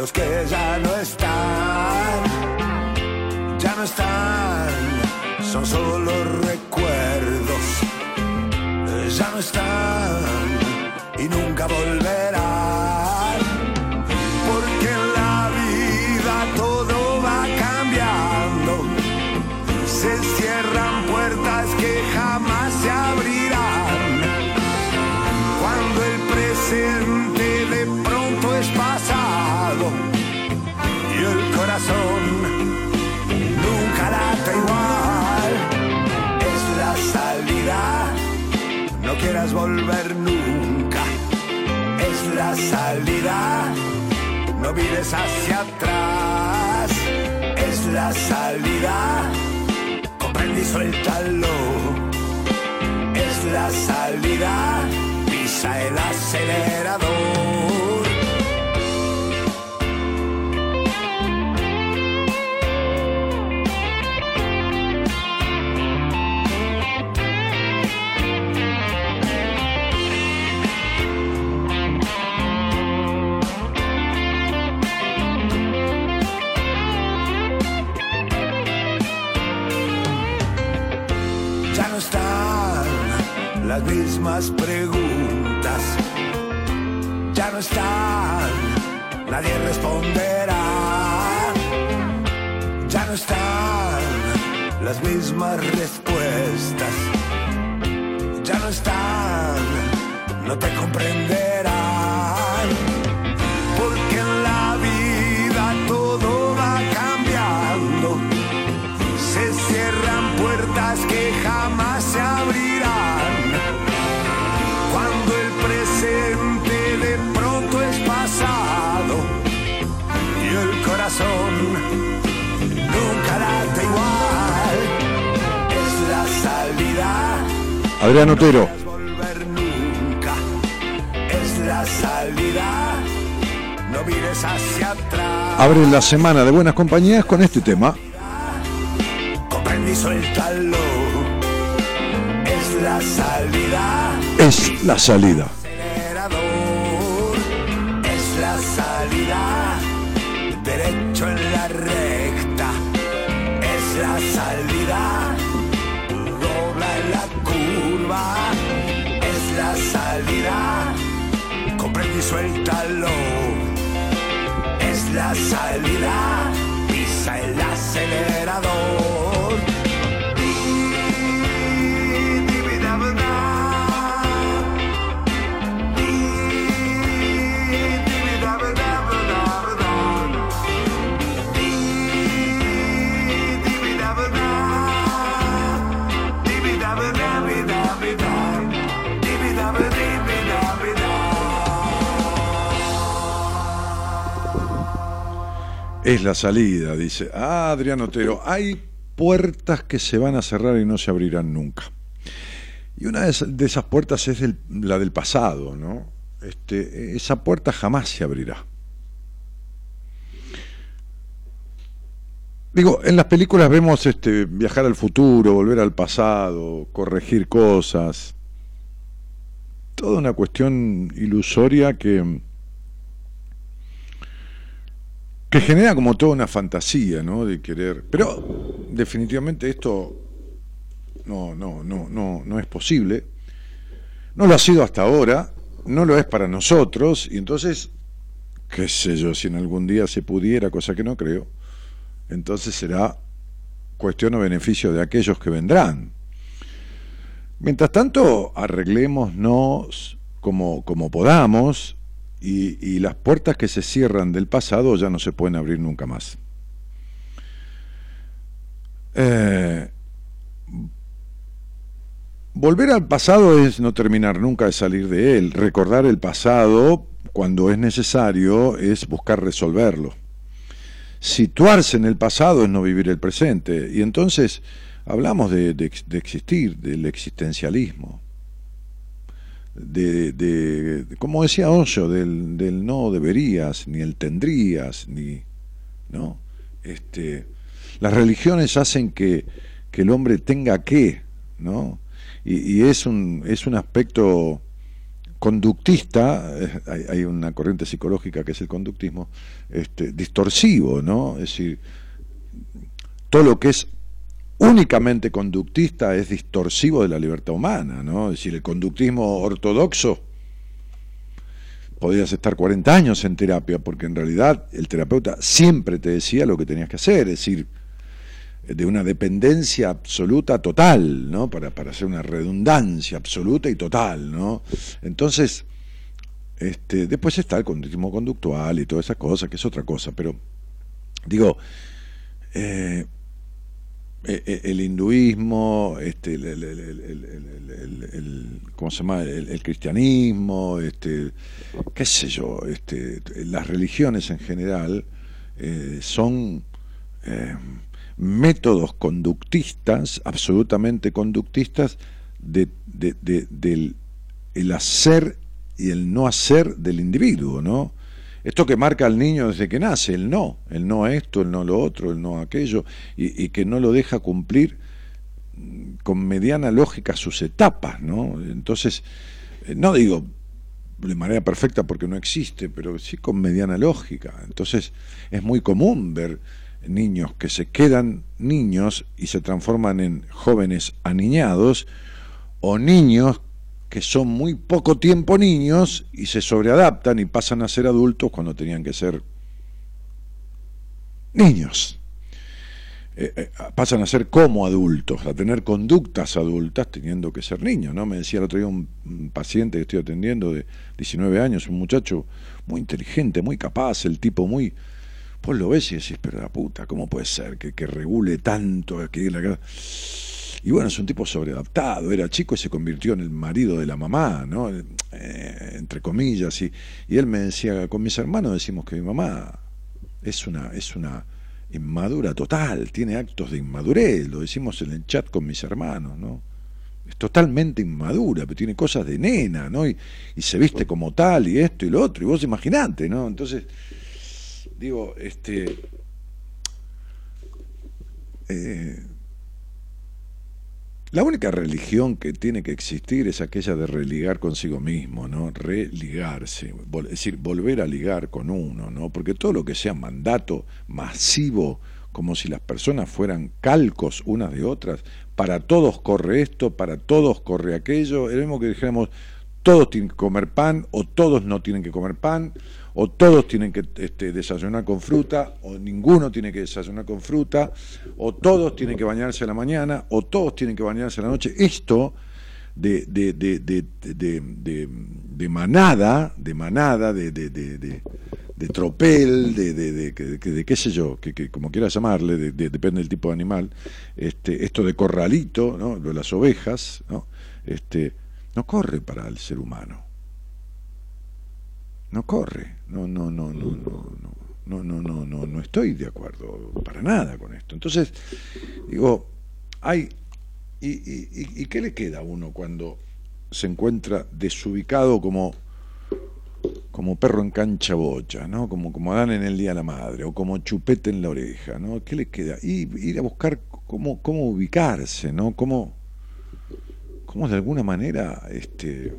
Los que ya no están, ya no están, son solo recuerdos, ya no están y nunca volverán, volver nunca. Es la salida, no mires hacia atrás. Es la salida comprende y suéltalo. Es la salida, pisa el acelerador. Las mismas preguntas. Ya no están, nadie responderá. Ya no están las mismas respuestas. Ya no están, no te comprenderán. Adrián Otero. No volver nunca. Es la salida. No mires hacia atrás. Abre la semana de buenas compañías con este tema. Comprende y suéltalo. Es la salida. Es la salida. Suéltalo. Es la salida. Pisa el acelerador. Es la salida, dice. Ah, Adrián Otero, hay puertas que se van a cerrar y no se abrirán nunca. Y una de esas, puertas es la del pasado, ¿no? Este, esa puerta jamás se abrirá. Digo, en las películas vemos este, viajar al futuro, volver al pasado, corregir cosas. Toda una cuestión ilusoria que, que genera como toda una fantasía, ¿no? De querer. Pero definitivamente esto no, no, no, no, no es posible. No lo ha sido hasta ahora, no lo es para nosotros, y entonces qué sé yo, si en algún día se pudiera, cosa que no creo, entonces será cuestión o beneficio de aquellos que vendrán. Mientras tanto, arreglémonos como, como podamos y, las puertas que se cierran del pasado ya no se pueden abrir nunca más. Eh, volver al pasado es no terminar nunca de salir de él. Recordar el pasado cuando es necesario es buscar resolverlo. Situarse en el pasado es no vivir el presente. Y entonces hablamos de, existir, del existencialismo. De, como decía Osho, del, del, no deberías, ni el tendrías, ni. ¿no? Este, las religiones hacen que, que el hombre tenga que, ¿no? Y, es, un, es un aspecto conductista, eh, hay, una corriente psicológica que es el conductismo, este, distorsivo, ¿no? Es decir, todo lo que es únicamente conductista es distorsivo de la libertad humana, ¿no? Es decir, el conductismo ortodoxo podías estar 40 años en terapia, porque en realidad el terapeuta siempre te decía lo que tenías que hacer, es decir, de una dependencia absoluta total, ¿no? Para, para hacer una redundancia absoluta y total, ¿no? Entonces, este, después está el conductismo conductual y toda esa cosa, que es otra cosa, pero digo, eh, el hinduismo, este, el, ¿cómo se llama? El, cristianismo, este, qué sé yo, este, las religiones en general eh, son eh, métodos conductistas, absolutamente conductistas, de, del el hacer y el no hacer del individuo, ¿no? Esto que marca al niño desde que nace, el no, el no a esto, el no a lo otro, el no a aquello, y, que no lo deja cumplir con mediana lógica sus etapas, ¿no? Entonces, eh, no digo de manera perfecta porque no existe, pero sí con mediana lógica. Entonces, es muy común ver niños que se quedan niños y se transforman en jóvenes aniñados, o niños que son muy poco tiempo niños y se sobreadaptan y pasan a ser adultos cuando tenían que ser niños. Eh, eh, pasan a ser como adultos, a tener conductas adultas teniendo que ser niños, ¿no? Me decía el otro día un, paciente que estoy atendiendo de 19 años, un muchacho muy inteligente, muy capaz, el tipo muy... Pues lo ves y decís, pero la puta, ¿cómo puede ser que, que regule tanto? Que. Y bueno, es un tipo sobreadaptado, era chico y se convirtió en el marido de la mamá, ¿no? Eh, entre comillas, y, él me decía, con mis hermanos decimos que mi mamá es una, es una inmadura total, tiene actos de inmadurez, lo decimos en el chat con mis hermanos, ¿no? Es totalmente inmadura, pero tiene cosas de nena, ¿no? Y, y se viste como tal, y esto y lo otro, y vos imaginate, ¿no? Entonces, digo, este... Eh, la única religión que tiene que existir es aquella de religar consigo mismo, ¿no? Religarse, es decir, volver a ligar con uno, ¿no? Porque todo lo que sea mandato masivo, como si las personas fueran calcos unas de otras, para todos corre esto, para todos corre aquello, es lo mismo que dijéramos, todos tienen que comer pan o todos no tienen que comer pan, o todos tienen que este, desayunar con fruta, o ninguno tiene que desayunar con fruta, o todos tienen que bañarse a la mañana, o todos tienen que bañarse a la noche. Esto de, de, de, de manada, de manada, de, de, tropel, de, de, qué sé yo, que, que como quieras llamarle, depende del tipo de animal, este, esto de corralito, ¿no? de las ovejas, ¿no? Este, no corre para el ser humano no corre. No, no, no, no, no, no, no, no, no, no estoy de acuerdo para nada con esto. Entonces, digo, hay. ¿Y, qué le queda a uno cuando se encuentra desubicado como, como perro en cancha bocha, ¿no? Como, como Adán en el Día de la Madre, o como chupete en la oreja, ¿no? ¿Qué le queda? Y ir a buscar cómo, cómo ubicarse, ¿no? Cómo, cómo de alguna manera este,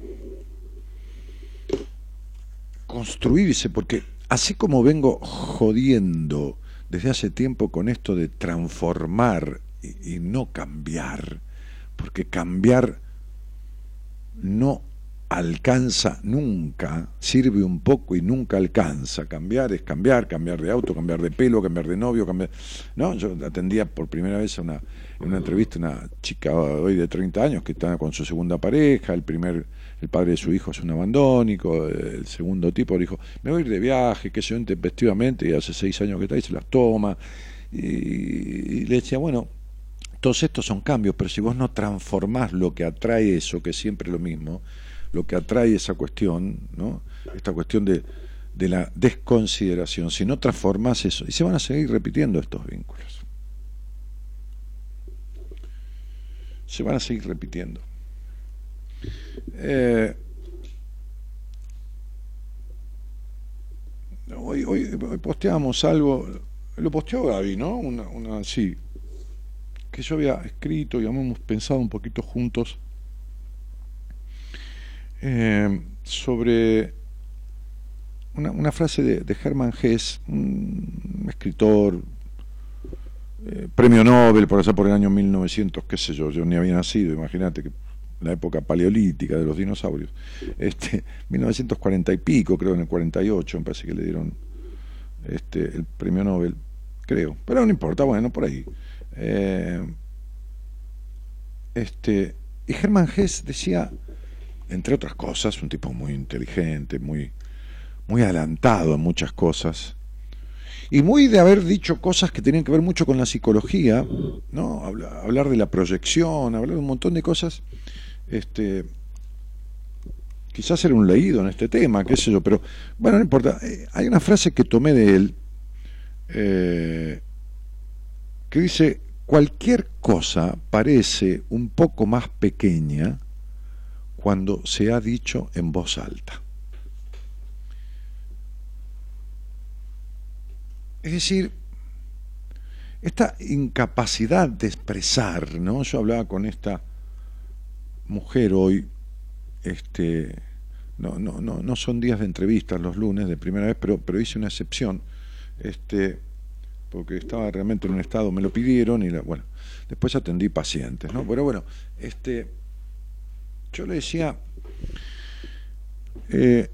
construirse, porque así como vengo jodiendo desde hace tiempo con esto de transformar y, no cambiar, porque cambiar no alcanza nunca, sirve un poco y nunca alcanza. Cambiar es cambiar, cambiar de auto, cambiar de pelo, cambiar de novio, cambiar... No, yo atendía por primera vez una, en una entrevista una chica hoy de 30 años que está con su segunda pareja, el primer el padre de su hijo es un abandónico, el segundo tipo dijo, me voy a ir de viaje, que se intempestivamente, y hace seis años que está ahí, se las toma. Y, le decía, bueno, todos estos son cambios, pero si vos no transformás lo que atrae eso, que es siempre lo mismo, lo que atrae esa cuestión, ¿no? esta cuestión de, de la desconsideración, si no transformás eso, y se van a seguir repitiendo estos vínculos. Se van a seguir repitiendo. Eh, hoy, hoy, posteamos algo, lo posteó Gaby, ¿no? Una, sí, que yo había escrito y habíamos pensado un poquito juntos eh, sobre una, una, frase de, de Hermann un escritor, eh, premio Nobel, por allá por el año 1900, qué sé yo, yo ni había nacido, imagínate que la época paleolítica de los dinosaurios, este, 1940 y pico, creo en el 48, me parece que le dieron este, el premio Nobel, creo, pero no importa, bueno, por ahí. Eh, este, y Hermann Hesse decía, entre otras cosas, un tipo muy inteligente, muy, muy adelantado en muchas cosas, y muy de haber dicho cosas que tenían que ver mucho con la psicología, ¿no? hablar de la proyección, hablar de un montón de cosas este, quizás era un leído en este tema, qué sé yo, pero bueno, no importa. Eh, hay una frase que tomé de él eh, que dice, cualquier cosa parece un poco más pequeña cuando se ha dicho en voz alta. Es decir, esta incapacidad de expresar, ¿no? Yo hablaba con esta mujer hoy, este, no, no, no, no son días de entrevistas los lunes de primera vez, pero, pero hice una excepción, este, porque estaba realmente en un estado, me lo pidieron y bueno, después atendí pacientes, ¿no? Pero bueno, este, yo le decía, eh,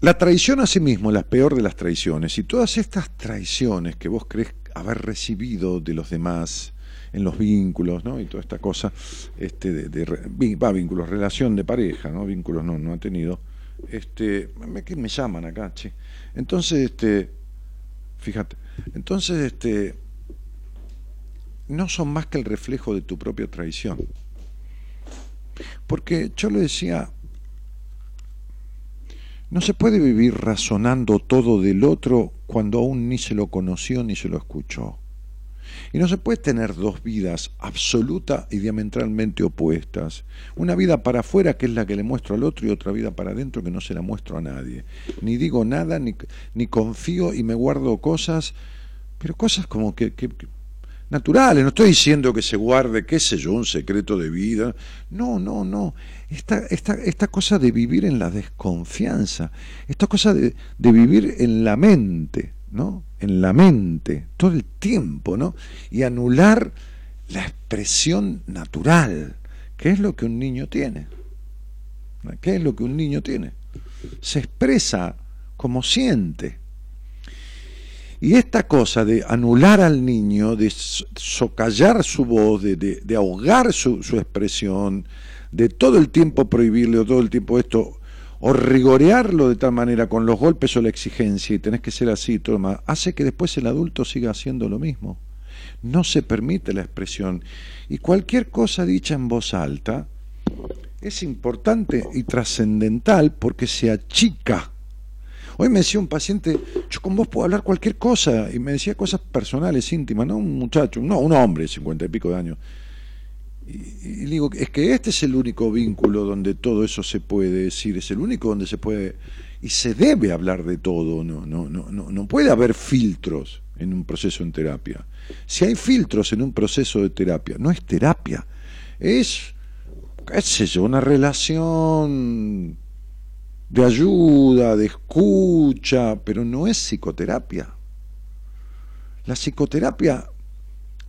la traición a sí mismo es la peor de las traiciones, y todas estas traiciones que vos crees haber recibido de los demás, en los vínculos, ¿no? Y toda esta cosa, este, de, va, vínculos, relación de pareja, ¿no? Vínculos no, no ha tenido. Este, ¿qué me llaman acá, che? Entonces, este, fíjate, entonces, este, no son más que el reflejo de tu propia traición. Porque yo le decía, no se puede vivir razonando todo del otro cuando aún ni se lo conoció ni se lo escuchó. Y no se puede tener dos vidas absoluta y diametralmente opuestas. Una vida para afuera que es la que le muestro al otro y otra vida para adentro que no se la muestro a nadie. Ni digo nada, ni, ni confío y me guardo cosas, pero cosas como que, naturales. No estoy diciendo que se guarde, qué sé yo, un secreto de vida. No, no, no. Esta, esta, esta cosa de vivir en la desconfianza, esta cosa de, de vivir en la mente, ¿no? en la mente todo el tiempo, ¿no? Y anular la expresión natural, que es lo que un niño tiene. ¿Qué es lo que un niño tiene? Se expresa como siente. Y esta cosa de anular al niño, de socallar su voz, de, de, ahogar su, su, expresión, de todo el tiempo prohibirle o todo el tiempo esto, o rigorearlo de tal manera con los golpes o la exigencia y tenés que ser así y todo más, hace que después el adulto siga haciendo lo mismo. No se permite la expresión. Y cualquier cosa dicha en voz alta es importante y trascendental porque se achica. Hoy me decía un paciente, yo con vos puedo hablar cualquier cosa, y me decía cosas personales, íntimas, no un muchacho, no, un hombre, cincuenta y pico de años y, digo, es que este es el único vínculo donde todo eso se puede decir, es el único donde se puede y se debe hablar de todo, no, no, no, no, no puede haber filtros en un proceso en terapia. Si hay filtros en un proceso de terapia, no es terapia, es, qué sé yo, una relación de ayuda, de escucha, pero no es psicoterapia. La psicoterapia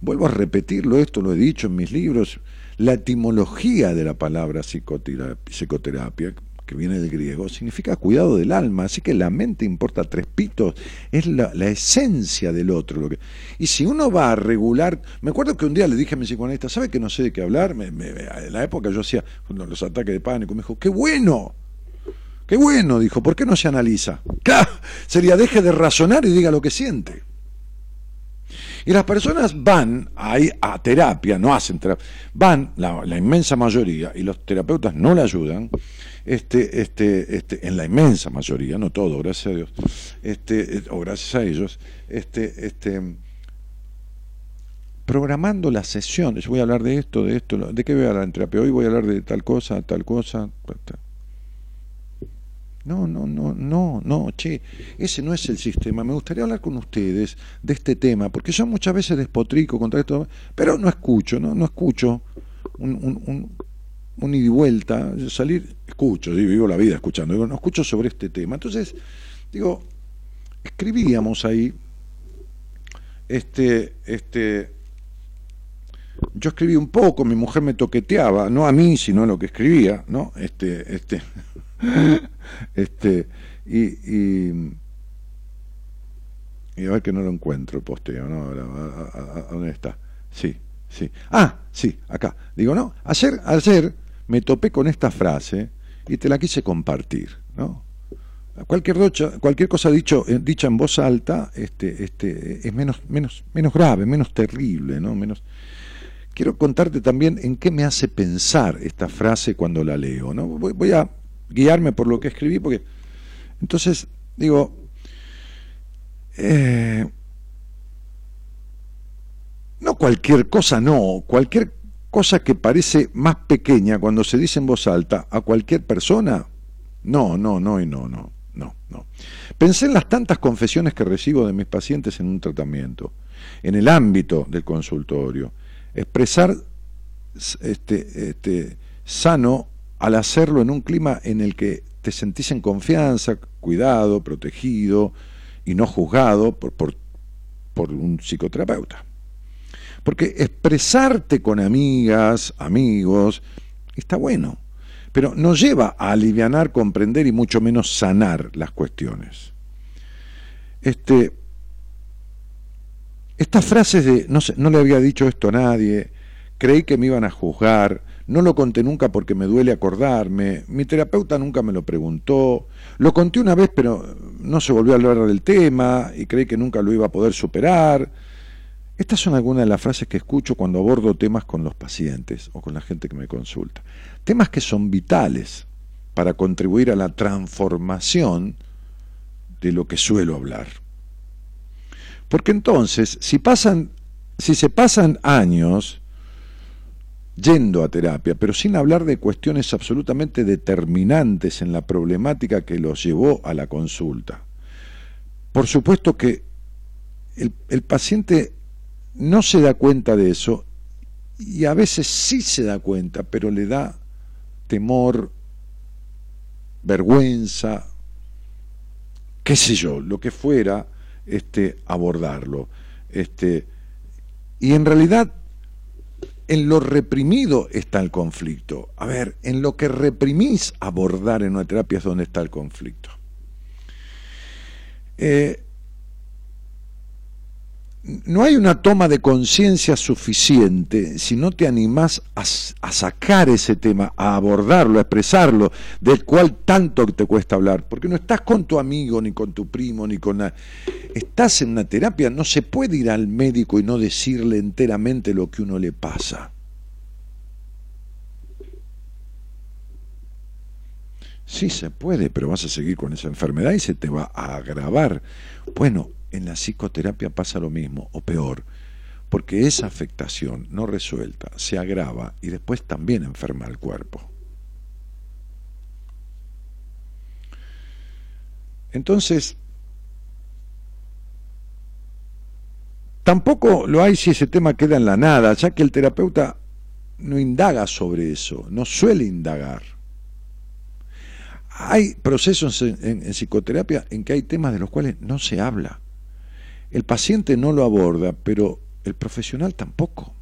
vuelvo a repetirlo, esto lo he dicho en mis libros, la etimología de la palabra psicoterapia, que viene del griego, significa cuidado del alma, así que la mente importa tres pitos, es la, esencia del otro. Lo que, y si uno va a regular, me acuerdo que un día le dije a mi psicoanalista, ¿sabe que no sé de qué hablar? en la época yo hacía los ataques de pánico, me dijo, qué bueno, qué bueno, dijo, ¿por qué no se analiza? Sería deje de razonar y diga lo que siente. Y las personas van ahí a terapia, no hacen terapia, van, la, inmensa mayoría, y los terapeutas no le ayudan, este, este, este, en la inmensa mayoría, no todo, gracias a Dios, este, o gracias a ellos, este, este, programando las sesiones. Voy a hablar de esto, de esto, ¿de qué voy a hablar en terapia? Hoy voy a hablar de tal cosa, tal cosa. No, no, no, no, no, che, ese no es el sistema. Me gustaría hablar con ustedes de este tema, porque yo muchas veces despotrico contra esto, pero no escucho, no, no escucho un, ida y vuelta, salir, escucho, vivo la vida escuchando, no escucho sobre este tema. Entonces, digo, escribíamos ahí, este, este, yo escribí un poco, mi mujer me toqueteaba, no a mí, sino a lo que escribía, ¿no? Este, este, este, y, y, a ver que no lo encuentro el posteo, ¿no? ¿A, dónde está? Sí, sí. Ah, sí, acá. Digo, no, ayer, ayer me topé con esta frase y te la quise compartir, ¿no? Cualquier, cualquier cosa dicho, eh, dicha en voz alta este, este, es menos, menos, menos grave, menos terrible, ¿no? Menos... Quiero contarte también en qué me hace pensar esta frase cuando la leo. ¿no? voy a guiarme por lo que escribí, porque entonces digo, eh, no cualquier cosa, no, cualquier cosa que parece más pequeña cuando se dice en voz alta a cualquier persona, no, no, no y no, no, no, no. Pensé en las tantas confesiones que recibo de mis pacientes en un tratamiento, en el ámbito del consultorio, expresar este, este, sano al hacerlo en un clima en el que te sentís en confianza, cuidado, protegido y no juzgado por, un psicoterapeuta. Porque expresarte con amigas, amigos, está bueno, pero no lleva a alivianar, comprender y mucho menos sanar las cuestiones. Este, estas frases de no, no le había dicho esto a nadie, creí que me iban a juzgar, no lo conté nunca porque me duele acordarme. Mi terapeuta nunca me lo preguntó. Lo conté una vez, pero no se volvió a hablar del tema y creí que nunca lo iba a poder superar. Estas son algunas de las frases que escucho cuando abordo temas con los pacientes o con la gente que me consulta. Temas que son vitales para contribuir a la transformación de lo que suelo hablar. Porque entonces, si pasan, si se pasan años yendo a terapia, pero sin hablar de cuestiones absolutamente determinantes en la problemática que los llevó a la consulta. Por supuesto que el, paciente no se da cuenta de eso y a veces sí se da cuenta, pero le da temor, vergüenza, qué sé yo, lo que fuera, este, abordarlo. Este, y en realidad en lo reprimido está el conflicto. A ver, en lo que reprimís abordar en una terapia es donde está el conflicto. Eh, no hay una toma de conciencia suficiente si no te animás a, sacar ese tema, a abordarlo, a expresarlo, del cual tanto te cuesta hablar, porque no estás con tu amigo, ni con tu primo, ni con... Estás en una terapia, no se puede ir al médico y no decirle enteramente lo que uno le pasa. Sí se puede, pero vas a seguir con esa enfermedad y se te va a agravar. Bueno, en la psicoterapia pasa lo mismo, o peor, porque esa afectación no resuelta se agrava y después también enferma el cuerpo. Entonces, tampoco lo hay si ese tema queda en la nada, ya que el terapeuta no indaga sobre eso, no suele indagar. Hay procesos en, psicoterapia en que hay temas de los cuales no se habla. El paciente no lo aborda, pero el profesional tampoco.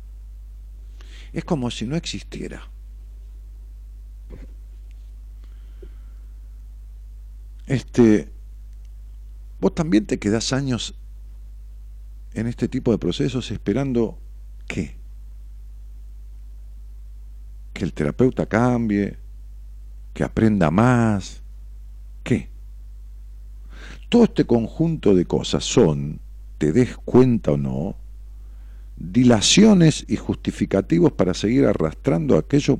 Es como si no existiera. Este, vos también te quedás años en este tipo de procesos esperando qué? Que el terapeuta cambie, que aprenda más, ¿qué? Todo este conjunto de cosas son, te des cuenta o no, dilaciones y justificativos para seguir arrastrando aquello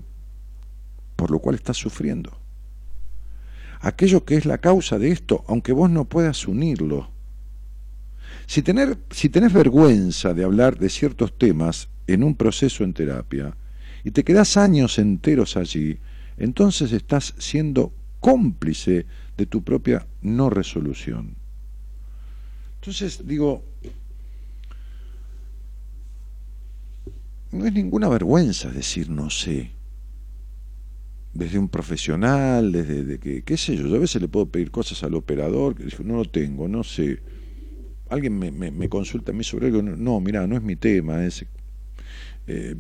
por lo cual estás sufriendo aquello que es la causa de esto, aunque vos no puedas unirlo. Si, tener, si tenés vergüenza de hablar de ciertos temas en un proceso en terapia y te quedás años enteros allí, entonces estás siendo cómplice de tu propia no resolución. Entonces digo, no es ninguna vergüenza decir no sé desde un profesional, desde de que, qué sé yo, yo a veces le puedo pedir cosas al operador, que dijo, no lo tengo, no sé. Alguien me, consulta a mí sobre algo, no, mira, no es mi tema, es eh,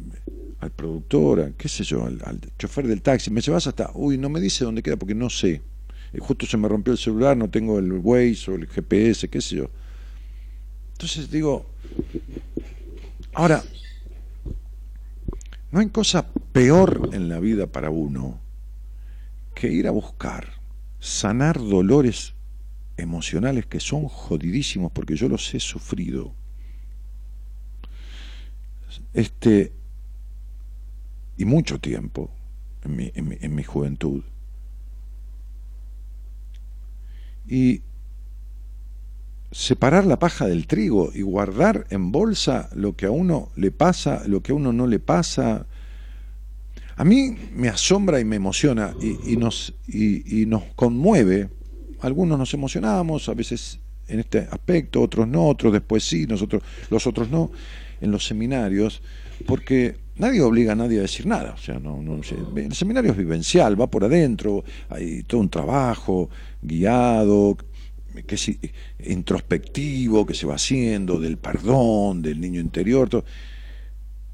al productor, qué sé yo, al, chofer del taxi, me llevas hasta, uy, no me dice dónde queda porque no sé. Eh, justo se me rompió el celular, no tengo el Waze o el GPS, qué sé yo. Entonces digo, ahora, no hay cosa peor en la vida para uno que ir a buscar, sanar dolores emocionales que son jodidísimos porque yo los he sufrido. Este, y mucho tiempo en mi, en mi, juventud. Y separar la paja del trigo y guardar en bolsa lo que a uno le pasa, lo que a uno no le pasa, a mí me asombra y me emociona y, nos, y, nos conmueve. Algunos nos emocionamos, a veces en este aspecto, otros no, otros después sí, nosotros, los otros no, en los seminarios, porque nadie obliga a nadie a decir nada. O sea, no, no, el seminario es vivencial, va por adentro, hay todo un trabajo guiado, que es introspectivo, que se va haciendo, del perdón, del niño interior, todo.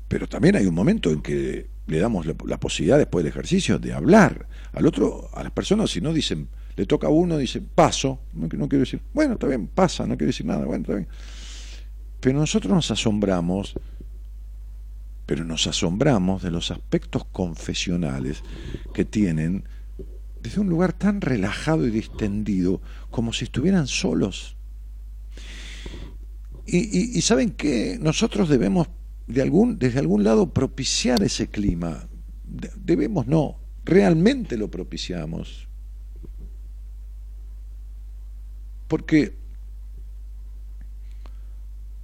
pero también hay un momento en que le damos la, posibilidad después del ejercicio de hablar. Al otro, a las personas, si no dicen, le toca a uno, dice, paso, no, no quiero decir, bueno, está bien, pasa, no quiero decir nada, bueno, está bien. Pero nosotros nos asombramos, pero nos asombramos de los aspectos confesionales que tienen desde un lugar tan relajado y distendido, como si estuvieran solos. Y, saben que nosotros debemos de algún, desde algún lado propiciar ese clima. Debemos no, realmente lo propiciamos. Porque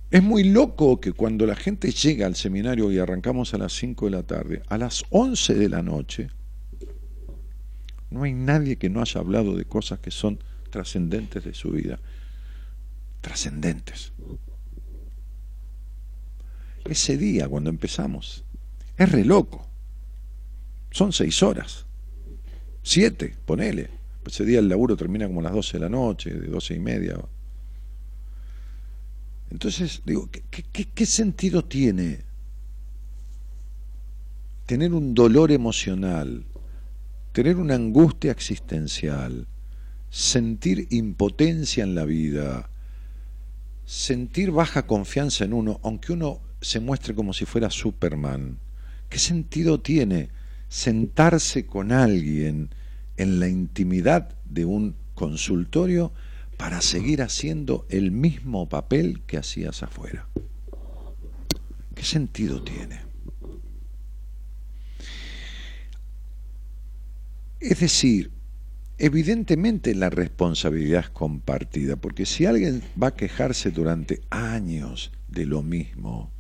es muy loco que cuando la gente llega al seminario y arrancamos a las 5 de la tarde, a las 11 de la noche, no hay nadie que no haya hablado de cosas que son trascendentes de su vida. Trascendentes ese día cuando empezamos. Es re loco. Son seis horas. Siete, ponele. Ese día el laburo termina como a las doce de la noche, de doce y media. Entonces, digo, ¿qué, qué sentido tiene tener un dolor emocional, tener una angustia existencial, sentir impotencia en la vida, sentir baja confianza en uno, aunque uno se muestre como si fuera Superman. ¿Qué sentido tiene sentarse con alguien en la intimidad de un consultorio para seguir haciendo el mismo papel que hacías afuera? ¿Qué sentido tiene? Es decir, evidentemente la responsabilidad es compartida, porque si alguien va a quejarse durante años de lo mismo,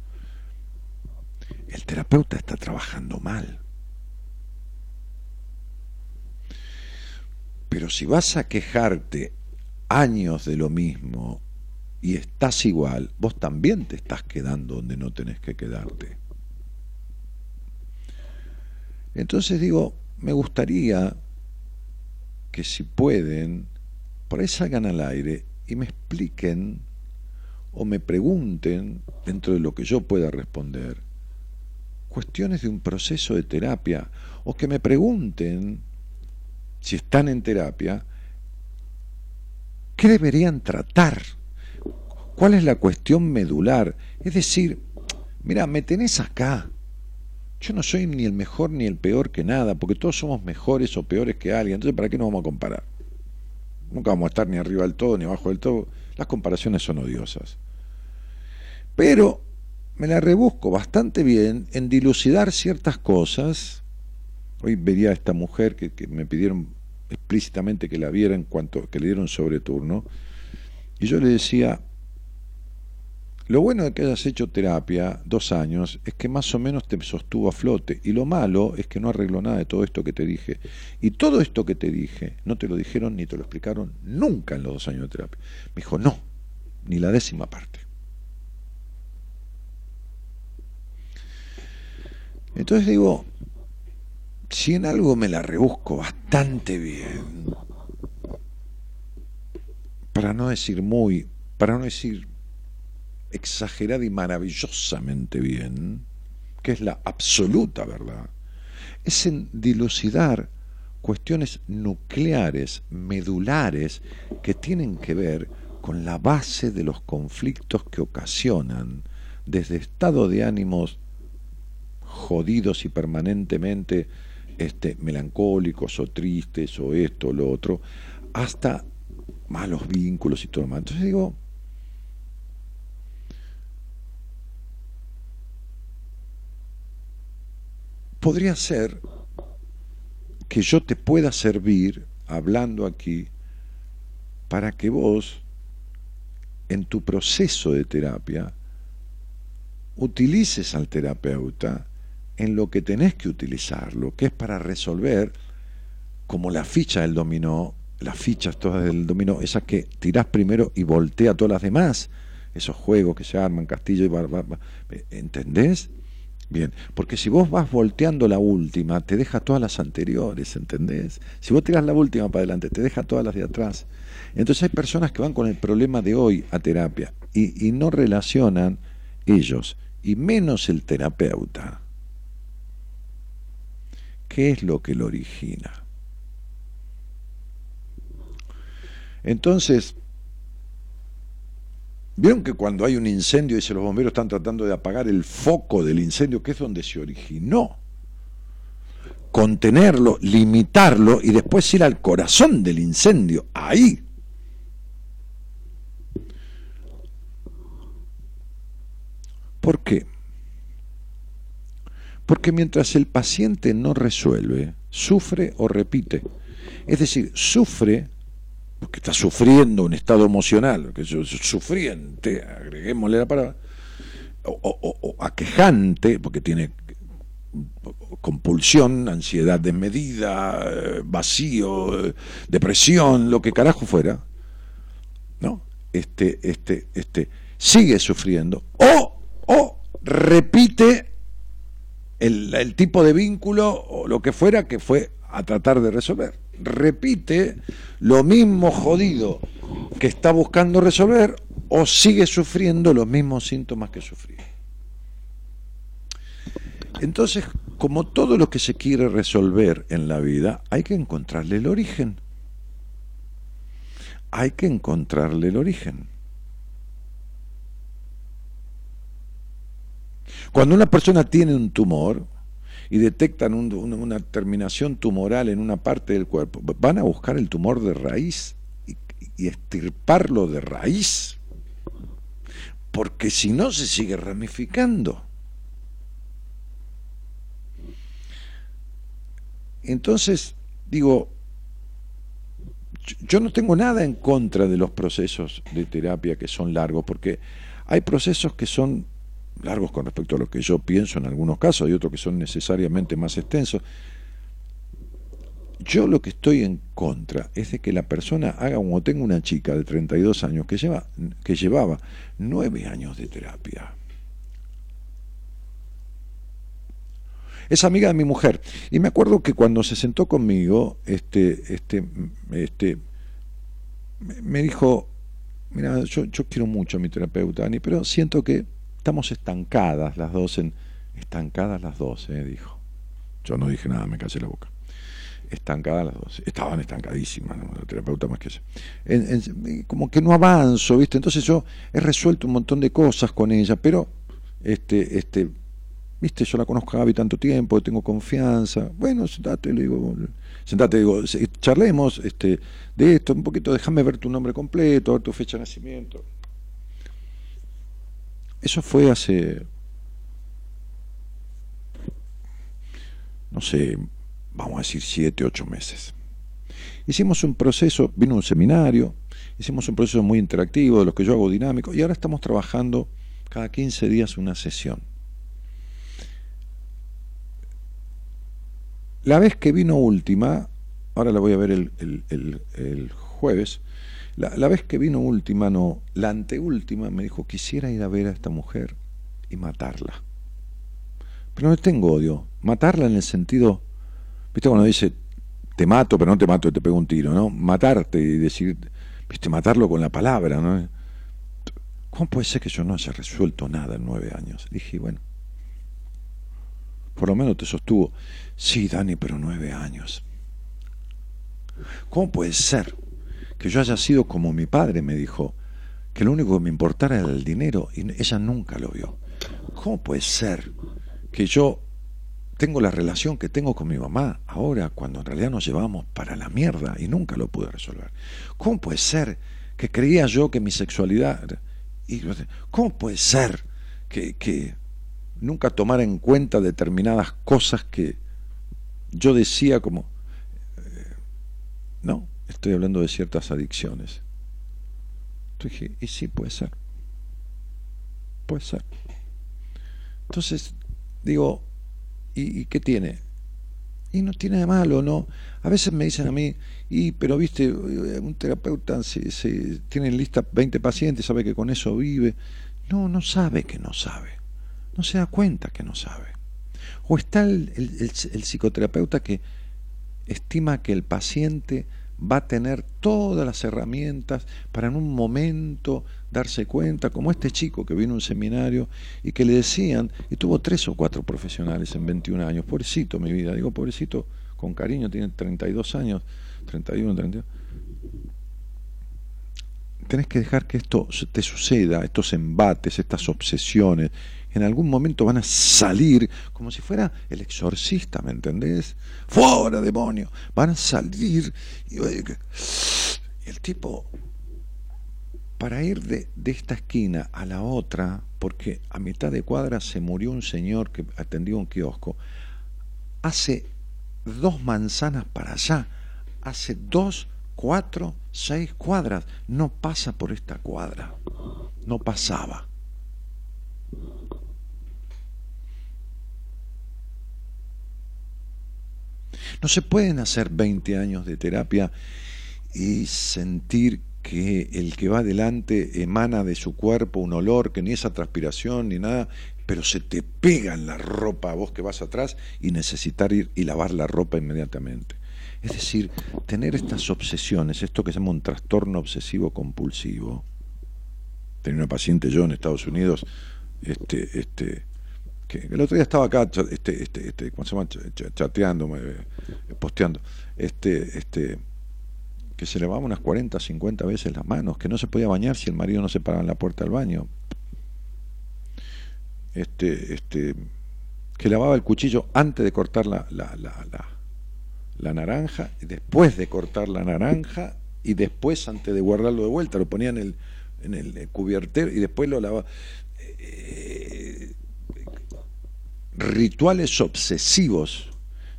el terapeuta está trabajando mal. Pero si vas a quejarte años de lo mismo y estás igual, vos también te estás quedando donde no tenés que quedarte. Entonces digo, me gustaría que si pueden, por ahí salgan al aire y me expliquen o me pregunten, dentro de lo que yo pueda responder, cuestiones de un proceso de terapia, o que me pregunten, si están en terapia, ¿qué deberían tratar? ¿Cuál es la cuestión medular? Es decir, mira, me tenés acá. Yo no soy ni el mejor ni el peor que nada, porque todos somos mejores o peores que alguien. Entonces, ¿para qué nos vamos a comparar? Nunca vamos a estar ni arriba del todo ni abajo del todo. Las comparaciones son odiosas. Pero me la rebusco bastante bien en dilucidar ciertas cosas. Hoy vería a esta mujer que, que me pidieron explícitamente que la viera en cuanto que le dieron sobre turno. Y yo le decía, lo bueno de que hayas hecho terapia dos años es que más o menos te sostuvo a flote. Y lo malo es que no arregló nada de todo esto que te dije. Y todo esto que te dije no te lo dijeron ni te lo explicaron nunca en los dos años de terapia. Me dijo, no, ni la décima parte. Entonces digo, si en algo me la rebusco bastante bien, para no decir muy, para no decir exagerada y maravillosamente bien, que es la absoluta verdad, es en dilucidar cuestiones nucleares, medulares, que tienen que ver con la base de los conflictos que ocasionan desde estados de ánimos jodidos y permanentemente este, melancólicos o tristes o esto o lo otro, hasta malos vínculos y todo lo demás. Entonces digo, podría ser que yo te pueda servir hablando aquí para que vos en tu proceso de terapia utilices al terapeuta en lo que tenés que utilizarlo, que es para resolver, como la ficha del dominó, las fichas todas del dominó, esas que tirás primero y voltea todas las demás, esos juegos que se arman, castillo y ¿entendés? Bien, porque si vos vas volteando la última, te deja todas las anteriores, ¿entendés? Si vos tirás la última para adelante, te deja todas las de atrás. Entonces hay personas que van con el problema de hoy a terapia y, y no relacionan ellos, y menos el terapeuta. ¿Qué es lo que lo origina? Entonces, Vieron que cuando hay un incendio, dice los bomberos están tratando de apagar el foco del incendio, que es donde se originó. Contenerlo, limitarlo y después ir al corazón del incendio, ahí. ¿Por qué? Porque mientras el paciente no resuelve, sufre o repite. Es decir, sufre porque está sufriendo un estado emocional, que es sufriente, agreguémosle la palabra, o, aquejante, porque tiene compulsión, ansiedad desmedida, eh, vacío, depresión, lo que carajo fuera, ¿no? Este, este, este, sigue sufriendo, o, o repite el, el tipo de vínculo o lo que fuera que fue a tratar de resolver repite lo mismo jodido que está buscando resolver o sigue sufriendo los mismos síntomas que sufría. Entonces, como todo lo que se quiere resolver en la vida, hay que encontrarle el origen. Hay que encontrarle el origen. Cuando una persona tiene un tumor, y detectan una terminación tumoral en una parte del cuerpo, van a buscar el tumor de raíz y, y estirparlo de raíz, porque si no se sigue ramificando. Entonces, digo, yo no tengo nada en contra de los procesos de terapia que son largos, porque hay procesos que son largos con respecto a lo que yo pienso en algunos casos, hay otros que son necesariamente más extensos. Yo lo que estoy en contra es de que la persona haga como tengo una chica de 32 años que, lleva, que llevaba nueve años de terapia. Es amiga de mi mujer. Y me acuerdo que cuando se sentó conmigo, este, este, este, me dijo, mira, yo, yo quiero mucho a mi terapeuta, Ani, pero siento que estamos estancadas las dos en... Estancadas las dos, eh, dijo. Yo no dije nada, me callé la boca. Estancadas las dos. Estaban estancadísimas, ¿no? la terapeuta más que yo. En- en- como que no avanzo, ¿viste? Entonces yo he resuelto un montón de cosas con ella, pero, este, este, ¿viste? Yo la conozco a Gaby tanto tiempo, tengo confianza. Bueno, sentate, le digo, sentate, digo, charlemos este, de esto, un poquito, déjame ver tu nombre completo, ver tu fecha de nacimiento. Eso fue hace, no sé, vamos a decir siete, ocho meses. Hicimos un proceso, vino un seminario, hicimos un proceso muy interactivo, de los que yo hago dinámico, y ahora estamos trabajando cada 15 días una sesión. La vez que vino última, ahora la voy a ver el, el- el- el jueves, la, la vez que vino última, no, la anteúltima, me dijo, quisiera ir a ver a esta mujer y matarla. Pero no tengo odio, matarla en el sentido, viste cuando dice, te mato, pero no te mato, te pego un tiro, ¿no? Matarte y decir, viste, matarlo con la palabra, ¿no? ¿Cómo puede ser que yo no haya resuelto nada en nueve años? Dije, bueno, por lo menos te sostuvo. Sí, Dani, pero nueve años. ¿Cómo puede ser que yo haya sido como mi padre me dijo, que lo único que me importara era el dinero y ella nunca lo vio? ¿Cómo puede ser que yo tengo la relación que tengo con mi mamá ahora cuando en realidad nos llevamos para la mierda y nunca lo pude resolver? ¿Cómo puede ser que creía yo que mi sexualidad... Y, ¿Cómo puede ser que, que nunca tomara en cuenta determinadas cosas que yo decía como... eh, no, estoy hablando de ciertas adicciones. Entonces dije, y sí, puede ser. Puede ser. Entonces, digo, ¿y, qué tiene? Y no tiene de malo, ¿no? A veces me dicen a mí, y pero viste, un terapeuta se, tiene en lista 20 pacientes, sabe que con eso vive. No, no sabe que no sabe. No se da cuenta que no sabe. O está el psicoterapeuta que estima que el paciente va a tener todas las herramientas para en un momento darse cuenta, como este chico que vino a un seminario y que le decían, y tuvo tres o cuatro profesionales en 21 años, pobrecito mi vida, digo pobrecito con cariño, tiene 32 años, 31, 32. Tenés que dejar que esto te suceda, estos embates, estas obsesiones, en algún momento van a salir como si fuera el exorcista, ¿me entendés? ¡Fuera, demonio! Van a salir y, y el tipo, para ir de, de esta esquina a la otra, porque a mitad de cuadra se murió un señor que atendía un kiosco, hace dos manzanas para allá, hace dos, cuatro, seis cuadras, no pasa por esta cuadra, no pasaba. No se pueden hacer 20 años de terapia y sentir que el que va adelante emana de su cuerpo un olor que ni esa transpiración ni nada, pero se te pega en la ropa a vos que vas atrás y necesitar ir y lavar la ropa inmediatamente. Es decir, tener estas obsesiones, esto que se llama un trastorno obsesivo compulsivo. Tenía una paciente yo en Estados Unidos, este, este, que el otro día estaba acá, este, este, este, ¿cómo se llama? chateando, posteando, este, este, que se lavaba unas 40, 50 veces las manos, que no se podía bañar si el marido no se paraba en la puerta del baño. Este, este, que lavaba el cuchillo antes de cortar la, la, la, la, naranja, y después de cortar la naranja, y después antes de guardarlo de vuelta, lo ponía en el, en el cubiertero y después lo lavaba. Eh, rituales obsesivos.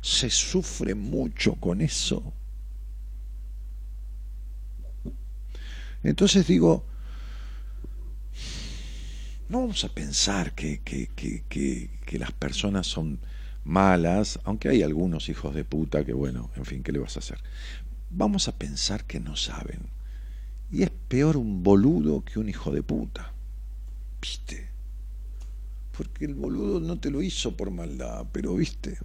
Se sufre mucho con eso. Entonces digo, no vamos a pensar que, que, que, que, las personas son malas, aunque hay algunos hijos de puta que, bueno, en fin, ¿qué le vas a hacer? Vamos a pensar que no saben. Y es peor un boludo que un hijo de puta. ¿Viste? Porque el boludo no te lo hizo por maldad, pero viste.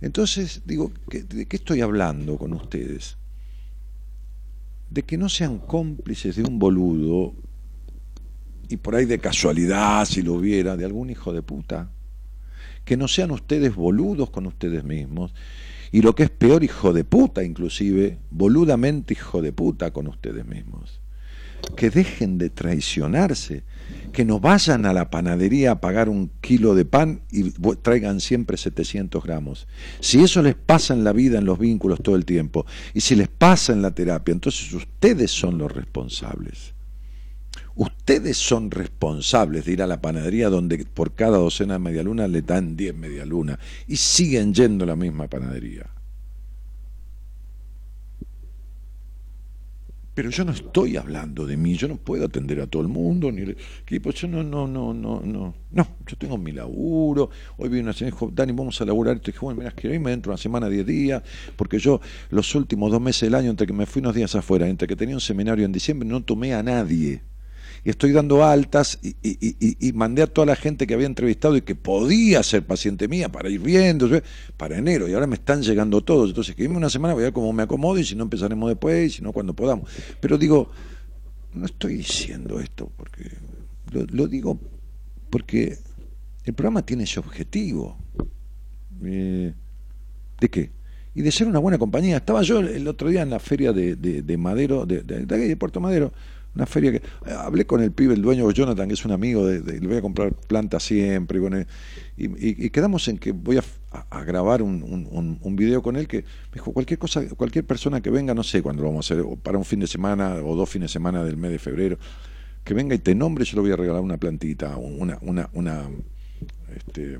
Entonces, digo, ¿de qué estoy hablando con ustedes? de que no sean cómplices de un boludo y por ahí de casualidad, si lo hubiera, de algún hijo de puta. Que no sean ustedes boludos con ustedes mismos. Y lo que es peor, hijo de puta, inclusive, boludamente hijo de puta con ustedes mismos. Que dejen de traicionarse, que no vayan a la panadería a pagar un kilo de pan y traigan siempre 700 gramos. Si eso les pasa en la vida, en los vínculos todo el tiempo, y si les pasa en la terapia, entonces ustedes son los responsables. Ustedes son responsables de ir a la panadería donde por cada docena de medialunas le dan 10 medialunas y siguen yendo a la misma panadería. Pero yo no estoy hablando de mí, yo no puedo atender a todo el mundo, ni pues yo no, no, no, no, no, no, yo tengo mi laburo, hoy vi una señora dijo, Dani, vamos a laburar y dije, bueno, mira, que hoy me entro una semana, 10 días, porque yo los últimos dos meses del año, entre que me fui unos días afuera, entre que tenía un seminario en diciembre, no tomé a nadie y estoy dando altas y, mandé a toda la gente que había entrevistado y que podía ser paciente mía para ir viendo, para enero, y ahora me están llegando todos. Entonces, que una semana, voy a ver cómo me acomodo y si no empezaremos después, y si no, cuando podamos. Pero digo, no estoy diciendo esto porque lo, digo porque el programa tiene ese objetivo. Eh, ¿De qué? Y de ser una buena compañía. Estaba yo el otro día en la feria de, de, Madero, de, de Puerto Madero, una feria que. Eh, hablé con el pibe, el dueño Jonathan, que es un amigo, de, le voy a comprar plantas siempre. y, quedamos en que voy a, grabar un, un, video con él que me dijo: cualquier cosa, cualquier persona que venga, no sé cuándo lo vamos a hacer, para un fin de semana o dos fines de semana del mes de febrero, que venga y te nombre, yo le voy a regalar una plantita, una. una, una este,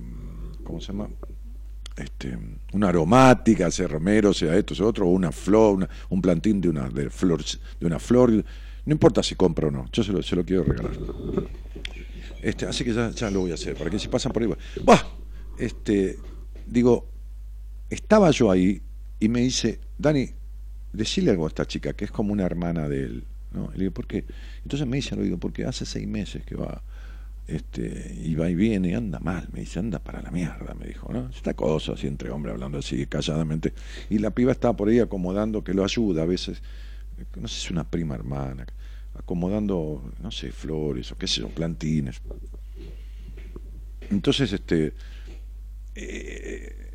¿Cómo se llama? Este, una aromática, sea romero, sea esto, sea otro, o una flor, un plantín de una, de, flor, de una flor no importa si compro o no, yo se lo, se lo quiero regalar. Este, así que ya, ya, lo voy a hacer, para que si pasan por ahí. ¡Bah! Este, digo, estaba yo ahí y me dice, Dani, decirle algo a esta chica, que es como una hermana de él. ¿no? le digo, ¿por qué? Entonces me dice, lo digo, porque hace seis meses que va, este, y va y viene, y anda mal, me dice, anda para la mierda, me dijo, ¿no? Esta cosa así entre hombres hablando así calladamente. Y la piba estaba por ahí acomodando que lo ayuda a veces no sé si una prima hermana, acomodando, no sé, flores o qué sé yo, plantines. Entonces, este, eh,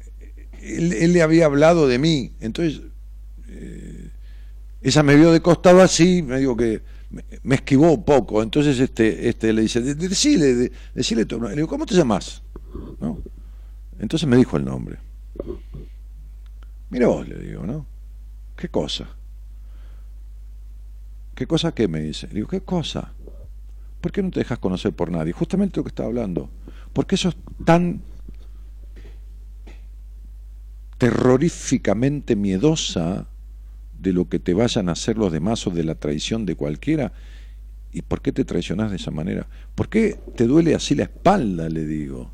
él, le había hablado de mí, entonces eh, ella me vio de costado así, me digo que me, esquivó un poco, entonces este, este le dice, decile, decile, le digo, ¿cómo te llamas? ¿No? Entonces me dijo el nombre. Mira vos, le digo, ¿no? ¿Qué cosa? ¿Qué cosa qué? Me dice. digo, ¿qué cosa? ¿Por qué no te dejas conocer por nadie? Justamente lo que estaba hablando. ¿Por qué sos tan terroríficamente miedosa de lo que te vayan a hacer los demás o de la traición de cualquiera? ¿Y por qué te traicionás de esa manera? ¿Por qué te duele así la espalda? Le digo.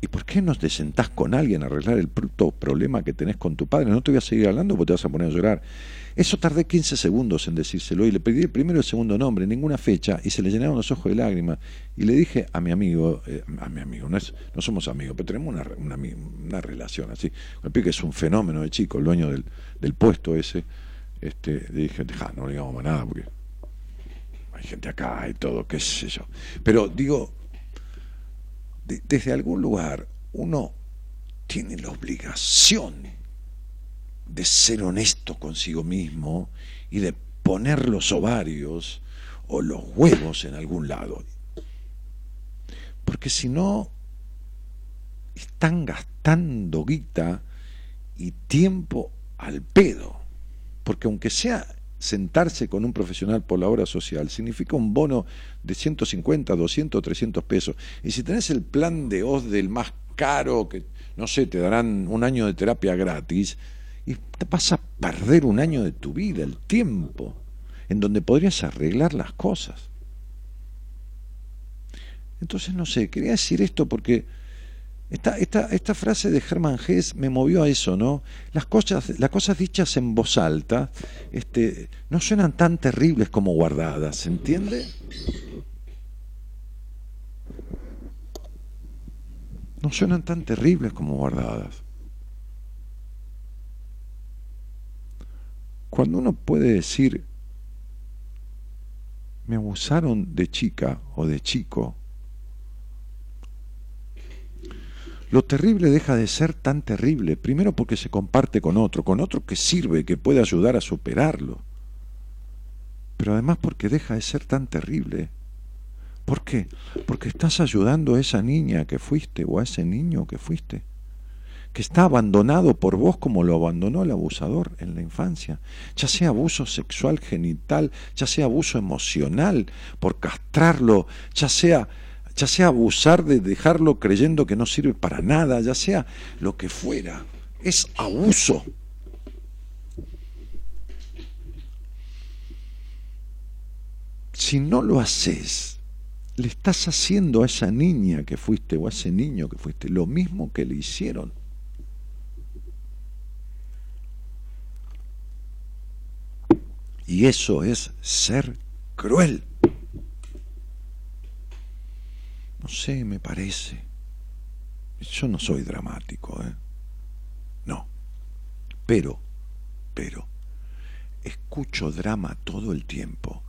¿Y por qué no te sentás con alguien a arreglar el problema que tenés con tu padre? No te voy a seguir hablando porque te vas a poner a llorar. Eso tardé 15 segundos en decírselo y le pedí el primero y el segundo nombre, ninguna fecha, y se le llenaron los ojos de lágrimas. Y le dije a mi amigo, eh, a mi amigo, no, es, no somos amigos, pero tenemos una, una, relación así. El pibe que es un fenómeno de chico, el dueño del, del puesto ese, este, le dije, deja, no le digamos más nada porque hay gente acá y todo, qué sé yo. Pero digo, desde algún lugar uno tiene la obligación de ser honesto consigo mismo y de poner los ovarios o los huevos en algún lado. Porque si no, están gastando guita y tiempo al pedo. Porque aunque sea sentarse con un profesional por la obra social, significa un bono de 150, 200, 300 pesos. Y si tenés el plan de OS del más caro, que no sé, te darán un año de terapia gratis, y te vas a perder un año de tu vida, el tiempo, en donde podrías arreglar las cosas. Entonces, no sé, quería decir esto porque esta, esta, esta frase de Hermann Hesse me movió a eso, ¿no? Las cosas, las cosas dichas en voz alta este, no suenan tan terribles como guardadas, ¿se entiende? No suenan tan terribles como guardadas. Cuando uno puede decir, me abusaron de chica o de chico, lo terrible deja de ser tan terrible, primero porque se comparte con otro, con otro que sirve, que puede ayudar a superarlo, pero además porque deja de ser tan terrible. ¿Por qué? Porque estás ayudando a esa niña que fuiste o a ese niño que fuiste, que está abandonado por vos como lo abandonó el abusador en la infancia, ya sea abuso sexual genital, ya sea abuso emocional, por castrarlo, ya sea ya sea abusar de dejarlo creyendo que no sirve para nada, ya sea lo que fuera, es abuso. Si no lo haces, le estás haciendo a esa niña que fuiste o a ese niño que fuiste lo mismo que le hicieron. Y eso es ser cruel. No sé, me parece. Yo no soy dramático, ¿eh? No. Pero, pero, escucho drama todo el tiempo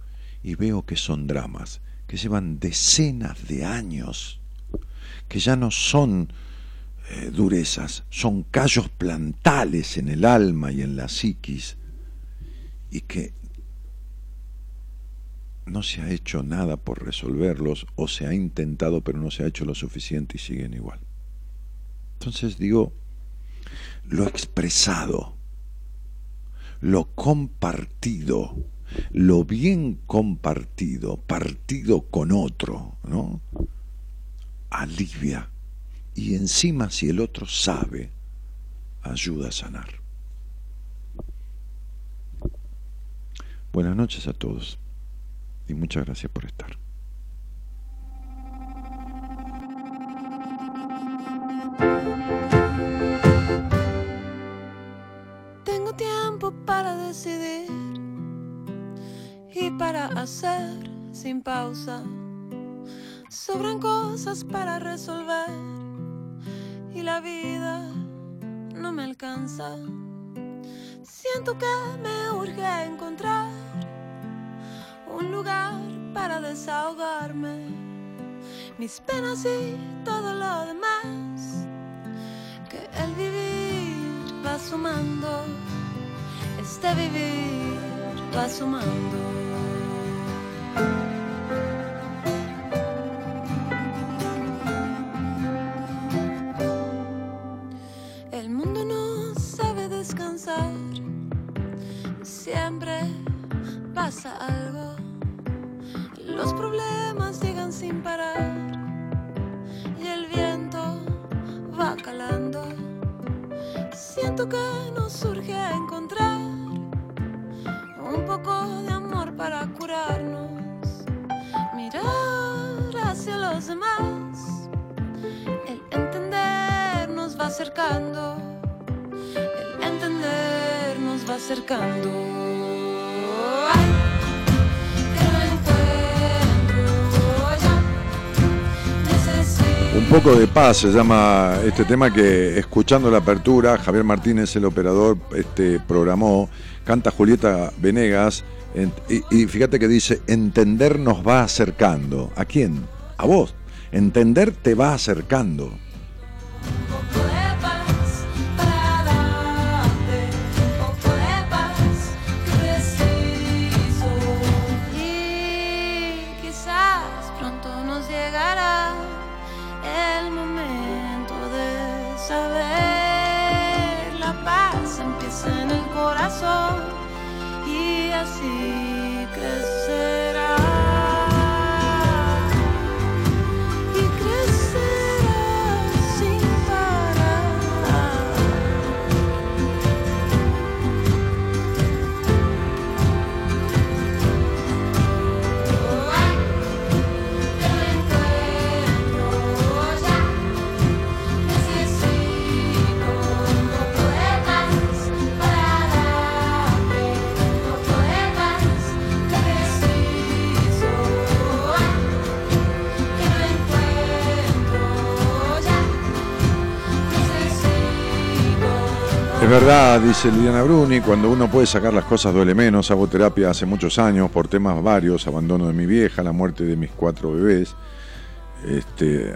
y veo que son dramas que llevan decenas de años, que ya no son eh, durezas, son callos plantales en el alma y en la psiquis, y que no se ha hecho nada por resolverlos o se ha intentado pero no se ha hecho lo suficiente y siguen igual. Entonces digo, lo expresado, lo compartido, lo bien compartido, partido con otro, ¿no? Alivia. Y encima si el otro sabe, ayuda a sanar. Buenas noches a todos y muchas gracias por estar. Tengo tiempo para decidir y para hacer sin pausa. Sobran cosas para resolver y la vida no me alcanza. Siento que me urge encontrar un lugar para desahogarme, mis penas y todo lo demás, que el vivir va sumando, este vivir va sumando. El mundo no sabe descansar, siempre pasa algo. Los problemas llegan sin parar y el viento va calando. Siento que nos surge encontrar un poco de amor para curarnos, mirar hacia los demás. El entender nos va acercando, el entender nos va acercando. Un poco de paz se llama este tema que escuchando la apertura, Javier Martínez, el operador, este, programó, canta Julieta Venegas, en- y, y fíjate que dice, entender nos va acercando. ¿A quién? A vos. Entender te va acercando. Verdad, dice Liliana Bruni, cuando uno puede sacar las cosas duele menos. Hago terapia hace muchos años por temas varios, abandono de mi vieja, la muerte de mis cuatro bebés. Este,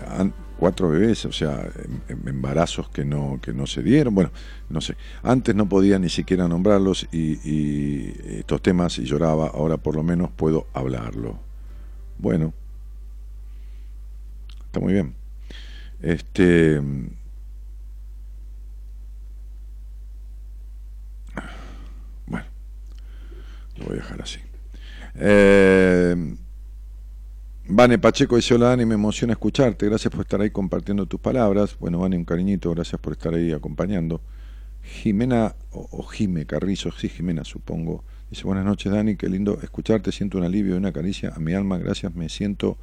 cuatro bebés, o sea, em- em- embarazos que no, que no se dieron. Bueno, no sé. Antes no podía ni siquiera nombrarlos y, y estos temas y lloraba. Ahora por lo menos puedo hablarlo. Bueno, está muy bien. Este. Bueno, lo voy a dejar así. Eh, Vane Pacheco dice, hola Dani, me emociona escucharte, gracias por estar ahí compartiendo tus palabras. Bueno, Vane, un cariñito, gracias por estar ahí acompañando. Jimena, o, o Jime Carrizo, sí, Jimena supongo, dice, buenas noches Dani, qué lindo escucharte, siento un alivio y una caricia a mi alma, gracias, me siento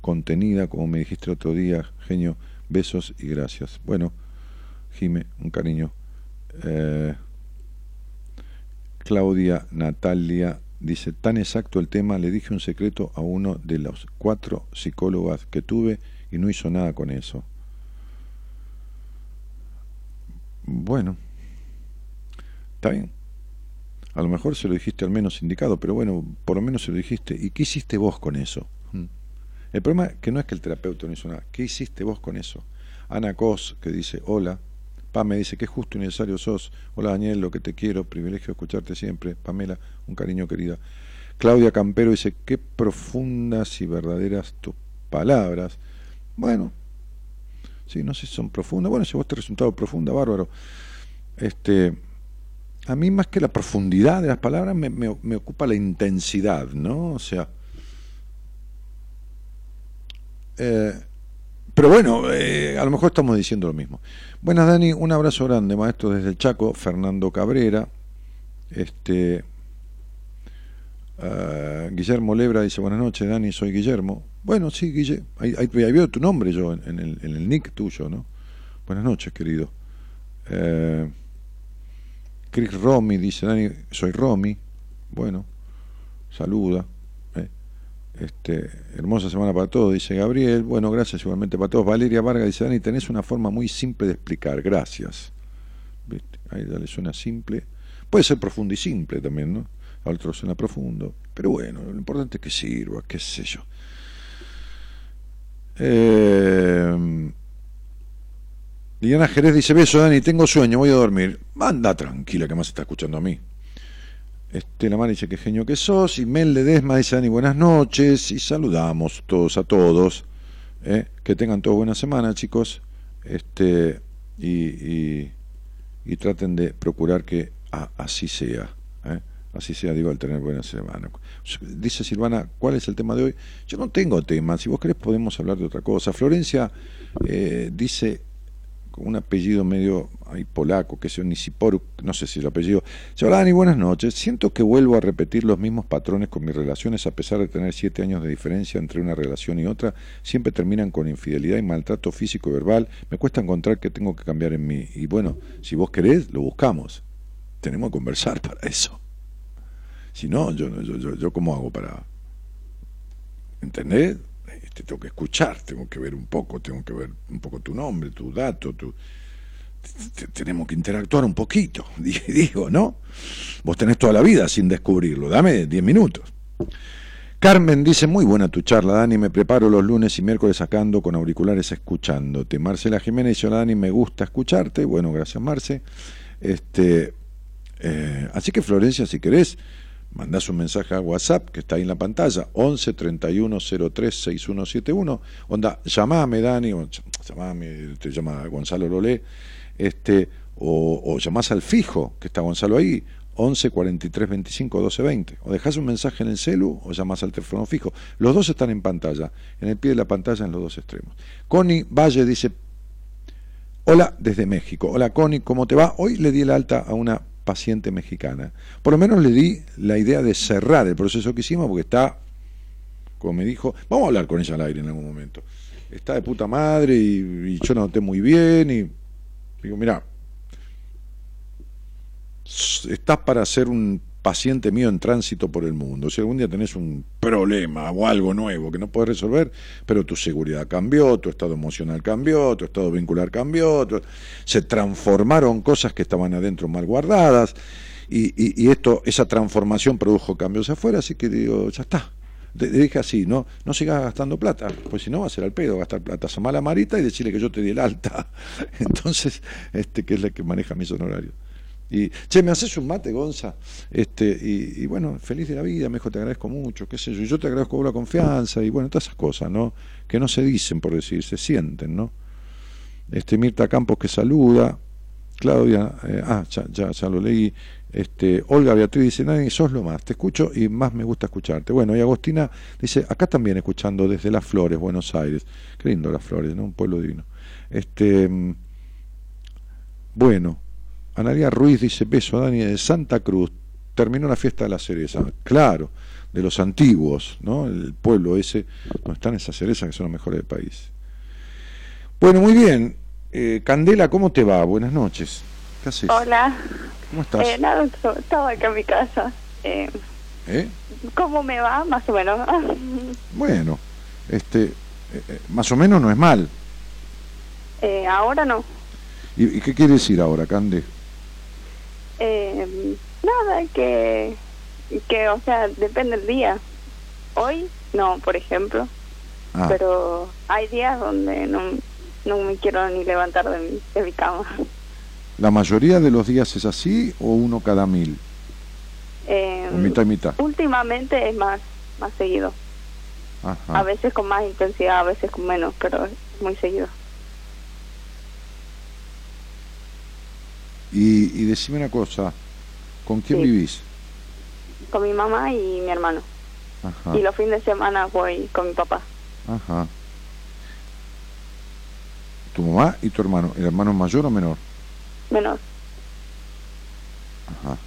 contenida, como me dijiste otro día, genio, besos y gracias. Bueno, Jime, un cariño. Eh, Claudia Natalia dice, tan exacto el tema, le dije un secreto a uno de los cuatro psicólogas que tuve y no hizo nada con eso. Bueno, está bien. A lo mejor se lo dijiste al menos indicado, pero bueno, por lo menos se lo dijiste. ¿Y qué hiciste vos con eso? Mm. El problema que no es que el terapeuta no hizo nada. ¿Qué hiciste vos con eso? Ana Cos, que dice, hola. Pam me dice, qué justo y necesario sos. Hola Daniel, lo que te quiero, privilegio escucharte siempre. Pamela, un cariño querida. Claudia Campero dice, qué profundas y verdaderas tus palabras. Bueno, sí, no sé si son profundas. Bueno, si vos te resultado profunda, bárbaro. Este, a mí más que la profundidad de las palabras me ocupa la intensidad, ¿no? O sea, eh, pero bueno, eh, a lo mejor estamos diciendo lo mismo. Buenas Dani, un abrazo grande, maestro desde el Chaco, Fernando Cabrera. Este ah, Guillermo Lebra dice, buenas noches Dani, soy Guillermo. Bueno, sí, Guille, ahí, ahí- veo tu nombre yo en, el, nick tuyo, ¿no? Buenas noches, querido. Eh, Chris Romy dice, Dani, soy Romy. Bueno, saluda. Este, hermosa semana para todos, dice Gabriel. Bueno, gracias igualmente para todos. Valeria Vargas dice, Dani, tenés una forma muy simple de explicar. Gracias. ¿Viste? Ahí le suena simple. Puede ser profundo y simple también, ¿no? A otro suena profundo. Pero bueno, lo importante es que sirva, qué sé yo. Eh, Jerez dice, beso Dani, tengo sueño, voy a dormir. Anda tranquila, que más está escuchando a mí. Este, la dice que genio que sos. Y Mel Ledesma dice, Dani, buenas noches. Y saludamos todos a todos. ¿eh? Que tengan todos buena semana, chicos. Este, y, y, traten de procurar que así sea. ¿eh? Así sea, digo, al tener buena semana. Dice Silvana, ¿cuál es el tema de hoy? Yo no tengo tema. Si vos querés podemos hablar de otra cosa. Florencia eh, dice un apellido medio ahí polaco, que sea Nisiporuk, no sé si el apellido. Dani, buenas noches. Siento que vuelvo a repetir los mismos patrones con mis relaciones, a pesar de tener siete años de diferencia entre una relación y otra. Siempre terminan con infidelidad y maltrato físico y verbal. Me cuesta encontrar qué tengo que cambiar en mí. Y bueno, si vos querés, lo buscamos. Tenemos que conversar para eso. Si no, yo, yo, yo, yo ¿cómo hago para... ¿Entendés? Tengo que escuchar, tengo que ver un poco, tengo que ver un poco tu nombre, tu dato, tu... Tenemos que interactuar un poquito, di- digo, ¿no? Vos tenés toda la vida sin descubrirlo, dame 10 minutos. Carmen dice, muy buena tu charla, Dani, me preparo los lunes y miércoles sacando con auriculares escuchándote. Marcela Jiménez hola Dani, me gusta escucharte. Bueno, gracias Marce. Este, eh, así que Florencia, si querés, mandás un mensaje a WhatsApp que está ahí en la pantalla, 11 31 03 6171. Onda, llamame Dani, o llamame, te llama Gonzalo Lolé, este, o, o llamás al fijo, que está Gonzalo ahí, 11 43 25 12 20. O dejás un mensaje en el celu o llamás al teléfono fijo. Los dos están en pantalla, en el pie de la pantalla en los dos extremos. Connie Valle dice, Hola desde México. Hola Connie, ¿cómo te va? Hoy le di el alta a una paciente mexicana. Por lo menos le di la idea de cerrar el proceso que hicimos porque está, como me dijo, vamos a hablar con ella al aire en algún momento. Está de puta madre y, yo la noté muy bien y digo, mira, estás para hacer un paciente mío en tránsito por el mundo. Si algún día tenés un problema o algo nuevo que no podés resolver, pero tu seguridad cambió, tu estado emocional cambió, tu estado vincular cambió, se transformaron cosas que estaban adentro mal guardadas y, esto, esa transformación produjo cambios afuera, así que digo, ya está. Te dije así, no, no sigas gastando plata, pues si no va a ser al pedo gastar plata. Llamá a Marita y decirle que yo te di el alta. Entonces, este, que es la que maneja mis honorarios. Y, che, ¿me haces un mate, Gonza? Este, y, bueno, feliz de la vida, me dijo, te agradezco mucho, qué sé yo. Yo te agradezco la confianza y bueno, todas esas cosas, ¿no? Que no se dicen por decir, se sienten, ¿no? Este, Mirta Campos que saluda. Claudia, eh, ah, ya, ya, ya lo leí. Este, Olga Beatriz dice, nadie sos lo más, te escucho y más me gusta escucharte. Bueno, y Agostina dice, acá también escuchando desde Las Flores, Buenos Aires. Qué lindo Las Flores, ¿no? Un pueblo divino. Este, mm, bueno, Analia Ruiz dice, beso a Dani de Santa Cruz. Terminó la fiesta de la cereza. Claro, de los antiguos, ¿no? El pueblo ese, donde están esas cerezas que son las mejores del país. Bueno, muy bien. Eh, Candela, ¿cómo te va? Buenas noches. ¿Qué haces? Hola, ¿Cómo estás? eh, nada, estaba acá en mi casa. Eh, ¿Eh? ¿Cómo me va? Más o menos. Bueno, este, eh, eh, más o menos no es mal. Eh, ahora no. ¿Y, y qué quiere decir ahora, Cande? Eh, nada, que, que, o sea, depende del día. Hoy no, por ejemplo, Ah, pero hay días donde no, no me quiero ni levantar de mi, de mi cama. ¿La mayoría de los días es así o uno cada mil? Eh, O mitad y mitad. últimamente es más, más seguido. Ajá. A veces con más intensidad, a veces con menos, pero es muy seguido. Y, y decime una cosa, ¿con quién Sí. vivís? Con mi mamá y mi hermano. Ajá. Y los fines de semana voy con mi papá. Ajá. ¿Tu mamá y tu hermano? ¿El hermano es mayor o menor? Menor. Ajá.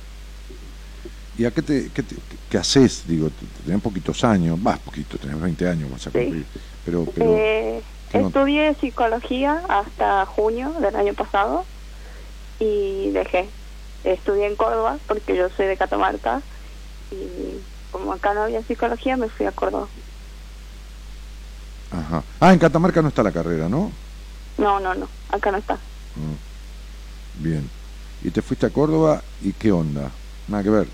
¿Y a qué te, qué, te- qué haces? Digo, te- te- tenés poquitos años, vas poquito, tenés 20 años, vas a Sí. cumplir. Pero, pero, Eh, ¿qué no- estudié psicología hasta junio del año pasado y dejé. Estudié en Córdoba porque yo soy de Catamarca y como acá no había psicología me fui a Córdoba. ajá. Ah, en Catamarca no está la carrera, ¿no? No, no, no, acá no está. Mm. Bien. ¿Y te fuiste a Córdoba y qué onda? Nada que ver.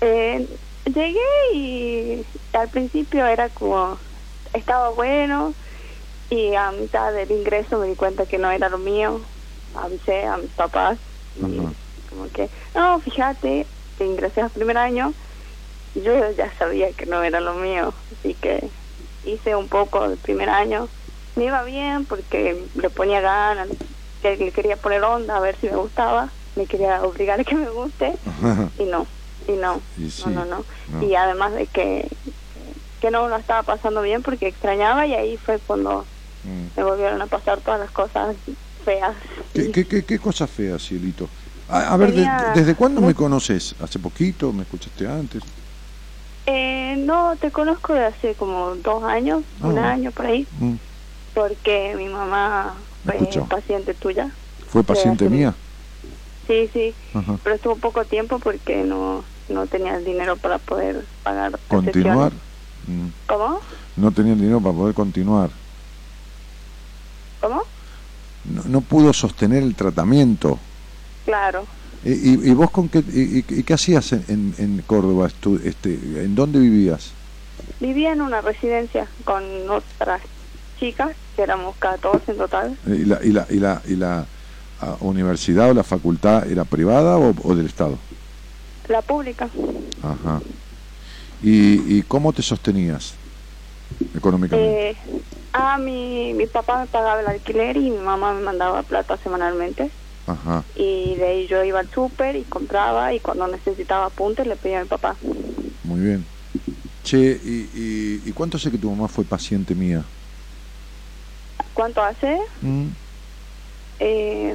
Eh, llegué y al principio era como, estaba bueno y a mitad del ingreso me di cuenta que no era lo mío. Avisé a mis papás y Ajá. como que, no, fíjate, que ingresé al primer año yo ya sabía que no era lo mío, así que hice un poco del primer año. Me iba bien porque le ponía ganas, que le quería poner onda a ver si me gustaba, me quería obligar a que me guste y no, y no, Y sí, no, no, no, no. Y además de que, que no lo estaba pasando bien porque extrañaba y ahí fue cuando Mm. me volvieron a pasar todas las cosas feas. ¿Qué, qué, qué, qué cosa fea, Cielito? A, a ver, de- ¿desde cuándo me conoces? ¿Hace poquito? ¿Me escuchaste antes? Eh, no, te conozco de hace como dos años, Ah, un año por ahí, Mm. porque mi mamá fue paciente tuya. ¿Fue paciente hace- mía? Sí, sí, Ajá. pero estuvo poco tiempo porque no no tenía el dinero para poder pagar ¿Continuar? Mm. ¿Cómo? No tenía el dinero para poder continuar. ¿Cómo? No, no pudo sostener el tratamiento. Claro. ¿Y, y- y vos con qué, y, qué hacías en, en, en Córdoba? Estu- este, ¿En dónde vivías? Vivía en una residencia con otras chicas, que éramos 14 en total. ¿Y la, y la, y la, y la ah, universidad o la facultad era privada o, o del Estado? La pública. Ajá. ¿Y, y cómo te sostenías económicamente? Eh, ah, mi, mi papá me pagaba el alquiler y mi mamá me mandaba plata semanalmente. Ajá. Y de ahí yo iba al súper y compraba y cuando necesitaba apuntes le pedía a mi papá. Muy bien. Che, ¿y, y, y cuánto sé que tu mamá fue paciente mía? ¿Cuánto hace? Mm. Eh,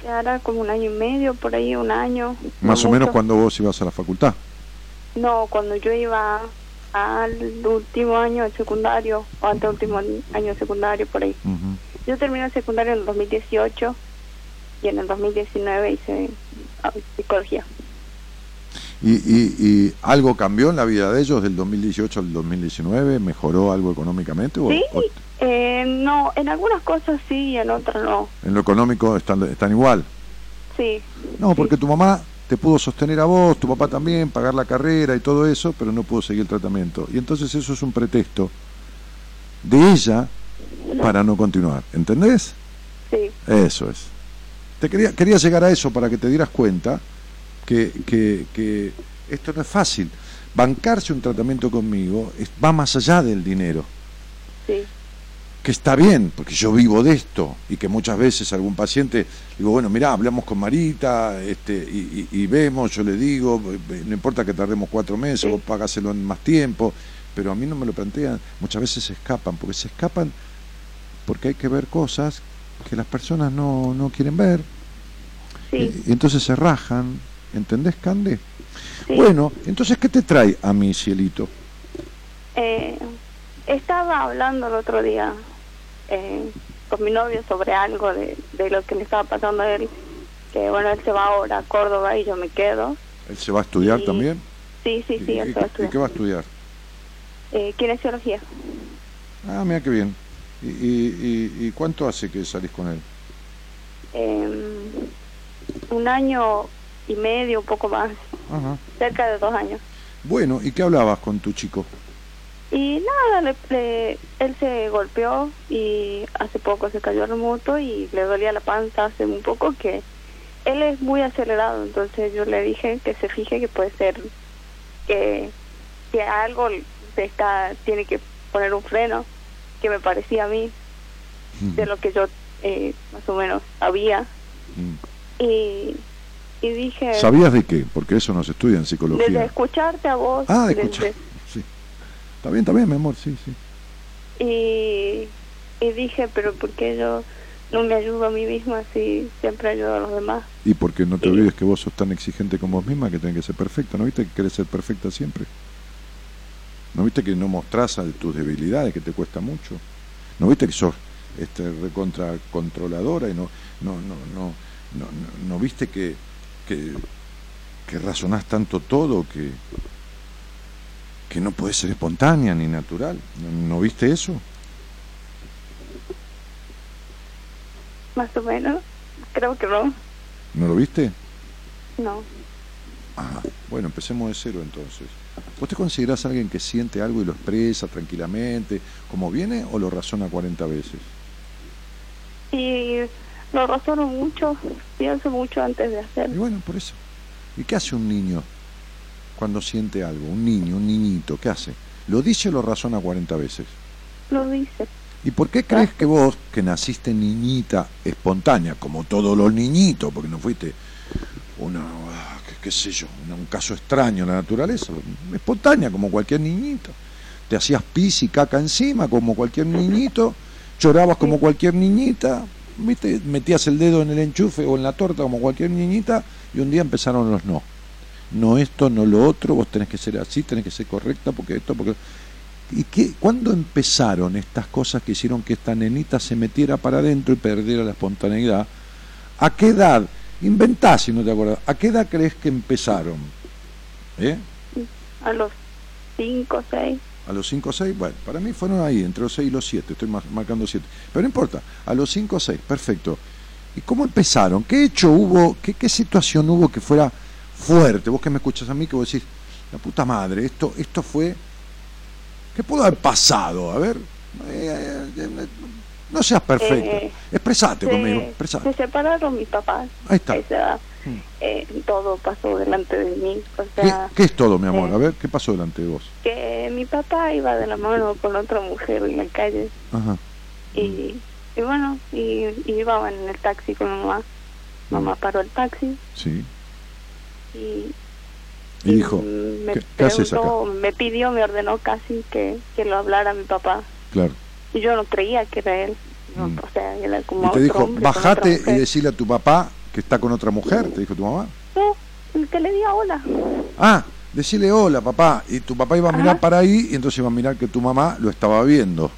que hará como un año y medio, por ahí un año. Más o menos cuando vos ibas a la facultad. No, cuando yo iba al último año de secundario, o ante último año de secundario, por ahí. Yo terminé el secundario en el 2018 y en el 2019 hice ah, psicología. ¿Y, y, y algo cambió en la vida de ellos del 2018 al 2019? ¿Mejoró algo económicamente? o- Sí, o eh, no, en algunas cosas sí y en otras no. en lo económico están, están igual? Sí. No, porque tu mamá te pudo sostener a vos, tu papá también, pagar la carrera y todo eso, pero no pudo seguir el tratamiento. Y entonces eso es un pretexto de ella para no continuar. ¿Entendés? Sí, Eso es. Te quería, quería llegar a eso para que te dieras cuenta que, que, que esto no es fácil. Bancarse un tratamiento conmigo es- va más allá del dinero. sí, Que está bien, porque yo vivo de esto y que muchas veces algún paciente, digo, bueno, mira, hablamos con Marita este, y, y- y vemos, yo le digo, eh, no importa que tardemos cuatro meses, Sí. vos pagáselo en más tiempo, pero a mí no me lo plantean, muchas veces se escapan, porque se escapan porque hay que ver cosas que las personas no, no quieren ver. sí, Y, y entonces se rajan, ¿entendés, Cande? sí. Bueno, entonces, ¿qué te trae a mi cielito? Eh, estaba hablando el otro día eh, con mi novio sobre algo de, de lo que le estaba pasando a él. Que bueno, él se va ahora a Córdoba y yo me quedo. ¿Él se va a estudiar también? Sí, sí, sí, ¿Y, él y- se va a y estudiar. qué va a estudiar? Eh, kinesiología. Ah, mira qué bien. ¿Y, y, y- y cuánto hace que salís con él? Eh, un año y medio, un poco más, Ajá. cerca de dos años. Bueno, ¿y qué hablabas con tu chico? Y nada, le, le- él se golpeó y hace poco se cayó el moto y le dolía la panza hace un poco que él es muy acelerado, entonces yo le dije que se fije que puede ser que, que algo se está tiene que poner un freno, que me parecía a mí de lo que yo eh, más o menos sabía Mm. y, y dije ¿Sabías de qué? Porque eso no se estudia en psicología. desde escucharte a vos Ah, de escuchar. Está bien, está bien, mi amor, sí, sí. y, y dije, pero ¿por qué yo no me ayudo a mí misma si siempre ayudo a los demás? Y porque no te olvides que vos sos tan exigente con vos misma que tenés que ser perfecta. ¿No viste que querés ser perfecta siempre? ¿No viste que no mostrás tus debilidades, que te cuesta mucho? ¿No viste que sos este, recontra controladora y no, no, no, no, no, no, no viste que, que, que razonás tanto todo que, que no podés ser espontánea ni natural? ¿No, no viste eso? Más o menos. Creo que no. ¿No lo viste? No. Ah, bueno, empecemos de cero entonces. ¿Vos te considerás alguien que siente algo y lo expresa tranquilamente, como viene, o lo razona 40 veces? Y lo razono mucho, pienso mucho antes de Y hacerlo. bueno, por eso. ¿Y qué hace un niño cuando siente algo? Un niño, un niñito, ¿qué hace? ¿Lo dice o lo razona 40 veces? Lo dice. ¿Y por qué crees que vos, que naciste niñita espontánea, como todos los niñitos, porque no fuiste una, ah, qué, qué sé yo, una- un caso extraño en la naturaleza, espontánea como cualquier niñito, te hacías pis y caca encima como cualquier niñito, llorabas como cualquier niñita, ¿viste? metías el dedo en el enchufe o en la torta como cualquier niñita y un día empezaron los no. No esto, no lo otro, vos tenés que ser así, tenés que ser correcta porque esto, porque... ¿Y qué, cuándo empezaron estas cosas que hicieron que esta nenita se metiera para adentro y perdiera la espontaneidad? ¿A qué edad? Inventá si no te acuerdas. ¿A qué edad crees que empezaron? ¿Eh? A los cinco, seis. ¿A los 5 o 6? Bueno, para mí fueron ahí, entre los 6 y los 7, estoy ma- marcando 7. Pero no importa, a los 5 o 6, perfecto. ¿Y cómo empezaron? ¿Qué hecho hubo? ¿Qué, qué situación hubo que fuera fuerte? Vos que me escuchas a mí, que vos decís, la puta madre, esto, esto fue... ¿Qué pudo haber pasado? A ver, eh, eh, eh, no seas perfecta. Eh, Expresate Se, conmigo, se expresate. separaron mis papás. Ahí está. Esa. Mm. Eh, todo pasó delante de mí. O ¿Qué, sea, qué es todo, mi amor? eh, A ver, ¿qué pasó delante de vos? que mi papá iba de la mano con otra mujer en la calle. Ajá. Y, y bueno, y, y iba en el taxi con mamá. Mamá paró el taxi Sí. Y, Y dijo, me ¿qué- qué haces preguntó, me pidió, me ordenó casi que, que lo hablara mi papá. claro. Y yo no creía que era él. No, Mm. O sea, era como Y te dijo, hombre bajate y decirle a tu papá que está con otra mujer, te dijo tu mamá. No, el que le diga hola. Ah, decirle hola, papá. Y tu papá iba a mirar para ahí y entonces iba a mirar que tu mamá lo estaba viendo.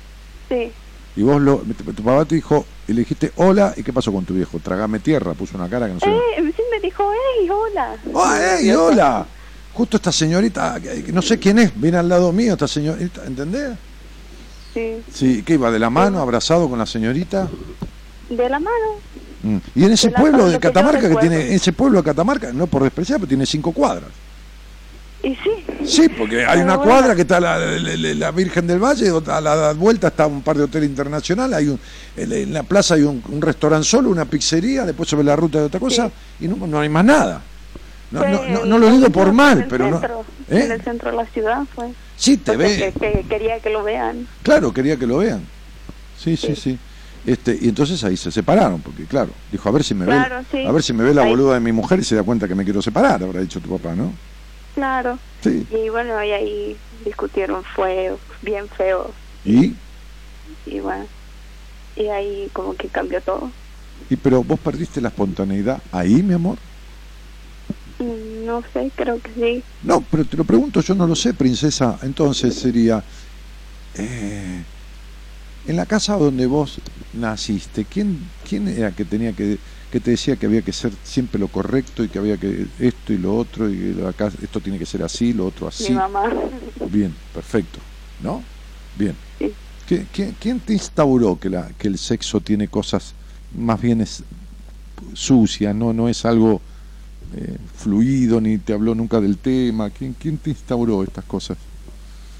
Sí, Y vos lo, tu papá te dijo, y le dijiste hola, ¿y qué pasó con tu viejo? Tragame tierra, puso una cara que no ve. eh, sí me dijo, hey, hola. ¡Ah, ey, hola! justo esta señorita, que- que no sé quién es, viene al lado mío esta señorita, ¿entendés? Sí, Sí, que iba de la mano, abrazado con la señorita. de la mano. Mm. Y en ese De pueblo lo de que Catamarca, que recuerdo. tiene, ese pueblo de Catamarca, no por despreciar, pero tiene cinco cuadras. Y sí. Sí, porque hay una bueno. cuadra que está la, la- la- la Virgen del Valle, a la vuelta está un par de hoteles internacionales, hay un, en la plaza hay un, un restaurante solo, una pizzería, después sobre la ruta de otra cosa, y no, no hay más nada. No, no, no, no lo digo por mal, en pero no. ¿Eh? En el centro de la ciudad fue. Sí, te ve. que- que quería que lo vean. Claro, quería que lo vean. Sí, sí, Sí. sí. Este, y entonces ahí se separaron, porque claro, dijo, a ver si me Claro, ve, sí. a ver si me ve la Ahí. boluda de mi mujer y se da cuenta que me quiero separar, habrá dicho tu papá, ¿no? Claro. Sí. Y bueno, y ahí discutieron fue bien feo. Y, Y bueno, y ahí como que cambió todo. y pero vos perdiste la espontaneidad ahí, mi amor. Mm, No sé, creo que sí. No, pero te lo pregunto, yo no lo sé, princesa. Entonces sería, eh, en la casa donde vos naciste, ¿quién, quién era que tenía que, que te decía que había que ser siempre lo correcto y que había que esto y lo otro y acá esto tiene que ser así, lo otro así? Mi mamá. Bien, perfecto, ¿no? Bien. Sí. ¿Qui- qui- ¿Quién te instauró que, la, que el sexo tiene cosas más bien es sucias, no, no es algo eh, fluido, ni te habló nunca del tema? ¿Quién, ¿Quién te instauró estas cosas?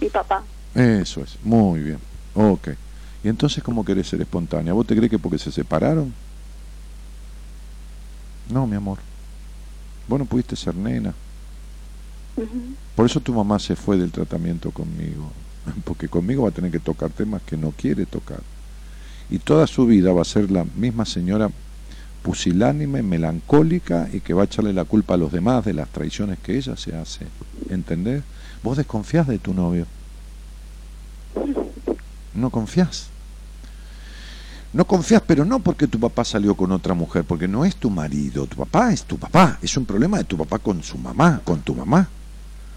Mi papá. Eso es, muy bien, ok. ¿Y entonces cómo querés ser espontánea? ¿Vos te crees que porque se separaron? No, mi amor. Vos no pudiste ser nena. Por eso tu mamá se fue del tratamiento conmigo, porque conmigo va a tener que tocar temas que no quiere tocar. Y toda su vida va a ser la misma señora pusilánime, melancólica y que va a echarle la culpa a los demás de las traiciones que ella se hace. ¿Entendés? Vos desconfías de tu novio. No confías. No confías, pero no porque tu papá salió con otra mujer, porque no es tu marido, tu papá es tu papá, es un problema de tu papá con su mamá, con tu mamá.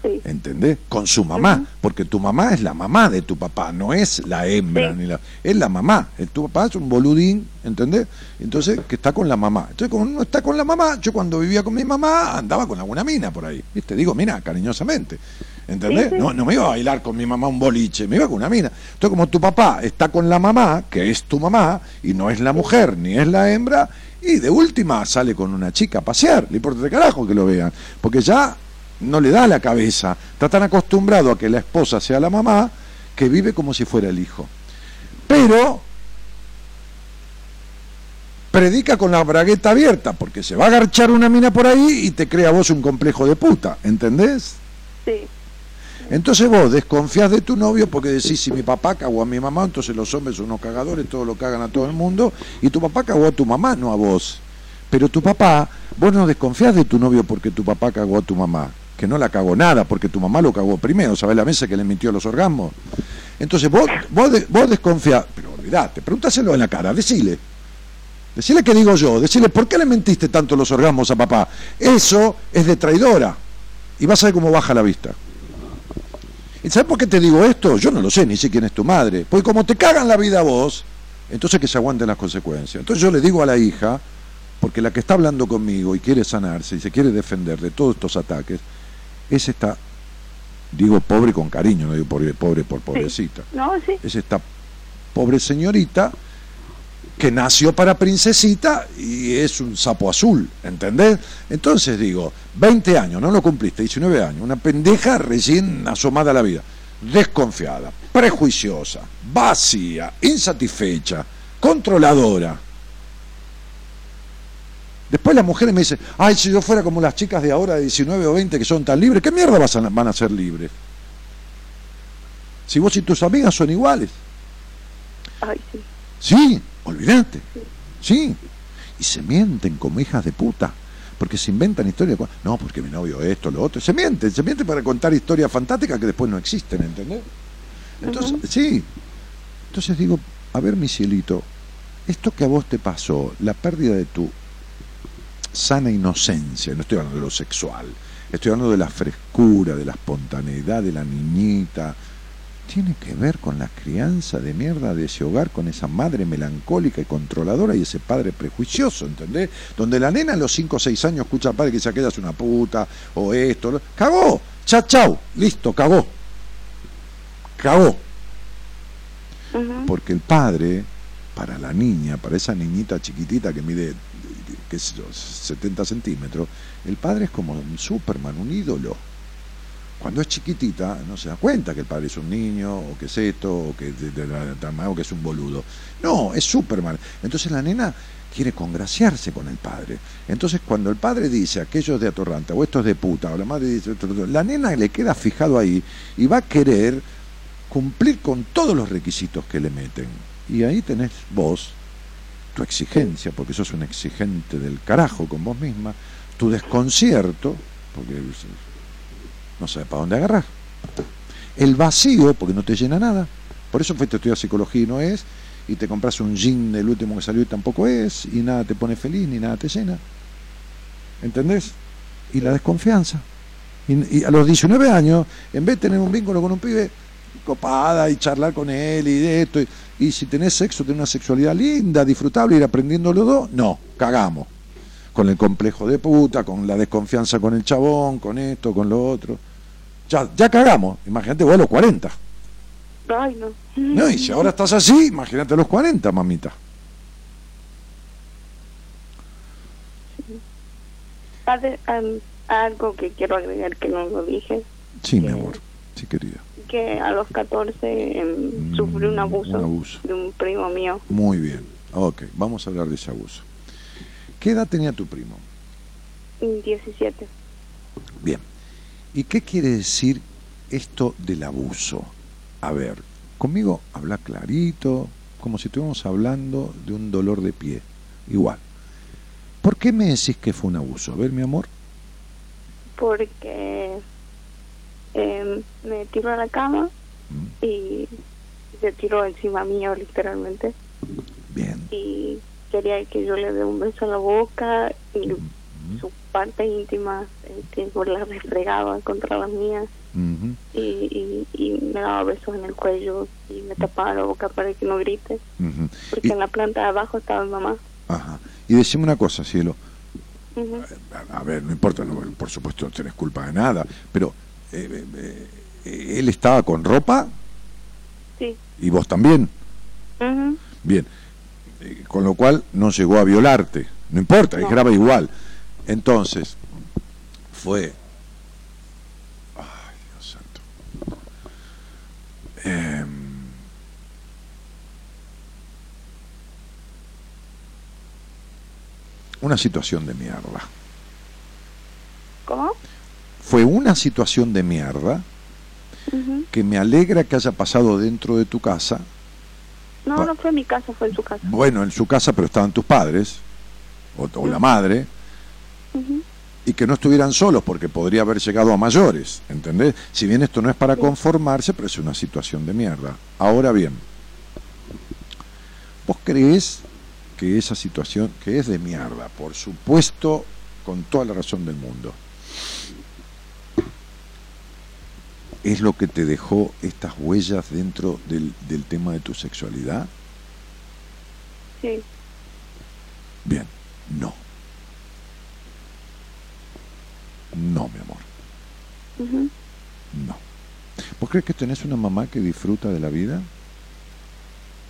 Sí. ¿entendés? Con su mamá, porque tu mamá es la mamá de tu papá, no es la hembra, Sí. ni la, es la mamá. El- Tu papá es un boludín, ¿entendés? Entonces, que está con la mamá. Entonces, como no está con la mamá, yo cuando vivía con mi mamá andaba con alguna mina por ahí, ¿viste? Digo, mina, cariñosamente, ¿entendés? Sí, sí. No, no me iba a bailar con mi mamá un boliche, me iba con una mina. Entonces, como tu papá está con la mamá, que es tu mamá, y no es la mujer, ni es la hembra, y de última sale con una chica a pasear, le importa de carajo que lo vean, porque ya no le da la cabeza, está tan acostumbrado a que la esposa sea la mamá, que vive como si fuera el hijo. Pero predica con la bragueta abierta, porque se va a agarchar una mina por ahí y te crea a vos un complejo de puta, ¿entendés? Sí. Entonces vos desconfías de tu novio porque decís, si mi papá cagó a mi mamá, entonces los hombres son unos cagadores, todos lo cagan a todo el mundo, y tu papá cagó a tu mamá, no a vos. Pero tu papá, vos no desconfías de tu novio porque tu papá cagó a tu mamá, que no la cagó nada, porque tu mamá lo cagó primero, ¿sabes la mesa que le mintió los orgasmos? Entonces vos, vos, de- vos desconfías, pero olvidate, pregúntaselo en la cara, decile. Decile que digo yo, decile, ¿por qué le mentiste tanto los orgasmos a papá? Eso es de traidora. Y vas a ver cómo baja la vista. ¿Y sabes por qué te digo esto? Yo no lo sé, ni sé quién es tu madre. Porque como te cagan la vida a vos, entonces que se aguanten las consecuencias. Entonces yo le digo a la hija, porque la que está hablando conmigo y quiere sanarse y se quiere defender de todos estos ataques, es esta, digo pobre con cariño, no digo pobre, pobre por pobrecita, No, sí. es esta pobre señorita que nació para princesita y es un sapo azul, ¿entendés? Entonces digo, 20 años, no lo cumpliste, 19 años, una pendeja recién asomada a la vida, desconfiada, prejuiciosa, vacía, insatisfecha, controladora. Después las mujeres me dicen, ay, si yo fuera como las chicas de ahora de 19 o 20 que son tan libres, ¿qué mierda vas a- van a ser libres? Si vos y tus amigas son iguales. Ay, sí. Sí, olvídate. Sí. Y se mienten como hijas de puta. Porque se inventan historias. No, porque mi novio esto, lo otro. Se mienten, se mienten para contar historias fantásticas que después no existen, ¿entendés? Entonces, sí. Entonces digo, a ver, mi cielito, esto que a vos te pasó, la pérdida de tu sana inocencia, no estoy hablando de lo sexual, estoy hablando de la frescura, de la espontaneidad de la niñita, tiene que ver con la crianza de mierda de ese hogar, con esa madre melancólica y controladora y ese padre prejuicioso, ¿entendés? Donde la nena a los 5 o 6 años escucha al padre que dice aquella es una puta, o esto, lo- cagó, chao, chao, listo, cagó. Cagó. Porque el padre, para la niña, para esa niñita chiquitita que mide, qué sé yo, 70 centímetros, el padre es como un Superman, un ídolo. Cuando es chiquitita no se da cuenta que el padre es un niño, o que es esto, o que, de- que es un boludo. No, es Superman. Entonces la nena quiere congraciarse con el padre. Entonces cuando el padre dice aquello es de atorrante, o esto es de puta, o la madre dice, esto, esto", la nena le queda fijado ahí y va a querer cumplir con todos los requisitos que le meten. Y ahí tenés vos tu exigencia, porque sos un exigente del carajo con vos misma, tu desconcierto, porque no sabes para dónde agarrar. El vacío, porque no te llena nada. Por eso fuiste a estudiar psicología y no es, y te compras un jean del último que salió y tampoco es, y nada te pone feliz ni nada te llena. ¿Entendés? Y la desconfianza. Y, a los 19 años, en vez de tener un vínculo con un pibe, copada y charlar con él y de esto, y, y si tenés sexo, tenés una sexualidad linda, disfrutable, ir aprendiendo los dos, no, cagamos. Con el complejo de puta, con la desconfianza con el chabón, con esto, con lo otro. Ya, ya cagamos. Imagínate vos a los 40. Ay, no. No, y si ahora estás así, imagínate a los 40, mamita. Algo que quiero agregar que no lo dije, Sí, mi amor. Sí, querida. que a los 14 em, Mm, sufrí un abuso, un abuso. de un primo mío, Muy bien. Ok, vamos a hablar de ese abuso. ¿Qué edad tenía tu primo? en 17. Bien. ¿Y qué quiere decir esto del abuso? A ver, conmigo habla clarito, como si estuviéramos hablando de un dolor de pie. Igual. ¿Por qué me decís que fue un abuso? A ver, mi amor. porque em, me tiró a la cama Mm, y se tiró encima mío literalmente Bien. y quería que yo le dé un beso en la boca y Mm, su parte íntima este, pues, la refregaba contra las mías. Y, y, y me daba besos en el cuello y me tapaba la boca para que no grite. Porque Y- en la planta de abajo estaba mi mamá. Ajá. Y decime una cosa, cielo. A, a ver, no importa, no, por supuesto no tenés culpa de nada, pero eh, eh, eh, él estaba con ropa sí. Y vos también. Bien, con lo cual no llegó a violarte, no importa, es grave igual. Entonces, fue... Ay, Dios santo. Em, una situación de mierda. ¿cómo? Fue una situación de mierda que me alegra que haya pasado dentro de tu casa. no no fue en mi casa fue en su casa Bueno, en su casa, pero estaban tus padres, o, o la madre, Y que no estuvieran solos porque podría haber llegado a mayores, ¿entendés? Si bien esto no es para conformarse, pero es una situación de mierda. Ahora bien, ¿vos crees que esa situación, que es de mierda, por supuesto, con toda la razón del mundo, es lo que te dejó estas huellas dentro del, del tema de tu sexualidad? sí Bien, no. No, mi amor, no. ¿Vos crees que tenés una mamá que disfruta de la vida?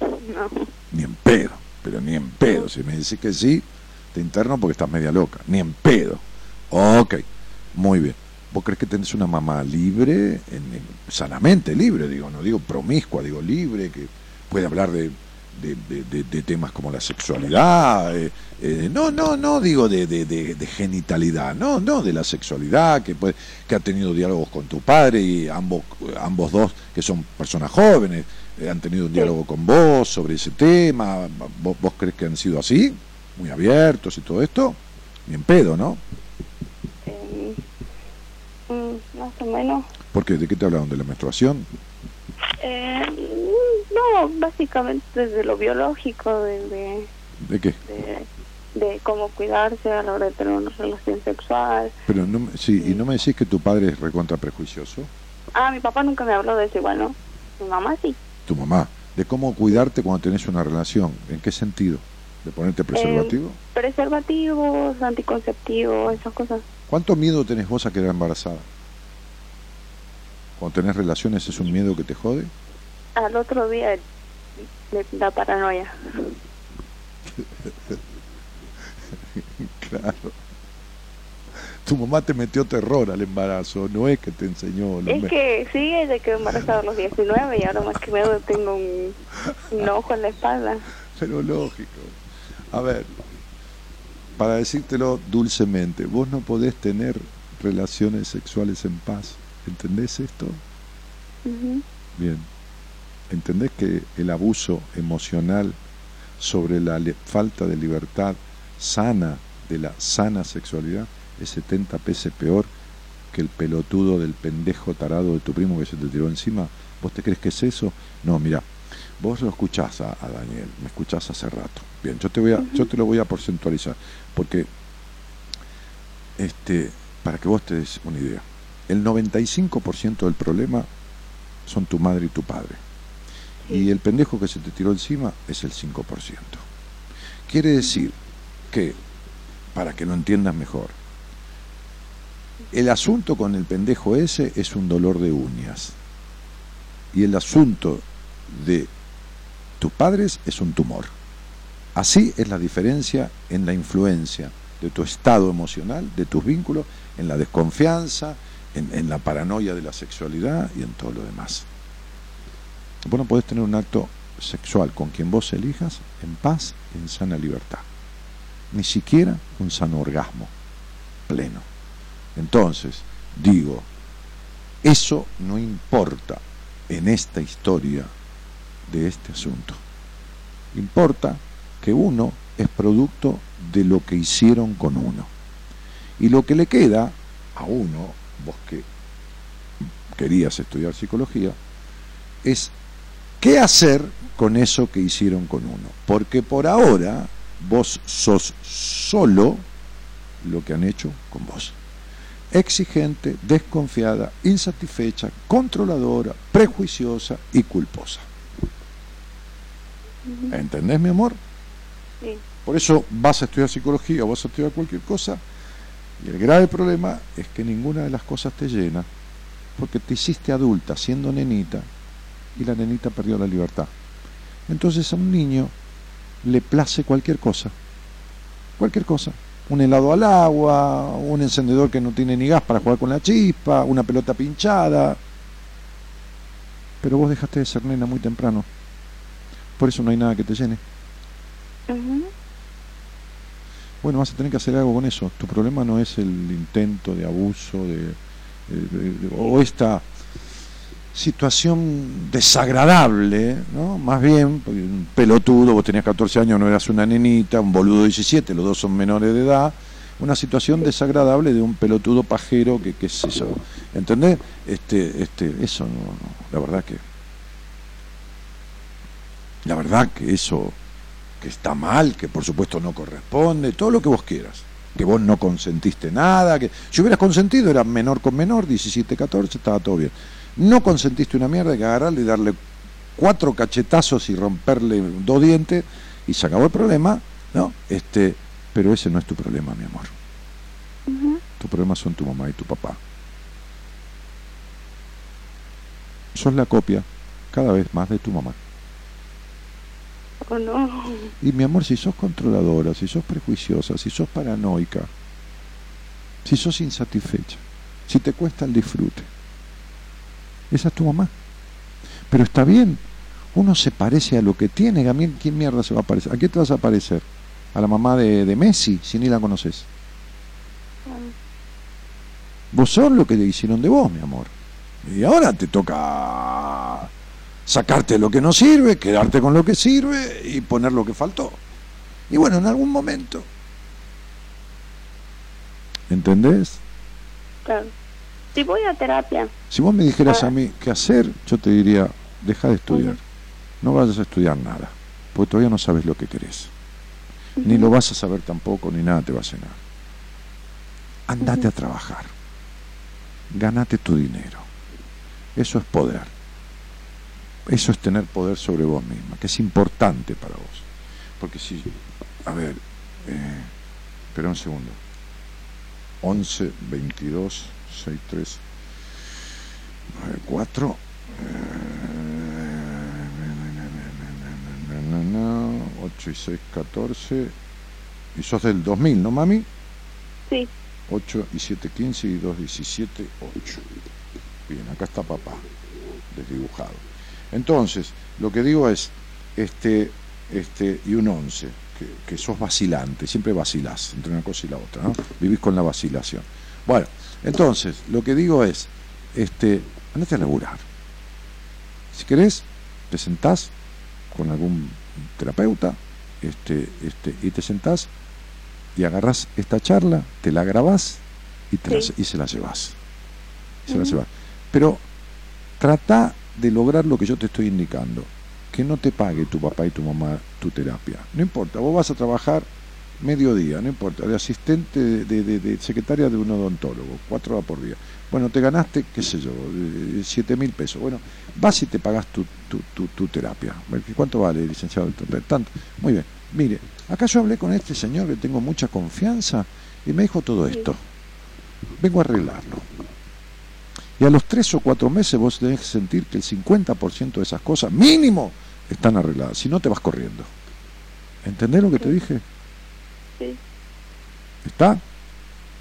no Ni en pedo, pero ni en pedo. Si me decís que sí, te interno porque estás media loca. Ni en pedo. Ok, muy bien. ¿Vos crees que tenés una mamá libre, en- en- sanamente libre, digo, no digo promiscua, digo libre, que puede hablar de, de- de- temas como la sexualidad? eh, eh, no, no, no digo de, de- genitalidad, no, no, de la sexualidad, que, puede, que ha tenido diálogos con tu padre y ambos, ambos dos, que son personas jóvenes, eh, han tenido un Sí. diálogo con vos sobre ese tema. ¿Vos, ¿Vos crees que han sido así? Muy abiertos y todo esto. Ni en pedo, ¿no? Mm, más o menos. ¿Por qué? ¿De qué te hablaron? ¿De la menstruación? Eh, no, básicamente desde lo biológico, de, de, ¿De qué? de, de cómo cuidarse a la hora de tener una relación sexual. Pero no, sí, y no me decís que tu padre es recontra prejuicioso. Ah, mi papá nunca me habló de eso igual, ¿no? Mi mamá sí. Tu mamá. De cómo cuidarte cuando tenés una relación. ¿En qué sentido? ¿De ponerte preservativo? Eh, preservativos, anticonceptivos, esas cosas. ¿Cuánto miedo tenés vos a quedar embarazada? Cuando tenés relaciones, ¿es un miedo que te jode? Al otro día da paranoia. Claro. Tu mamá te metió terror al embarazo, no es que te enseñó. Es que sí, ella quedó embarazada a los 19 y ahora más que miedo tengo un, un ojo en la espalda. Pero lógico. A ver, para decírtelo dulcemente, vos no podés tener relaciones sexuales en paz. ¿Entendés esto? Bien. ¿Entendés que el abuso emocional sobre la falta de libertad sana, de la sana sexualidad, es 70 veces peor que el pelotudo del pendejo tarado de tu primo que se te tiró encima? ¿Vos te crees que es eso? No, mira, vos lo escuchás a, a Daniel, me escuchás hace rato. Bien, yo te voy a, yo te lo voy a porcentualizar, porque este, para que vos te des una idea, el 95% del problema son tu madre y tu padre. Y el pendejo que se te tiró encima es el 5%. Quiere decir que, para que lo entiendas mejor, el asunto con el pendejo ese es un dolor de uñas. Y el asunto de tus padres es un tumor. Así es la diferencia en la influencia de tu estado emocional, de tus vínculos, en la desconfianza, en, la paranoia de la sexualidad y en todo lo demás. Vos no podés tener un acto sexual con quien vos elijas en paz y en sana libertad. Ni siquiera un sano orgasmo pleno. Entonces, digo, eso no importa en esta historia de este asunto. Importa que uno es producto de lo que hicieron con uno. Y lo que le queda a uno, vos que querías estudiar psicología, es qué hacer con eso que hicieron con uno. Porque por ahora vos sos solo lo que han hecho con vos. Exigente, desconfiada, insatisfecha, controladora, prejuiciosa y culposa. ¿Entendés, mi amor? Sí. Por eso vas a estudiar psicología o vas a estudiar cualquier cosa. Y el grave problema es que ninguna de las cosas te llena, porque te hiciste adulta siendo nenita y la nenita perdió la libertad. Entonces a un niño le place cualquier cosa, cualquier cosa. Un helado al agua, un encendedor que no tiene ni gas para jugar con la chispa, una pelota pinchada. Pero vos dejaste de ser nena muy temprano. Por eso no hay nada que te llene. Bueno, vas a tener que hacer algo con eso. Tu problema no es el intento de abuso de, o esta situación desagradable, ¿no? Más bien, un pelotudo, vos tenías 14 años, no eras una nenita, un boludo de 17, los dos son menores de edad, una situación desagradable de un pelotudo pajero que qué sé yo, ¿entendés? Este, este, eso no, no, la verdad que la verdad que eso que está mal, que por supuesto no corresponde, todo lo que vos quieras. Que vos no consentiste nada, que si hubieras consentido era menor con menor, 17, 14, estaba todo bien. No consentiste una mierda, hay que agarrarle y darle cuatro cachetazos y romperle dos dientes y se acabó el problema, ¿no? Este, pero ese no es tu problema, mi amor. Tu problema son tu mamá y tu papá. Sos la copia cada vez más de tu mamá. ¿O no? Y mi amor, si sos controladora, si sos prejuiciosa, si sos paranoica, si sos insatisfecha, si te cuesta el disfrute, esa es tu mamá. Pero está bien, uno se parece a lo que tiene. ¿A mí quién mierda se va a parecer? ¿A qué te vas a parecer? ¿A la mamá de, de Messi, si ni la conoces? Vos sos lo que te hicieron de vos, mi amor. Y ahora te toca sacarte lo que no sirve, quedarte con lo que sirve y poner lo que faltó. Y bueno, en algún momento. ¿Entendés? Claro. Si voy a terapia, Si vos me dijeras Ah. a mí qué hacer, yo te diría, deja de estudiar. No vayas a estudiar nada, porque todavía no sabes lo que querés. Ni lo vas a saber tampoco, ni nada te va a cenar. Andate a trabajar. Ganate tu dinero. Eso es poder. Eso es tener poder sobre vos misma, que es importante para vos. Porque si, a ver, eh, espera un segundo. 11, 22, 6, 3, 9, 4. 8 y 6, 14. Y sos del 2000, ¿no, mami? Sí, 8 y 7, 15 y 2, 17, 8. Bien, acá está papá, desdibujado. Entonces, lo que digo es, este, este, y un 11, que, que sos vacilante, siempre vacilás entre una cosa y la otra, ¿no? Vivís con la vacilación. Bueno, entonces, lo que digo es, este, andate a laburar. Si querés, te sentás con algún terapeuta, este, este, y te sentás y agarrás esta charla, te la grabás y, te la- y se la llevas. Se la llevas. Pero trata de lograr lo que yo te estoy indicando. Que no te pague tu papá y tu mamá tu terapia. No importa, vos vas a trabajar mediodía, no importa, de asistente, de, de- de- de secretaria de un odontólogo, cuatro horas por día. Bueno, te ganaste, qué sé yo, eh, siete mil pesos. Bueno, vas y te pagas tu, tu, tu, tu terapia. ¿Cuánto vale, licenciado? Tanto. Muy bien. Mire, acá yo hablé con este señor que tengo mucha confianza y me dijo todo esto. Vengo a arreglarlo. Y a los tres o cuatro meses vos tenés que sentir que el 50% de esas cosas, mínimo, están arregladas. Si no, te vas corriendo. ¿Entendés lo que te dije? sí, ¿Está?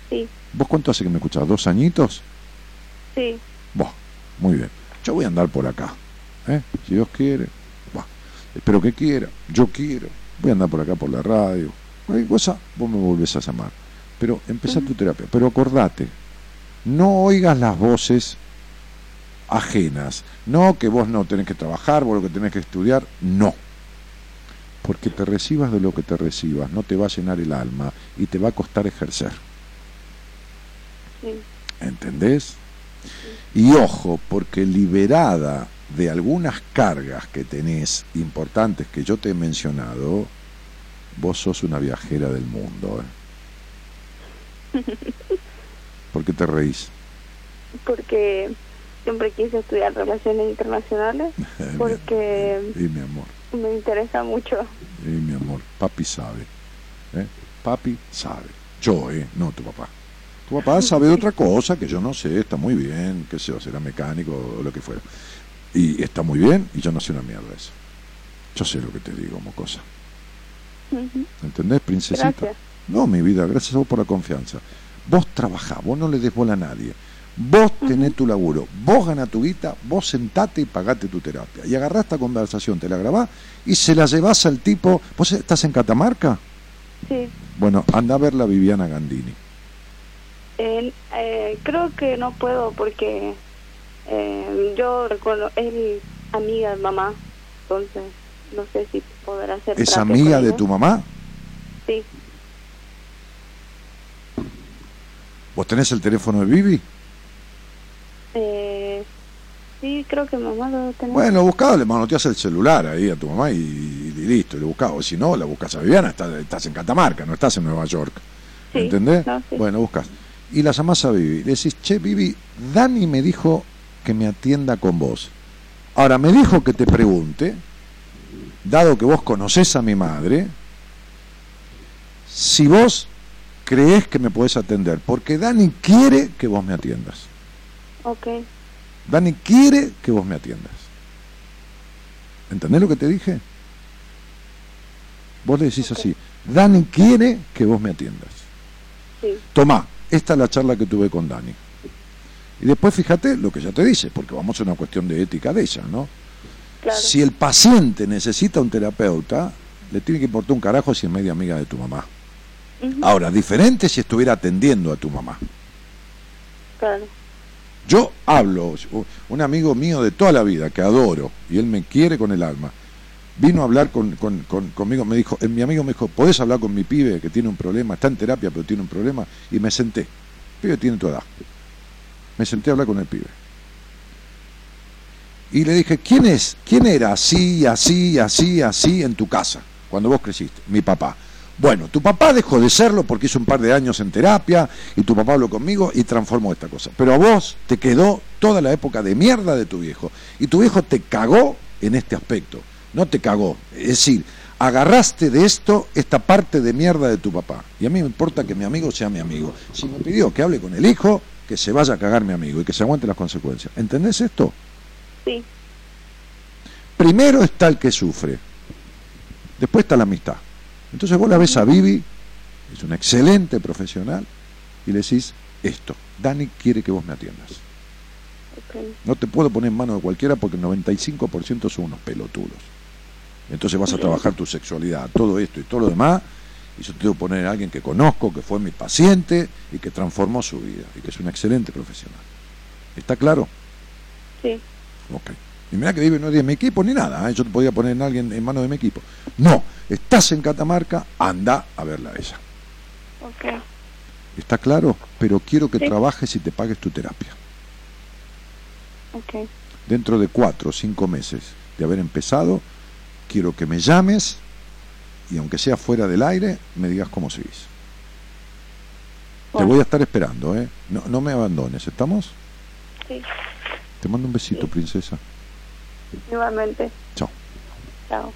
sí, ¿Vos cuánto hace que me escuchás? ¿Dos añitos? sí. Muy bien. Yo voy a andar por acá. ¿eh? Si Dios quiere. Buah, espero que quiera. Yo quiero. Voy a andar por acá por la radio. Cualquier cosa, vos me volvés a llamar. Pero empezá tu terapia. Pero acordate, no oigas las voces ajenas. No que vos no tenés que trabajar, vos lo que tenés que estudiar. No. Porque te recibas de lo que te recibas, no te va a llenar el alma y te va a costar ejercer. sí. ¿Entendés? Y ojo, porque liberada de algunas cargas que tenés importantes que yo te he mencionado, vos sos una viajera del mundo. ¿eh? ¿Por qué te reís? Porque siempre quise estudiar relaciones internacionales porque Y mi amor, me interesa mucho. y mi amor, papi sabe. ¿eh? Papi sabe. Yo, ¿eh? No tu papá. Tu papá sabe de otra cosa que yo no sé, está muy bien, qué sé yo, será mecánico o lo que fuera. Y está muy bien y yo no sé una mierda eso. Yo sé lo que te digo, mocosa. Ujú. ¿Entendés, princesita? Gracias. No, mi vida, gracias a vos por la confianza. Vos trabajás, vos no le des bola a nadie. Vos tenés tu laburo, vos ganás tu guita, vos sentate y pagate tu terapia. Y agarrás esta conversación, te la grabás y se la llevás al tipo. ¿Vos estás en Catamarca? Sí. Bueno, anda a ver la Viviana Gandini. Eh, eh, creo que no puedo porque eh, yo recuerdo, es amiga de mamá, entonces no sé si podrá hacer ¿Es amiga de tu mamá? Sí, ¿Vos tenés el teléfono de Vivi? eh, sí, creo que mamá lo tiene. Bueno, buscado, le manoteas el celular ahí a tu mamá y, y listo, y lo buscás. O si no, la buscas a Viviana, estás, estás en Catamarca, no estás en Nueva York. Sí, ¿Entendés? no, sí. Bueno, buscas. Y la llamás a Vivi. Le decís, che, Vivi, Dani me dijo que me atienda con vos. Ahora, me dijo que te pregunte, dado que vos conocés a mi madre, si vos creés que me podés atender. Porque Dani quiere que vos me atiendas. Ok, Dani quiere que vos me atiendas. ¿Entendés lo que te dije? Vos le decís así, Dani quiere que vos me atiendas. sí, Tomá, esta es la charla que tuve con Dani. Y después fíjate lo que ella te dice, porque vamos a una cuestión de ética de ella, ¿no? claro. Si el paciente necesita un terapeuta, le tiene que importar un carajo si es media amiga de tu mamá. Ahora, diferente si estuviera atendiendo a tu mamá. claro. Yo hablo, un amigo mío de toda la vida que adoro y él me quiere con el alma, vino a hablar con, con- con- conmigo, me dijo, eh, mi amigo me dijo, ¿podés hablar con mi pibe que tiene un problema? Está en terapia pero tiene un problema y me senté. El pibe tiene tu edad. Me senté a hablar con el pibe. Y le dije, ¿quién es? ¿Quién era así, así, así, así en tu casa cuando vos creciste? Mi papá. Bueno, tu papá dejó de serlo porque hizo un par de años en terapia y tu papá habló conmigo y transformó esta cosa. Pero a vos te quedó toda la época de mierda de tu viejo. Y tu viejo te cagó en este aspecto. No te cagó. Es decir, agarraste de esto esta parte de mierda de tu papá. Y a mí me importa que mi amigo sea mi amigo. Si me pidió que hable con el hijo, que se vaya a cagar mi amigo y que se aguante las consecuencias. ¿Entendés esto? Sí, Primero está el que sufre. Después está la amistad. Entonces vos la ves a Vivi, es una excelente profesional, y le decís esto. Dani quiere que vos me atiendas. No te puedo poner en manos de cualquiera porque el 95% son unos pelotudos. Entonces vas a trabajar tu sexualidad, todo esto y todo lo demás, y yo te que poner a alguien que conozco, que fue mi paciente y que transformó su vida, y que es un excelente profesional. ¿Está claro? Sí, Ok. Y mira que Vivi no es de mi equipo ni nada, ¿eh? yo te podía poner en alguien en manos de mi equipo. No, estás en Catamarca, anda a verla a ella. ¿Está claro? Pero quiero que Sí. trabajes y te pagues tu terapia. Dentro de cuatro o cinco meses de haber empezado, quiero que me llames y aunque sea fuera del aire, me digas cómo seguís. Te Bueno. voy a estar esperando, ¿eh? No, no me abandones, ¿estamos? sí, Te mando un besito, Sí. princesa. igualmente. Chao. Chao.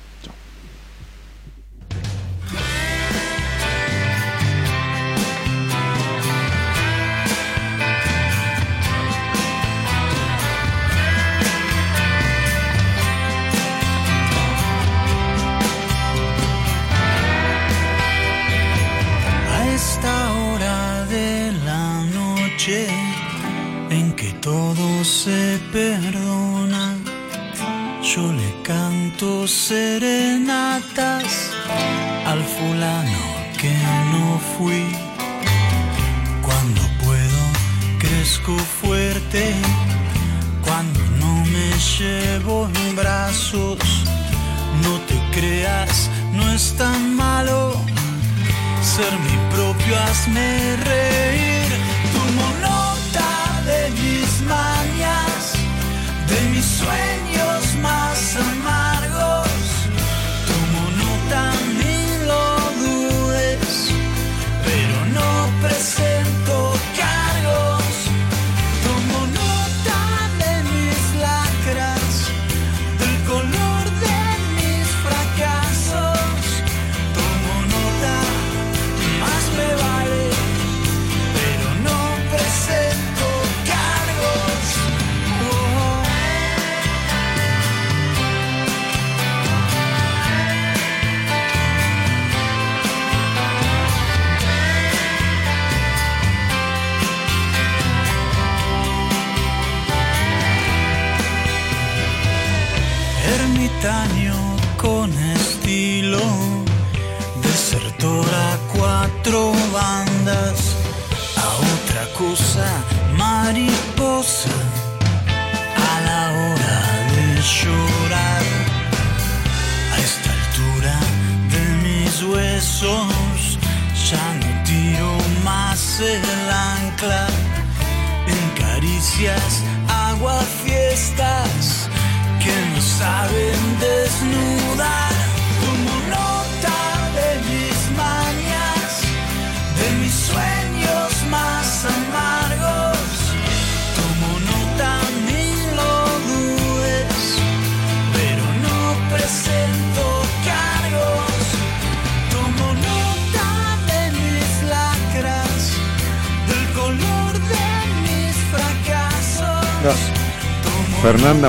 Se perdona, yo le canto serenatas al fulano que no fui. Cuando puedo, crezco fuerte. Cuando no me llevo en brazos, no te creas, no es tan malo ser mi propio hazme reír. De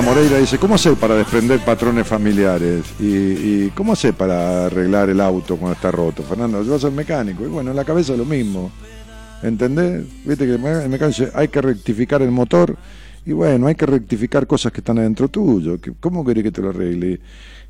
Moreira dice, ¿cómo hace para desprender patrones familiares? ¿Y, y cómo hace para arreglar el auto cuando está roto? Fernanda, yo soy mecánico. Y bueno, en la cabeza es lo mismo. ¿Entendés? Viste que el mecánico dice, hay que rectificar el motor. Y bueno, hay que rectificar cosas que están adentro tuyo. ¿Cómo querés que te lo arregle?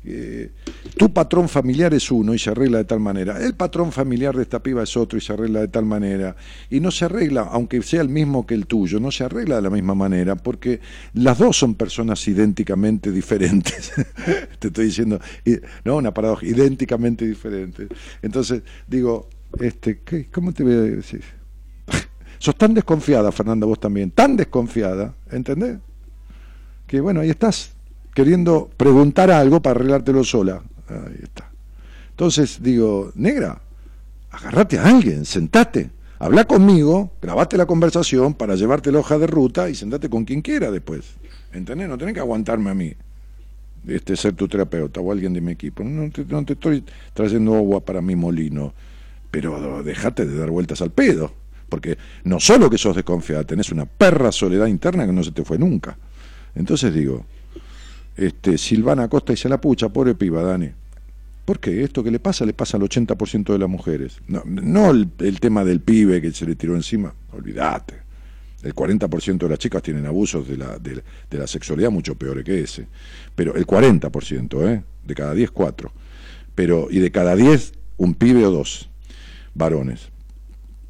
Eh, tu patrón familiar es uno y se arregla de tal manera. El patrón familiar de esta piba es otro y se arregla de tal manera. Y no se arregla, aunque sea el mismo que el tuyo, no se arregla de la misma manera, porque las dos son personas idénticamente diferentes. Te estoy diciendo, no, una paradoja, idénticamente diferentes. Entonces, digo, este, ¿qué? ¿cómo te voy a decir? Sos tan desconfiada, Fernanda, vos también, tan desconfiada, ¿entendés? Que bueno, ahí estás, queriendo preguntar algo para arreglártelo sola. Ahí está. Entonces digo, negra, agarrate a alguien, sentate, habla conmigo, grabate la conversación para llevarte la hoja de ruta y sentate con quien quiera después. ¿Entendés? No tenés que aguantarme a mí. este, ser tu terapeuta o alguien de mi equipo. No te, no te estoy trayendo agua para mi molino, pero dejate de dar vueltas al pedo. Porque no solo que sos desconfiada, tenés una perra soledad interna que no se te fue nunca. Entonces digo, este, Silvana Costa y se la pucha, pobre piba, Dani. Porque esto que le pasa le pasa al 80% de las mujeres. No, no el, el tema del pibe que se le tiró encima, olvídate. El 40% de las chicas tienen abusos de la, de, de la sexualidad mucho peores que ese. Pero el 40%, ¿eh? De cada 10, 4. Pero, y de cada 10, un pibe o dos varones.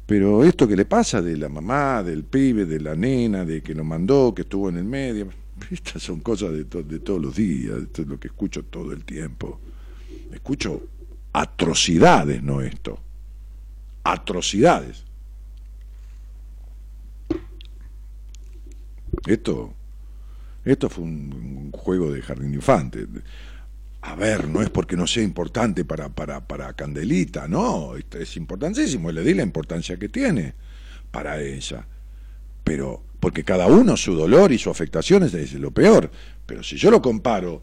Pero esto que le pasa de la mamá, del pibe, de la nena, de que lo mandó, que estuvo en el medio, estas son cosas de, de todos los días, esto es lo que escucho todo el tiempo. Escucho atrocidades, no esto. Atrocidades. Esto, esto fue un, un juego de jardín infante. A ver, no es porque no sea importante para, para, para Candelita, no, es importantísimo, le di la importancia que tiene para ella. Pero, porque cada uno su dolor y su afectación es, es lo peor. Pero si yo lo comparo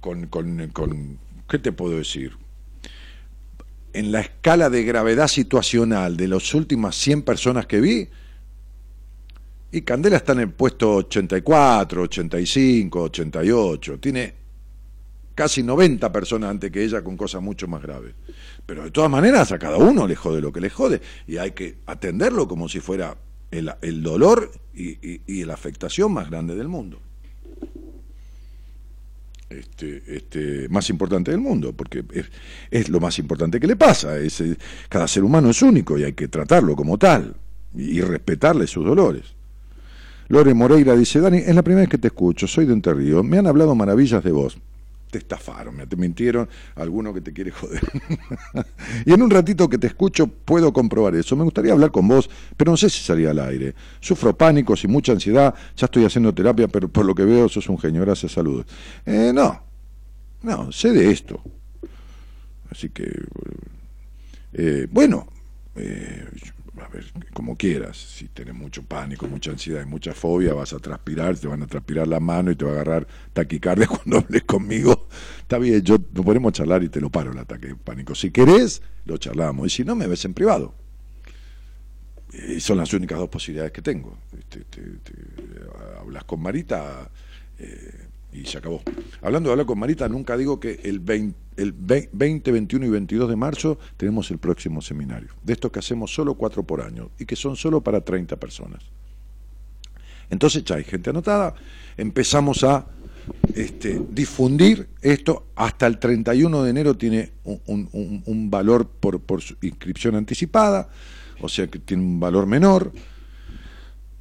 con, con, con, ¿qué te puedo decir? En la escala de gravedad situacional de las últimas 100 personas que vi, y Candela está en el puesto 84, 85, 88. Tiene casi 90 personas antes que ella con cosas mucho más graves. Pero de todas maneras a cada uno le jode lo que le jode y hay que atenderlo como si fuera el, dolor y, la afectación más grande del mundo. Este, este, más importante del mundo, porque es, lo más importante que le pasa. Es, cada ser humano es único y hay que tratarlo como tal y, y respetarle sus dolores. Lore Moreira dice, Dani, es la primera vez que te escucho, soy de Entre Ríos, me han hablado maravillas de vos. Te estafaron, te mintieron, alguno que te quiere joder. y en un ratito que te escucho puedo comprobar eso. Me gustaría hablar con vos, pero no sé si salía al aire. Sufro pánicos y mucha ansiedad, ya estoy haciendo terapia, pero por lo que veo sos un genio, gracias, saludos. Eh, no, no, sé de esto. Así que, eh, bueno, eh, a ver, como quieras, si tenés mucho pánico, mucha ansiedad y mucha fobia, vas a transpirar, te van a transpirar la mano y te va a agarrar taquicardia cuando hables conmigo. Está bien, yo nos ponemos a charlar y te lo paro el ataque de pánico. Si querés, lo charlamos. Y si no, me ves en privado. Y son las únicas dos posibilidades que tengo. Te- te- te- hablas con Marita eh, y se acabó. Hablando de hablar con Marita, nunca digo que el 20, el 20, 21 y 22 de marzo tenemos el próximo seminario. De estos que hacemos solo cuatro por año y que son solo para 30 personas. Entonces ya hay gente anotada, empezamos a este, difundir esto, hasta el 31 de enero tiene un, valor por, por inscripción anticipada, o sea que tiene un valor menor.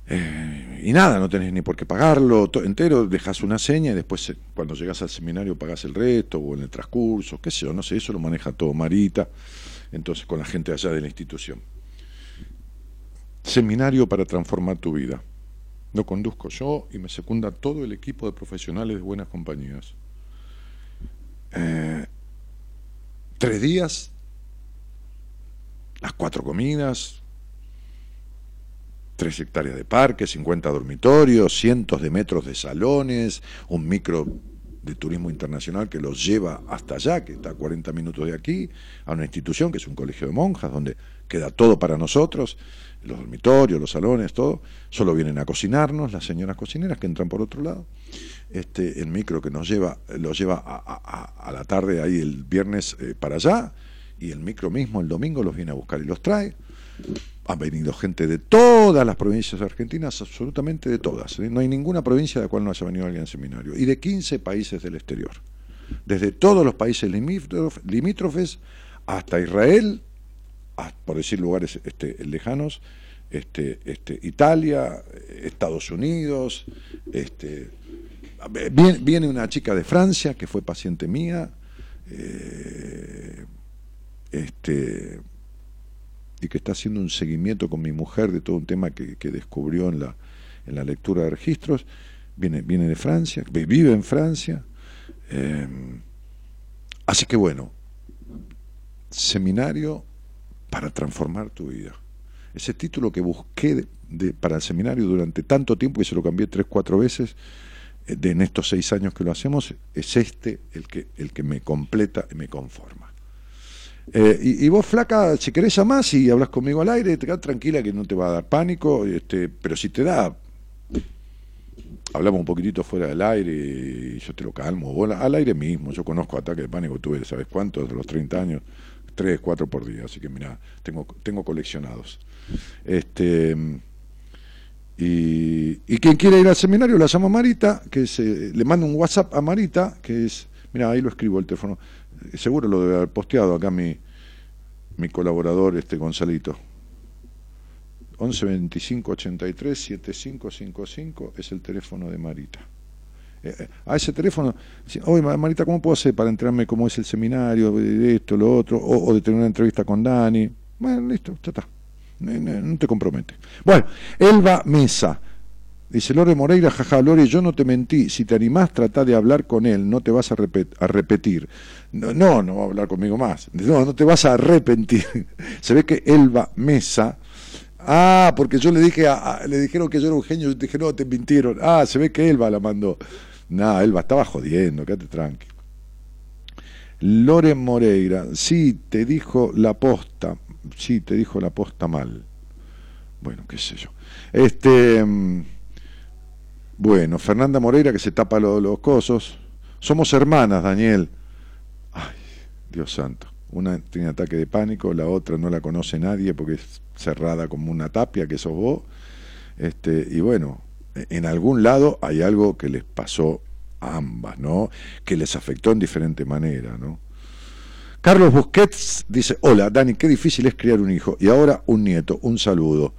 Eh, y nada, no tenés ni por qué pagarlo entero, dejas una seña y después eh, cuando llegas al seminario pagás el resto o en el transcurso, qué sé yo, no sé, eso lo maneja todo Marita, entonces con la gente allá de la institución. Seminario para transformar tu vida. Lo conduzco yo y me secunda todo el equipo de profesionales de buenas compañías. Eh, tres días, las cuatro comidas, tres hectáreas de parque, 50 dormitorios, cientos de metros de salones, un micro de turismo internacional que los lleva hasta allá, que está a 40 minutos de aquí, a una institución que es un colegio de monjas, donde queda todo para nosotros, los dormitorios, los salones, todo. Solo vienen a cocinarnos las señoras cocineras que entran por otro lado. Este, el micro que nos lleva, los lleva a la tarde ahí el viernes eh, para allá, y el micro mismo el domingo los viene a buscar y los trae. Han venido gente de todas las provincias argentinas, absolutamente de todas. No hay ninguna provincia de la cual no haya venido alguien al seminario. Y de 15 países del exterior. Desde todos los países limítrof- limítrofes hasta Israel, por decir lugares este, lejanos, este, este, Italia, Estados Unidos, viene, viene una chica de Francia que fue paciente mía, eh, este, y que está haciendo un seguimiento con mi mujer de todo un tema que, que descubrió en la, en la lectura de registros. Viene, viene de Francia, vi- vive en Francia. eh, así que bueno, seminario para transformar tu vida. Ese título que busqué de- para el seminario durante tanto tiempo que se lo cambié tres, cuatro veces, eh, en estos seis años que lo hacemos, es este el que, el que me completa y me conforma. Eh, y, vos, flaca, si querés llamás y hablas conmigo al aire, te tranquila que no te va a dar pánico, este, pero si te da, hablamos un poquitito fuera del aire y yo te lo calmo, o al aire mismo, yo conozco ataques de pánico, tuve, ¿sabes cuántos? Los 30 años, 3, 4 por día, así que mira, tengo, tengo coleccionados. Este, y, quien quiere ir al seminario la llamo a Marita, que es, eh, le mando un WhatsApp a Marita, que es, mira, ahí lo escribo el teléfono, seguro lo debe haber posteado acá mi, mi colaborador, este Gonzalito. 11 25 83 7555 es el teléfono de Marita. Eh, eh, a ese teléfono, oye Ma- Marita, ¿cómo puedo hacer para enterarme cómo es el seminario, de esto, lo otro, o, o de tener una entrevista con Dani? Bueno, listo, ya está. No, no- no te compromete. Bueno, Elba Mesa. Dice Lore Moreira, jaja, Lore, yo no te mentí. Si te animás, trata de hablar con él, no te vas a, repet- a repetir. No, no, va a hablar conmigo más. No, no te vas a arrepentir. Se ve que Elba Mesa. Ah, porque yo le dije, le dijeron que yo era un genio, yo dije, no, te mintieron. Ah, se ve que Elba la mandó. No, Elba estaba jodiendo, quédate tranqui. Lore Moreira, sí, te dijo la posta, sí, te dijo la posta mal. Bueno, qué sé yo. Este, mm, bueno, Fernanda Moreira que se tapa lo- los cosos. Somos hermanas, Daniel. Ay, Dios santo. Una tiene ataque de pánico, la otra no la conoce nadie porque es cerrada como una tapia, que sos vos. Este, y bueno, en algún lado hay algo que les pasó a ambas, ¿no? Que les afectó en diferente manera, ¿no? Carlos Busquets dice, hola Dani, qué difícil es criar un hijo y ahora un nieto, un saludo.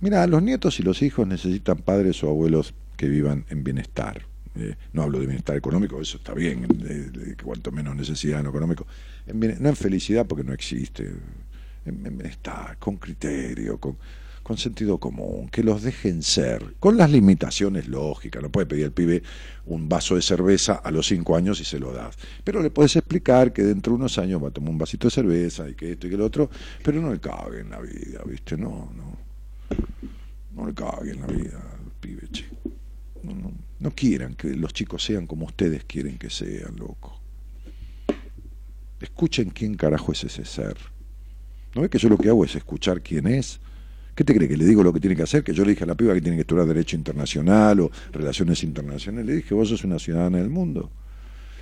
Mira, los nietos y los hijos necesitan padres o abuelos que vivan en bienestar. Eh, no hablo de bienestar económico, eso está bien, que cuanto menos necesidad en lo económico. No en felicidad porque no existe, en, en bienestar, con criterio, con, sentido común, que los dejen ser, con las limitaciones lógicas. No puede pedir al pibe un vaso de cerveza a los cinco años y se lo das. Pero le puedes explicar que dentro de unos años va a tomar un vasito de cerveza y que esto y que lo otro, pero no le cague en la vida, ¿viste? No, no. No le cague en la vida al pibe, che. No, quieran que los chicos sean como ustedes quieren que sean, loco. Escuchen quién carajo es ese ser. ¿No ves que yo lo que hago es escuchar quién es? ¿Qué te cree que le digo lo que tiene que hacer? Que yo le dije a la piba que tiene que estudiar Derecho Internacional o Relaciones Internacionales. Le dije, vos sos una ciudadana del mundo.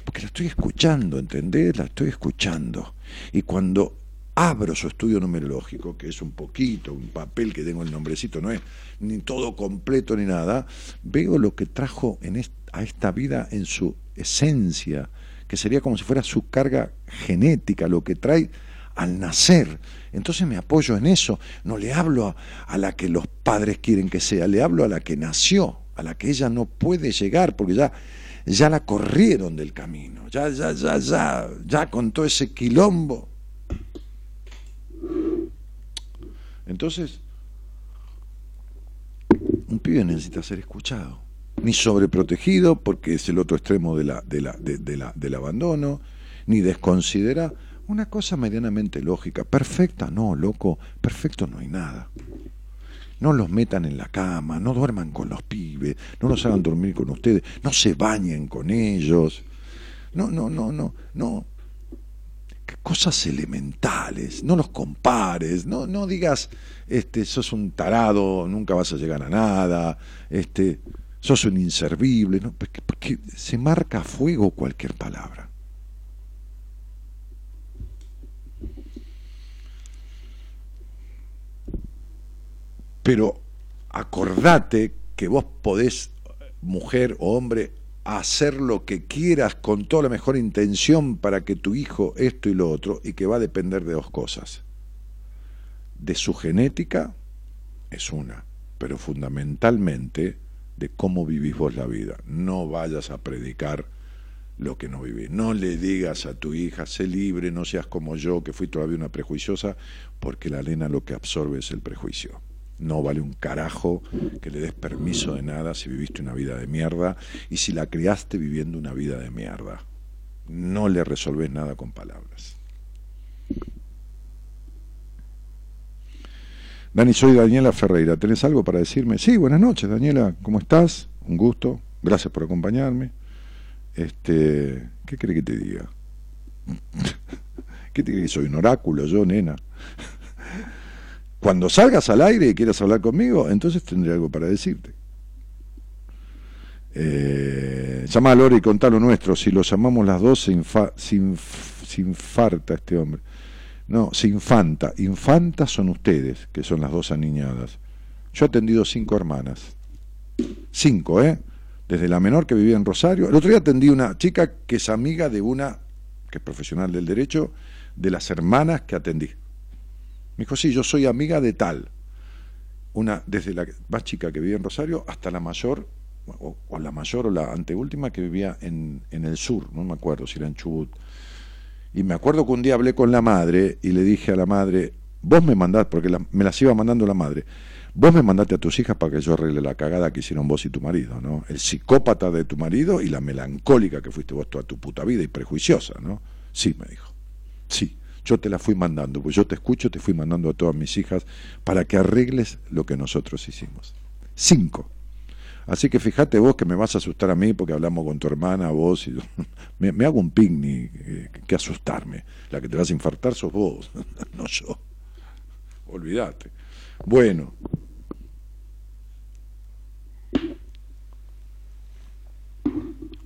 Porque la estoy escuchando, ¿entendés? La estoy escuchando. Y cuando abro su estudio numerológico, que es un poquito, un papel que tengo el nombrecito, no es ni todo completo ni nada, veo lo que trajo en a esta vida en su esencia, que sería como si fuera su carga genética, lo que trae al nacer. Entonces me apoyo en eso, no le hablo a, a la que los padres quieren que sea, le hablo a la que nació, a la que ella no puede llegar, porque ya, ya la corrieron del camino, ya, ya, ya, ya, ya con todo ese quilombo. Entonces, un pibe necesita ser escuchado, ni sobreprotegido, porque es el otro extremo de la, de la, de- la- del abandono, ni desconsidera una cosa medianamente lógica. Perfecta, no, loco, perfecto no hay nada. No los metan en la cama, no duerman con los pibes, no los hagan dormir con ustedes, no se bañen con ellos. No, no, no, no, no. Cosas elementales, no los compares, no, no digas, este, sos un tarado, nunca vas a llegar a nada, este, sos un inservible, ¿no? porque, porque se marca a fuego cualquier palabra. Pero acordate que vos podés, mujer o hombre, hacer lo que quieras con toda la mejor intención para que tu hijo esto y lo otro, y que va a depender de dos cosas. De su genética es una, pero fundamentalmente de cómo vivís vos la vida. No vayas a predicar lo que no vivís. No le digas a tu hija, sé libre, no seas como yo, que fui todavía una prejuiciosa, porque la nena lo que absorbe es el prejuicio. No vale un carajo que le des permiso de nada si viviste una vida de mierda y si la criaste viviendo una vida de mierda. No le resolves nada con palabras. Dani, soy Daniela Ferreira. ¿Tenés algo para decirme? Sí, buenas noches, Daniela. ¿Cómo estás? Un gusto. Gracias por acompañarme. Este, ¿qué cree que te diga? ¿Qué te que soy un oráculo yo, nena? Cuando salgas al aire y quieras hablar conmigo, entonces tendré algo para decirte. Eh, llama a Lore y contá lo nuestro. Si lo llamamos las dos, se, infa- infarta este hombre. No, se infanta. Infantas son ustedes, que son las dos aniñadas. Yo he atendido cinco hermanas. Cinco, ¿eh? Desde la menor que vivía en Rosario. El otro día atendí una chica que es amiga de una, que es profesional del derecho, de las hermanas que atendí. Me dijo, sí, yo soy amiga de tal. Una, desde la más chica que vivía en Rosario hasta la mayor, o, la mayor o la anteúltima que vivía en, en el sur, no me acuerdo si era en Chubut. Y me acuerdo que un día hablé con la madre y le dije a la madre, vos me mandás, porque me las iba mandando la madre, vos me mandaste a tus hijas para que yo arregle la cagada que hicieron vos y tu marido, ¿no? El psicópata de tu marido y la melancólica que fuiste vos toda tu puta vida y prejuiciosa, ¿no? Sí, me dijo. Sí, yo te la fui mandando, pues yo te escucho, te fui mandando a todas mis hijas para que arregles lo que nosotros hicimos. Cinco. Así que fíjate vos que me vas a asustar a mí porque hablamos con tu hermana, vos y yo. Me, me hago un picnic eh, que asustarme. La que te vas a infartar sos vos, no yo. Olvídate. Bueno.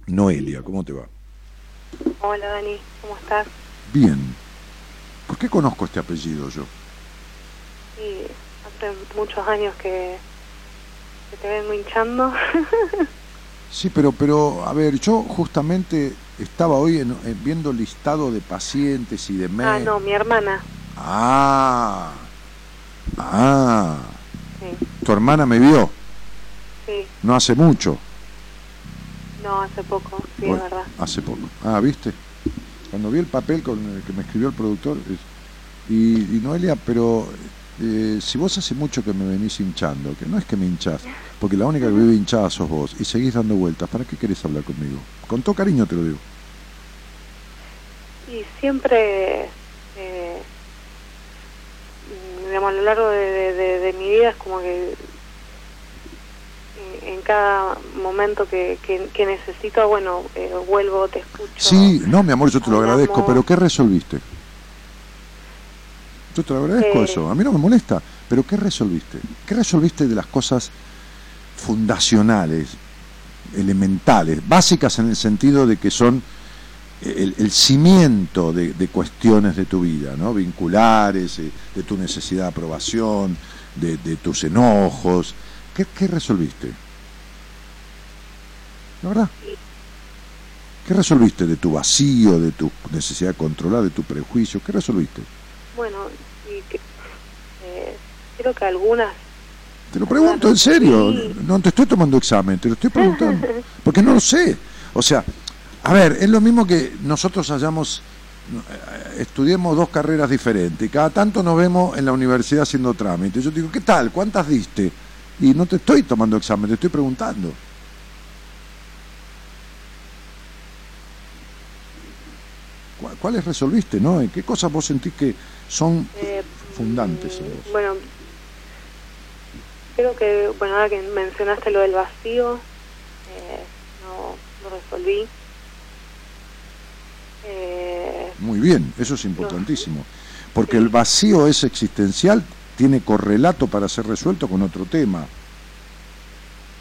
Noelia, ¿cómo te va? Hola Dani, ¿cómo estás? Bien. ¿Por qué conozco este apellido yo? Sí, hace muchos años que, que te vengo hinchando. Sí, pero, pero, a ver, yo justamente estaba hoy en- en viendo listado de pacientes y de ah, médicos. no, mi hermana. Ah, ah, Sí, tu hermana me vio, sí, no hace mucho. no, hace poco, sí, Bueno, es verdad. Hace poco. Ah, ¿viste? Cuando vi el papel con el que me escribió el productor, y, Noelia, pero eh, si vos hace mucho que me venís hinchando, que no es que me hinchás, porque la única que vive hinchada sos vos, y seguís dando vueltas, ¿para qué querés hablar conmigo? Con todo cariño te lo digo. Y siempre, eh, digamos, a lo largo de mi vida es como que en, cada momento que, que, que necesito, bueno, eh, vuelvo, te escucho. Sí, no, mi amor, yo te lo Hablamos. agradezco, pero ¿qué resolviste? Yo te lo agradezco Eh. eso, a mí no me molesta, pero ¿qué resolviste? ¿Qué resolviste de las cosas fundacionales, elementales, básicas en el sentido de que son el, el cimiento de, de cuestiones de tu vida, ¿no? Vinculares, eh, de tu necesidad de aprobación, de, de tus enojos. ¿Qué, qué resolviste? ¿La verdad? ¿Qué resolviste de tu vacío, de tu necesidad de controlar, de tu prejuicio? ¿Qué resolviste? Bueno, y que, eh, creo que algunas Te lo pregunto en serio, no te estoy tomando examen, te lo estoy preguntando, porque no lo sé. O sea, a ver, es lo mismo que nosotros hayamos, eh, estudiemos dos carreras diferentes, y cada tanto nos vemos en la universidad haciendo trámites. Yo digo, ¿qué tal? ¿Cuántas diste? Y no te estoy tomando examen, te estoy preguntando. ¿Cuáles resolviste, no? ¿En qué cosas vos sentís que son Eh, fundantes en vos? Bueno, creo que, bueno, ahora que mencionaste lo del vacío, eh, no lo resolví. Eh, Muy bien, eso es importantísimo. Porque el vacío es existencial, tiene correlato para ser resuelto con otro tema.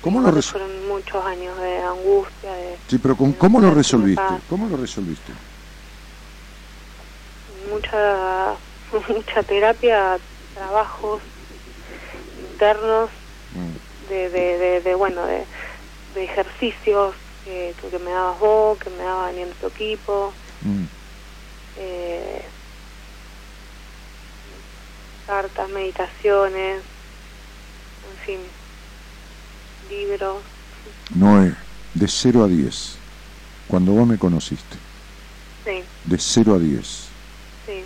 ¿Cómo lo fueron muchos años de angustia, de Sí, pero con, de ¿cómo lo resolviste? ¿Cómo lo resolviste? Mucha mucha terapia, trabajos internos Mm, de, de, de, de, bueno de, de ejercicios que, que me dabas vos, que me daba Daniel tu equipo, mm. eh, cartas, meditaciones, en fin, libros. Noé, de 0 a 10, cuando vos me conociste, Sí, de 0 a 10, sí.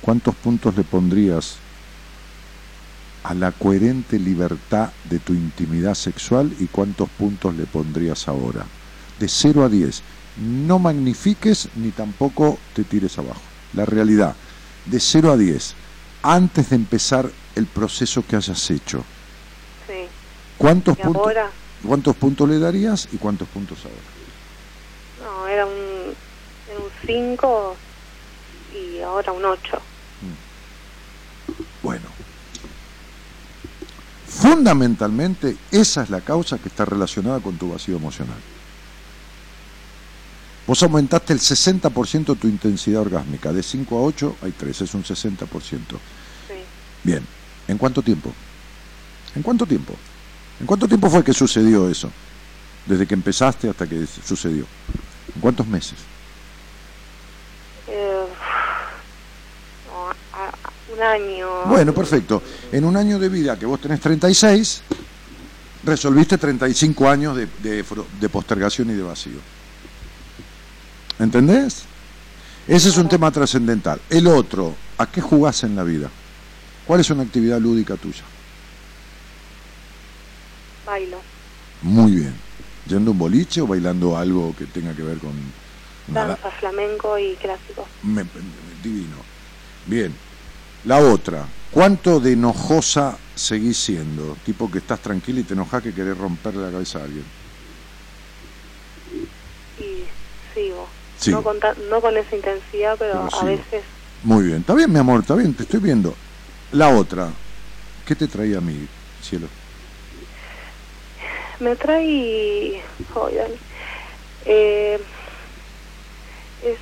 ¿cuántos puntos le pondrías a la coherente libertad de tu intimidad sexual y cuántos puntos le pondrías ahora? De 0 a 10. No magnifiques ni tampoco te tires abajo. La realidad, de 0 a 10, antes de empezar el proceso que hayas hecho, Sí. ¿cuántos puntos? ahora, ¿Cuántos puntos le darías y cuántos puntos ahora? No, era un, era un 5 y ahora un 8. Bueno, fundamentalmente esa es la causa que está relacionada con tu vacío emocional. Vos aumentaste el 60% tu intensidad orgásmica, de 5 a 8 hay 3, es un 60%. Sí. Bien, ¿en cuánto tiempo? ¿En cuánto tiempo? ¿En cuánto tiempo fue que sucedió eso? Desde que empezaste hasta que sucedió. ¿En cuántos meses? Eh, no, a- Bueno, perfecto. En un año de vida que vos tenés 36, resolviste 35 años de, de de postergación y de vacío. ¿Entendés? Ese es un tema trascendental. El otro, ¿a qué jugás en la vida? ¿Cuál es una actividad lúdica tuya? Bailo. Muy bien. ¿Yendo a un boliche o bailando algo que tenga que ver con... Danza, flamenco y clásico. Me- me- divino. Bien. La otra, ¿cuánto de enojosa seguís siendo? Tipo que estás tranquila y te enojas que querés romperle la cabeza a alguien. Y sigo. No, con ta- no con esa intensidad, pero, Pero a veces Muy bien. Está bien, mi amor, está bien, te estoy viendo. La otra, ¿qué te traía a mí, cielo? me trae. Dani. Eh, es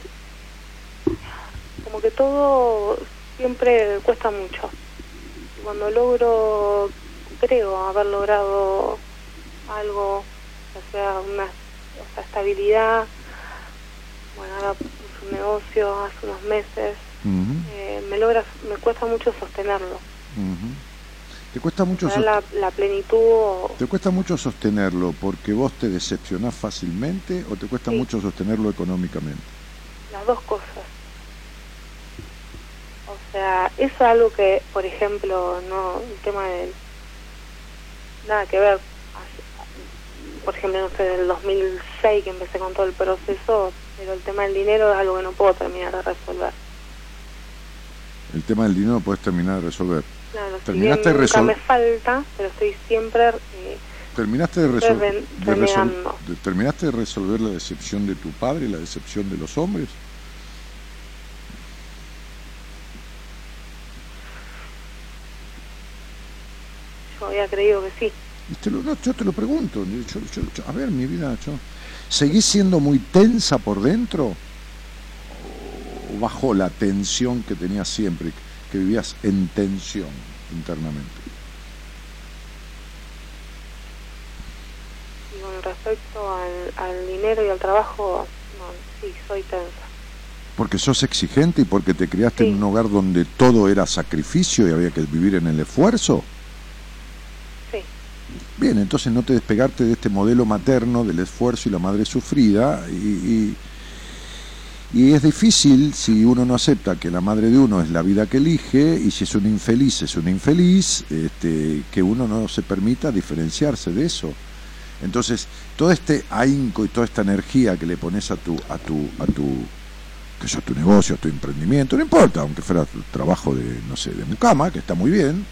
como que todo siempre cuesta mucho. Cuando logro, creo haber logrado algo, ya sea una o sea, estabilidad, bueno, ahora puse un negocio hace unos meses, eh, me logra, me cuesta mucho sostenerlo. Te cuesta mucho la, la plenitud o- ¿Te cuesta mucho sostenerlo porque vos te decepcionás fácilmente o te cuesta Sí. mucho sostenerlo económicamente? las dos cosas. O sea, eso es algo que, por ejemplo, no el tema del nada que ver. Por ejemplo, no sé, del 2006 que empecé con todo el proceso, pero el tema del dinero es algo que no puedo terminar de resolver. El tema del dinero puedes terminar de resolver. Claro, si Terminaste bien de nunca resol- me falta, pero estoy siempre eh, ¿Terminaste de, resol- de de- ¿Terminaste de resolver la decepción de tu padre y la decepción de los hombres? Yo había creído que sí. Y te lo- no, yo te lo pregunto. yo- yo- yo- a ver, mi vida, yo, ¿seguís siendo muy tensa por dentro? ¿O bajo la tensión que tenías siempre, que vivías en tensión internamente? Con respecto al, al dinero y al trabajo, no, sí, soy tensa. Porque sos exigente y porque te criaste Sí. en un hogar donde todo era sacrificio y había que vivir en el esfuerzo. Bien, entonces no te despegarte de este modelo materno del esfuerzo y la madre sufrida y, y- es difícil si uno no acepta que la madre de uno es la vida que elige y si es un infeliz es un infeliz, este, que uno no se permita diferenciarse de eso. Entonces, todo este ahínco y toda esta energía que le pones a tu, a tu, a tu, que sea tu negocio, a tu emprendimiento, no importa, aunque fuera tu trabajo de, no sé, de mucama, que está muy bien,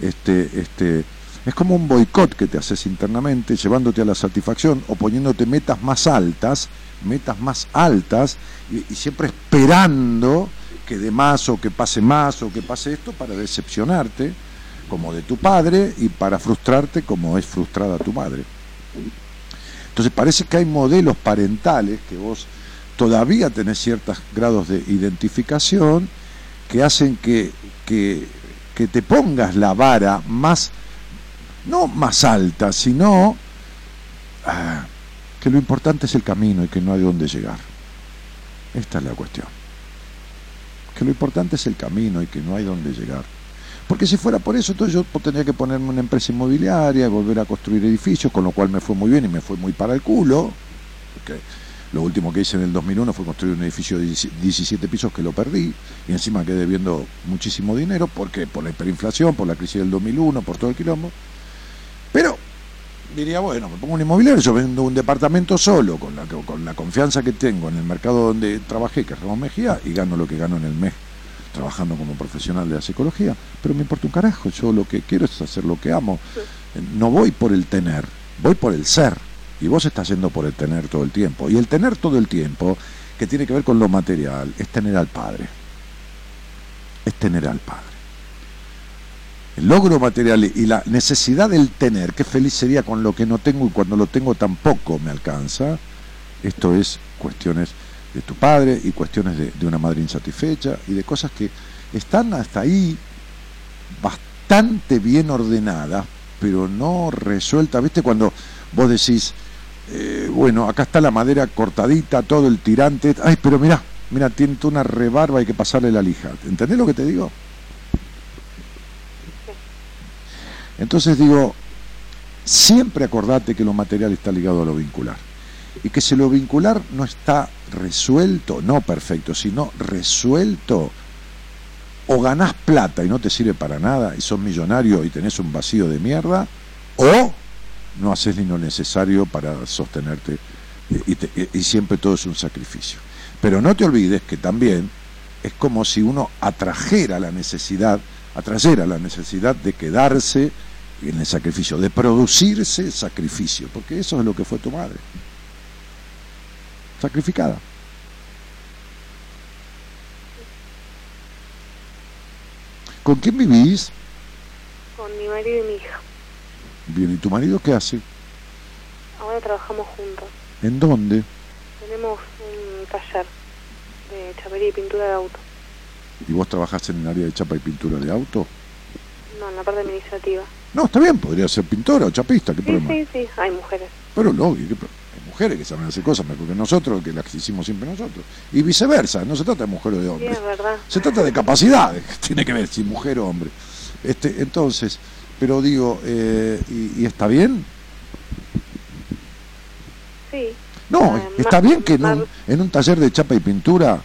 este, este, es como un boicot que te haces internamente, llevándote a la satisfacción o poniéndote metas más altas, metas más altas, y, siempre esperando que dé más o que pase más o que pase esto para decepcionarte, como de tu padre, y para frustrarte como es frustrada tu madre. Entonces parece que hay modelos parentales que vos todavía tenés ciertos grados de identificación que hacen que, que te pongas la vara más, no más alta, sino ah, que lo importante es el camino y que no hay dónde llegar. Esta es la cuestión. Que lo importante es el camino y que no hay dónde llegar. Porque si fuera por eso, entonces yo tendría que ponerme una empresa inmobiliaria y volver a construir edificios, con lo cual me fue muy bien y me fue muy para el culo. Porque lo último que hice en el 2001 fue construir un edificio de 17 pisos que lo perdí y encima quedé debiendo muchísimo dinero porque por la hiperinflación, por la crisis del 2001, por todo el quilombo. Pero diría, bueno, me pongo un inmobiliario, yo vendo un departamento solo con la, con la confianza que tengo en el mercado donde trabajé, que es Ramón Mejía, y gano lo que gano en el mes trabajando como profesional de la psicología, pero me importa un carajo, yo lo que quiero es hacer lo que amo, no voy por el tener, voy por el ser y vos estás yendo por el tener todo el tiempo. Y el tener todo el tiempo, que tiene que ver con lo material, es tener al Padre. Es tener al Padre. El logro material y la necesidad del tener, qué feliz sería con lo que no tengo y cuando lo tengo tampoco me alcanza, esto es cuestiones de tu padre y cuestiones de, de una madre insatisfecha y de cosas que están hasta ahí bastante bien ordenadas, pero no resueltas. ¿Viste cuando vos decís, eh, bueno, acá está la madera cortadita, todo el tirante, ay, pero mirá, mira, tiene una rebarba, hay que pasarle la lija. ¿Entendés lo que te digo? Entonces digo, siempre acordate que lo material está ligado a lo vincular. Y que si lo vincular no está resuelto, no perfecto, sino resuelto, o ganás plata y no te sirve para nada y sos millonario y tenés un vacío de mierda, o no haces ni lo necesario para sostenerte eh, y, te- y siempre todo es un sacrificio. Pero no te olvides que también es como si uno atrajera la necesidad, atrayera la necesidad de quedarse en el sacrificio, de producirse sacrificio, porque eso es lo que fue tu madre. Sacrificada. ¿Con quién vivís? Con mi marido y mi hija. Bien, ¿y tu marido qué hace? Ahora trabajamos juntos. ¿En dónde? Tenemos un taller de chapería y pintura de auto. ¿Y vos trabajás en el área de chapa y pintura de auto? No, en la parte administrativa. No, está bien, podría ser pintora o chapista, ¿qué Sí, problema? sí, sí, hay mujeres. Pero lógico, ¿qué hay mujeres que saben hacer cosas mejor que nosotros, que las hicimos siempre nosotros. Y viceversa, no se trata de mujer o de Sí, hombre. es verdad. Se trata de capacidades, tiene que ver si mujer o hombre. Este, entonces, pero digo, eh, ¿y, y está bien? Sí. No, Ah, está bien que en un, en un taller de chapa y pintura,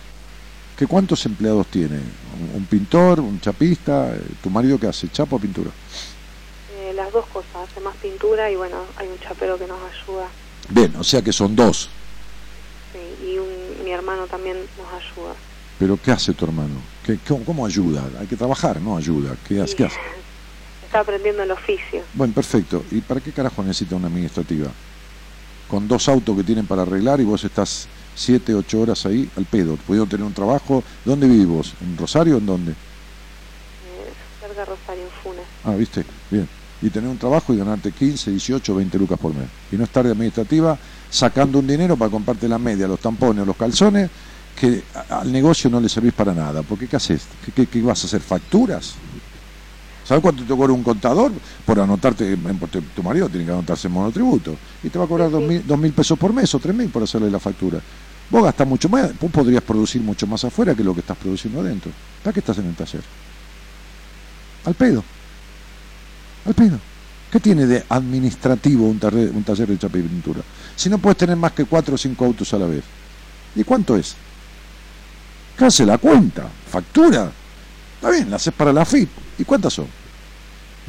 que ¿cuántos empleados tiene? ¿Un, un pintor, un chapista? eh, ¿Tu marido qué hace? ¿Chapa o pintura? Las dos cosas, hace más pintura y bueno, hay un chapero que nos ayuda. Bien, o sea que son dos. Sí, y un, mi hermano también nos ayuda. Pero ¿qué hace tu hermano? ¿Qué, cómo, cómo ayuda? Hay que trabajar, ¿no? Ayuda. ¿Qué hace? Y ¿Qué hace? Está aprendiendo el oficio. Bueno, perfecto. ¿Y para qué carajo necesita una administrativa? Con dos autos que tienen para arreglar y vos estás siete, ocho horas ahí al pedo. Pudiendo tener un trabajo. ¿Dónde vivís vos? ¿En Rosario o en dónde? Eh, cerca de Rosario, en Funes. Ah, viste, bien. Y tener un trabajo y ganarte 15, 18, 20 lucas por mes. Y no estar de administrativa sacando un dinero para comprarte la media, los tampones los calzones, que al negocio no le servís para nada. Porque ¿qué haces? ¿Qué, qué- qué vas a hacer? ¿Facturas? ¿Sabes cuánto te cobra un contador por anotarte? tu marido tiene que anotarse en monotributo. Y te va a cobrar dos mil, dos mil pesos por mes o tres mil por hacerle la factura. Vos gastás mucho más, vos podrías producir mucho más afuera que lo que estás produciendo adentro. ¿Para qué estás en el taller? Al pedo. Al pedo. ¿Qué tiene de administrativo un taller, de chapa pintura? Si no puedes tener más que cuatro o cinco autos a la vez. ¿Y cuánto es? ¿Qué hace la cuenta? ¿Factura? Está bien, la haces para la FIP. ¿Y cuántas son?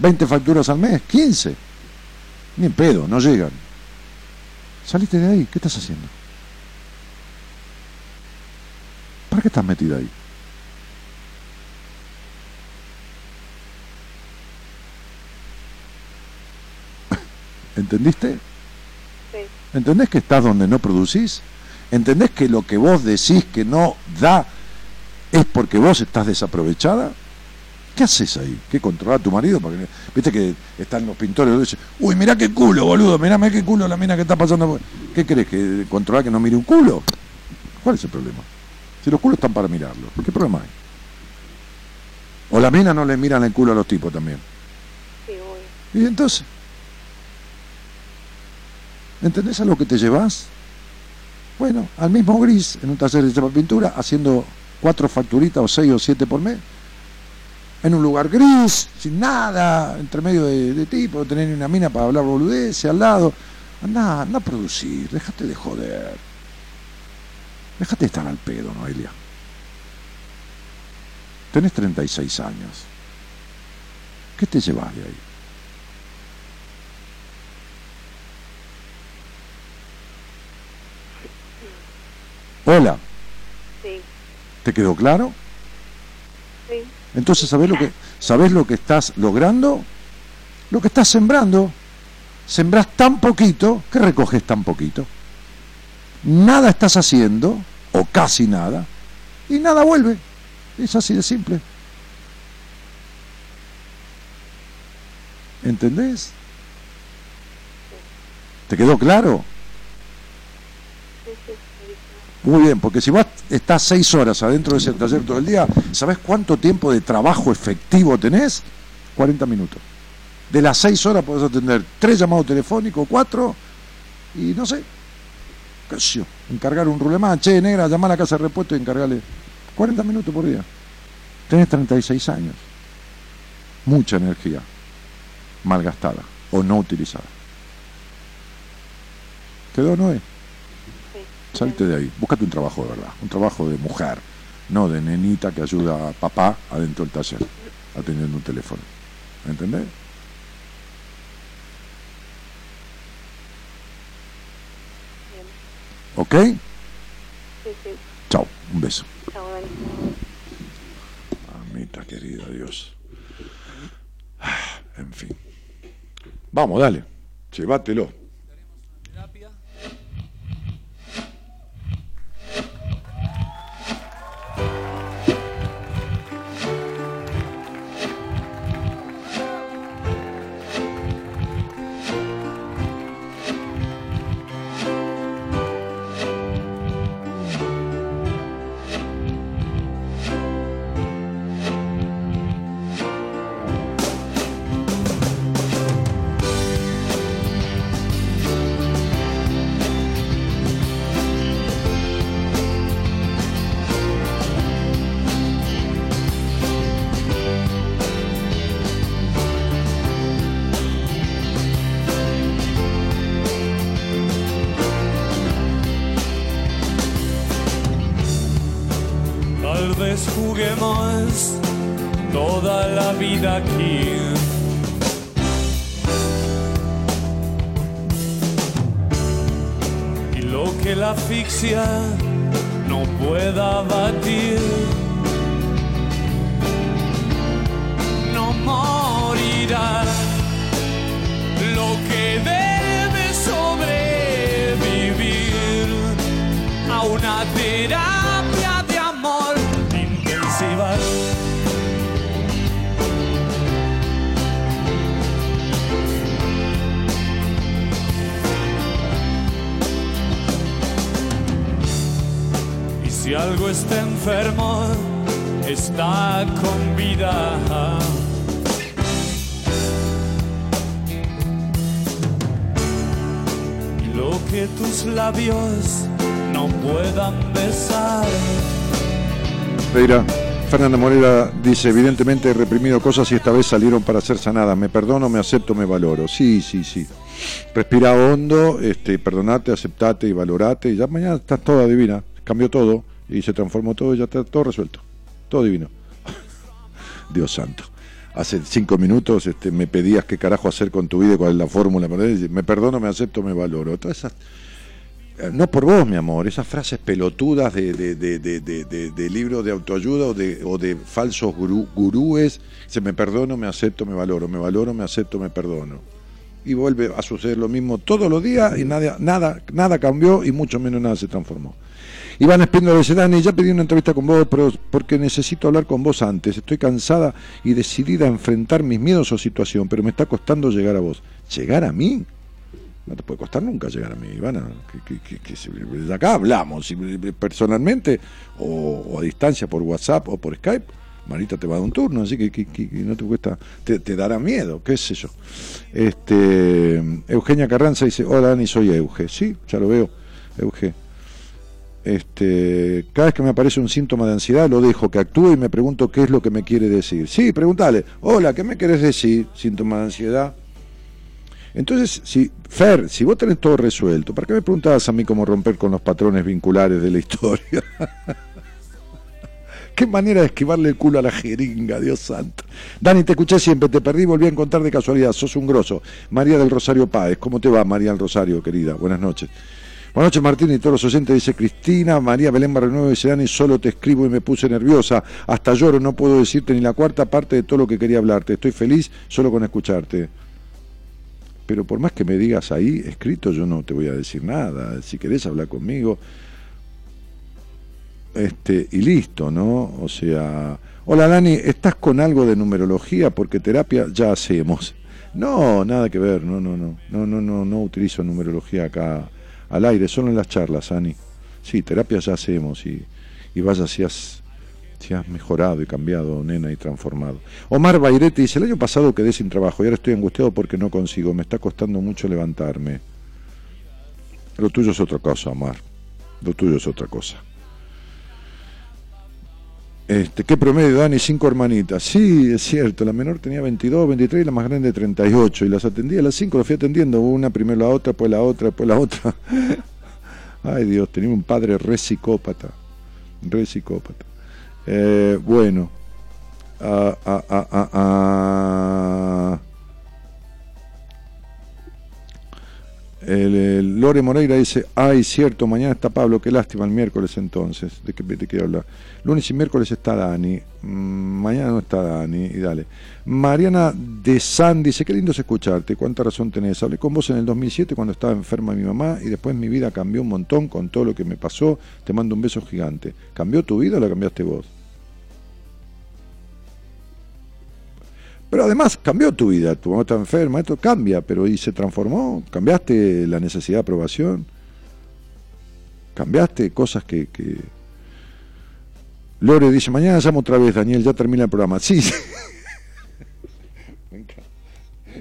¿20 facturas al mes? ¿15? Ni en pedo, no llegan. Saliste de ahí, ¿qué estás haciendo? ¿Para qué estás metida ahí? ¿Entendiste? Sí. ¿Entendés que estás donde no producís? ¿Entendés que lo que vos decís que no da es porque vos estás desaprovechada? ¿Qué haces ahí? ¿Qué controlar a tu marido? Porque, Viste que están los pintores y dicen, uy, mirá qué culo, boludo, mirá, mirá qué culo la mina que está pasando. por-". ¿Qué crees? ¿Que controlar que no mire un culo? ¿Cuál es el problema? Si los culos están para mirarlo, ¿qué problema hay? O la mina no le miran el culo a los tipos también. Sí, obvio. ¿Y entonces? ¿Entendés a lo que te llevas? Bueno, al mismo gris, en un taller de pintura, haciendo cuatro facturitas o seis o siete por mes. En un lugar gris, sin nada, entre medio de, de tipo, tener una mina para hablar boludeces al lado. Anda, anda a producir, déjate de joder. Déjate de estar al pedo, Noelia. Tenés 36 años. ¿Qué te llevas de ahí? Hola, Sí, ¿te quedó claro? sí. Entonces, ¿sabés lo que, ¿sabés lo que estás logrando? Lo que estás sembrando. sembrás tan poquito que recoges tan poquito. Nada estás haciendo, o casi nada, y nada vuelve. Es así de simple. ¿Entendés? ¿Te quedó claro? Muy bien, porque si vos estás seis horas adentro de ese taller todo el día, ¿sabés cuánto tiempo de trabajo efectivo tenés? 40 minutos. De las seis horas podés atender tres llamados telefónicos, cuatro, y no sé, qué encargar un rulemán, che, negra, llamar a la casa de repuesto y encargarle 40 minutos por día. Tenés 36 años. Mucha energía malgastada o no utilizada. ¿Quedó, Noé? Salte de ahí, búscate un trabajo de verdad, un trabajo de mujer, no de nenita que ayuda a papá adentro del taller, atendiendo un teléfono. ¿Entendés? ¿Ok? Sí, sí. Chao, un beso. Chao, Dani. Mamita querida, Dios. Ah, En fin. Vamos, dale. Llévatelo. Vez juguemos toda la vida aquí. Y lo que la asfixia no pueda batir, si algo está enfermo, está con vida. Lo que tus labios no puedan besar. Pereira. Fernanda Morera dice, evidentemente he reprimido cosas y esta vez salieron para ser sanadas. Me perdono, me acepto, me valoro. Sí, sí, sí. Respira hondo, este, perdonate, aceptate y valorate. Y ya mañana estás toda divina. Cambió todo y se transformó todo y ya está todo resuelto. Todo divino. Dios santo. Hace cinco minutos este, me pedías qué carajo hacer con tu vida cuál es la fórmula. Me perdono, me acepto, me valoro. Todas esas eh, no por vos, mi amor, esas frases pelotudas de, de, de, de, libros de autoayuda o de, o de falsos gurú- gurúes, se me perdono, me acepto, me valoro, me valoro, me acepto, me perdono. Y vuelve a suceder lo mismo todos los días y nada, nada, nada cambió y mucho menos nada se transformó. Iván Espíndola dice, Dani, ya pedí una entrevista con vos, pero porque necesito hablar con vos antes. Estoy cansada y decidida a enfrentar mis miedos o situación, pero me está costando llegar a vos. ¿Llegar a mí? No te puede costar nunca llegar a mí, Ivana. Que, que- que- de acá hablamos, si- personalmente o, a distancia por WhatsApp o por Skype. Marita te va a dar un turno, así que no te cuesta, te, te dará miedo, qué sé yo. Este, Eugenia Carranza dice, hola Dani, soy Euge. Sí, ya lo veo, Euge. Este, cada vez que me aparece un síntoma de ansiedad lo dejo que actúe y me pregunto qué es lo que me quiere decir. Sí, pregúntale, hola, ¿qué me querés decir? Síntoma de ansiedad. Entonces, si, Fer, si vos tenés todo resuelto, ¿para qué me preguntabas a mí cómo romper con los patrones vinculares de la historia? Qué manera de esquivarle el culo a la jeringa, Dios santo. Dani, te escuché siempre, te perdí, volví a encontrar de casualidad, sos un grosso. María del Rosario Páez, ¿cómo te va, María del Rosario, querida? Buenas noches. Buenas noches, Martín y todos los oyentes, dice Cristina. María Belén Barrenuevo dice, Dani, solo te escribo y me puse nerviosa. Hasta lloro, no puedo decirte ni la cuarta parte de todo lo que quería hablarte. Estoy feliz solo con escucharte. pero por más que me digas ahí escrito, yo no te voy a decir nada. Si querés hablar conmigo, este, y listo, ¿no? O sea, hola Dani, ¿estás con algo de numerología? Porque terapia ya hacemos. No, nada que ver, no, no, no, no, no, no, no utilizo numerología acá al aire, solo en las charlas, Ani. Sí, terapia ya hacemos y, y vaya si has, si has mejorado y cambiado, nena, y transformado. Omar Bairete dice, el año pasado quedé sin trabajo y ahora estoy angustiado porque no consigo, me está costando mucho levantarme. Lo tuyo es otra cosa, Omar. Lo tuyo es otra cosa. Este, ¿Qué promedio, Dani? Cinco hermanitas. Sí, es cierto. La menor tenía 22, 23 y la más grande 38. Y las atendía las cinco, las fui atendiendo. Una, primero la otra, después la otra, después la otra. Ay, Dios, tenía un padre re psicópata. Re psicópata. Eh, bueno. Ah, ah, ah, El, Lore Moreira dice, ay, cierto, mañana está Pablo, qué lástima el miércoles entonces. ¿De qué, de qué habla? Lunes y miércoles está Dani, mm, mañana no está Dani, y dale. Mariana de San dice, qué lindo es escucharte, cuánta razón tenés. Hablé con vos en el 2007 cuando estaba enferma mi mamá y después mi vida cambió un montón con todo lo que me pasó. Te mando un beso gigante. ¿Cambió tu vida o la cambiaste vos? Pero además cambió tu vida, tu mamá está enferma, esto cambia, pero y se transformó, cambiaste la necesidad de aprobación, cambiaste cosas que. Lore dice, mañana llamo otra vez, Daniel, ya termina el programa. Sí.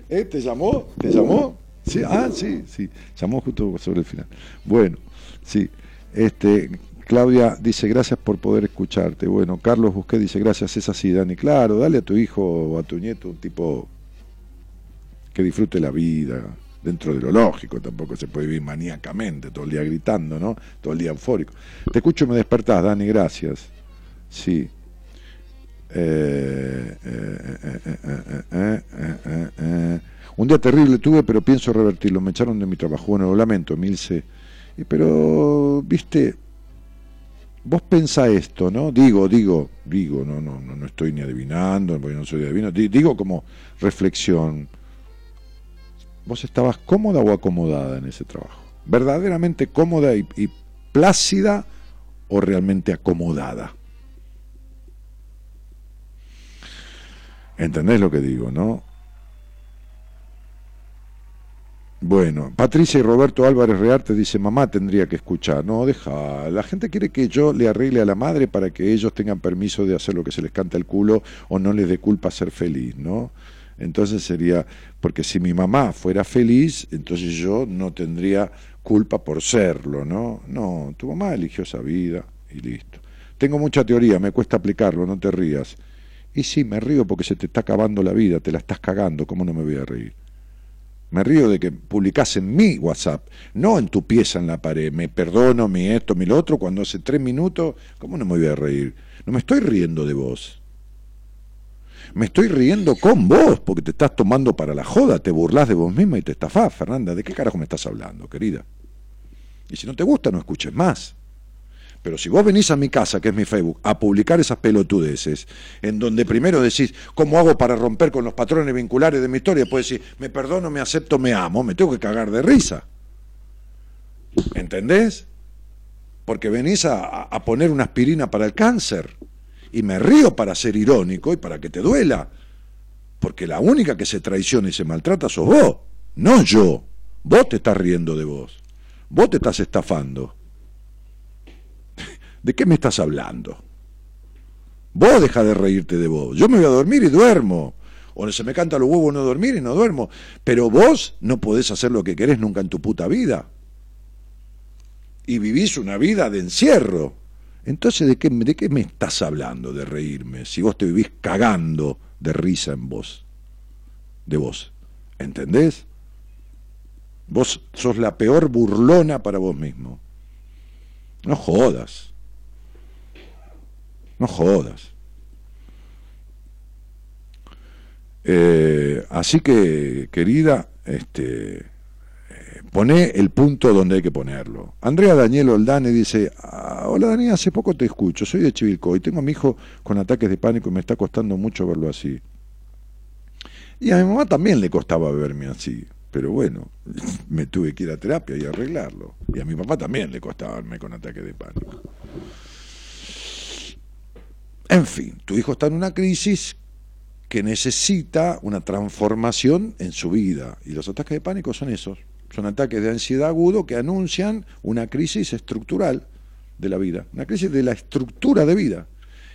¿Eh? ¿Te llamó? ¿Te llamó? Sí, ah, sí, sí, llamó justo sobre el final. Bueno, sí, este, Claudia dice, gracias por poder escucharte. Bueno, Carlos Busqué dice, gracias, es así, Dani. Claro, dale a tu hijo o a tu nieto un tipo que disfrute la vida, dentro de lo lógico, tampoco se puede vivir maníacamente, todo el día gritando, ¿no? Todo el día eufórico. Te escucho y me despertás, Dani, gracias. Sí. Un día terrible tuve, pero pienso revertirlo. Me echaron de mi trabajo. Bueno, lo lamento, Milce. Pero, viste, vos pensá esto, ¿no? Digo, digo, digo, no, no, no, no estoy ni adivinando, porque no soy adivino, di- digo como reflexión. ¿Vos estabas cómoda o acomodada en ese trabajo? ¿Verdaderamente cómoda y, y plácida o realmente acomodada? ¿Entendés lo que digo, no? Bueno, Patricia y Roberto Álvarez Rearte dice, mamá tendría que escuchar. No, deja, la gente quiere que yo le arregle a la madre para que ellos tengan permiso de hacer lo que se les canta el culo o no les dé culpa ser feliz, ¿no? Entonces sería, porque si mi mamá fuera feliz, entonces yo no tendría culpa por serlo, ¿no? No, tu mamá eligió esa vida y listo. Tengo mucha teoría, me cuesta aplicarlo, no te rías. Y sí, me río porque se te está acabando la vida, te la estás cagando, ¿cómo no me voy a reír? Me río de que publicás en mi WhatsApp, no en tu pieza en la pared. Me perdono, mi esto, mi lo otro, cuando hace tres minutos, ¿cómo no me voy a reír? No me estoy riendo de vos. Me estoy riendo con vos, porque te estás tomando para la joda, te burlás de vos misma y te estafás, Fernanda. ¿De qué carajo me estás hablando, querida? Y si no te gusta, no escuches más. Pero si vos venís a mi casa, que es mi Facebook, a publicar esas pelotudeces, en donde primero decís, ¿cómo hago para romper con los patrones vinculares de mi historia? Después decís, me perdono, me acepto, me amo, me tengo que cagar de risa. ¿Entendés? Porque venís a, a- poner una aspirina para el cáncer. Y me río para ser irónico y para que te duela. Porque la única que se traiciona y se maltrata sos vos, no yo. Vos te estás riendo de vos. Vos te estás estafando. ¿De qué me estás hablando? Vos deja de reírte de vos. Yo me voy a dormir y duermo. O se me canta los huevos no dormir y no duermo. Pero vos no podés hacer lo que querés nunca en tu puta vida. Y vivís una vida de encierro. Entonces, ¿de qué, ¿de qué me estás hablando de reírme? Si vos te vivís cagando de risa en vos. De vos. ¿Entendés? Vos sos la peor burlona para vos mismo. No jodas. No jodas. Eh, así que, querida, este, eh, poné el punto donde hay que ponerlo. Andrea Daniel Oldane dice, "Ah, hola Dani, hace poco te escucho, soy de Chivilcoy, tengo a mi hijo con ataques de pánico y me está costando mucho verlo así. Y a mi mamá también le costaba verme así, pero bueno, me tuve que ir a terapia y arreglarlo. Y a mi papá también le costaba verme con ataque de pánico. En fin, tu hijo está en una crisis que necesita una transformación en su vida. Y los ataques de pánico son esos. Son ataques de ansiedad agudo que anuncian una crisis estructural de la vida, una crisis de la estructura de vida,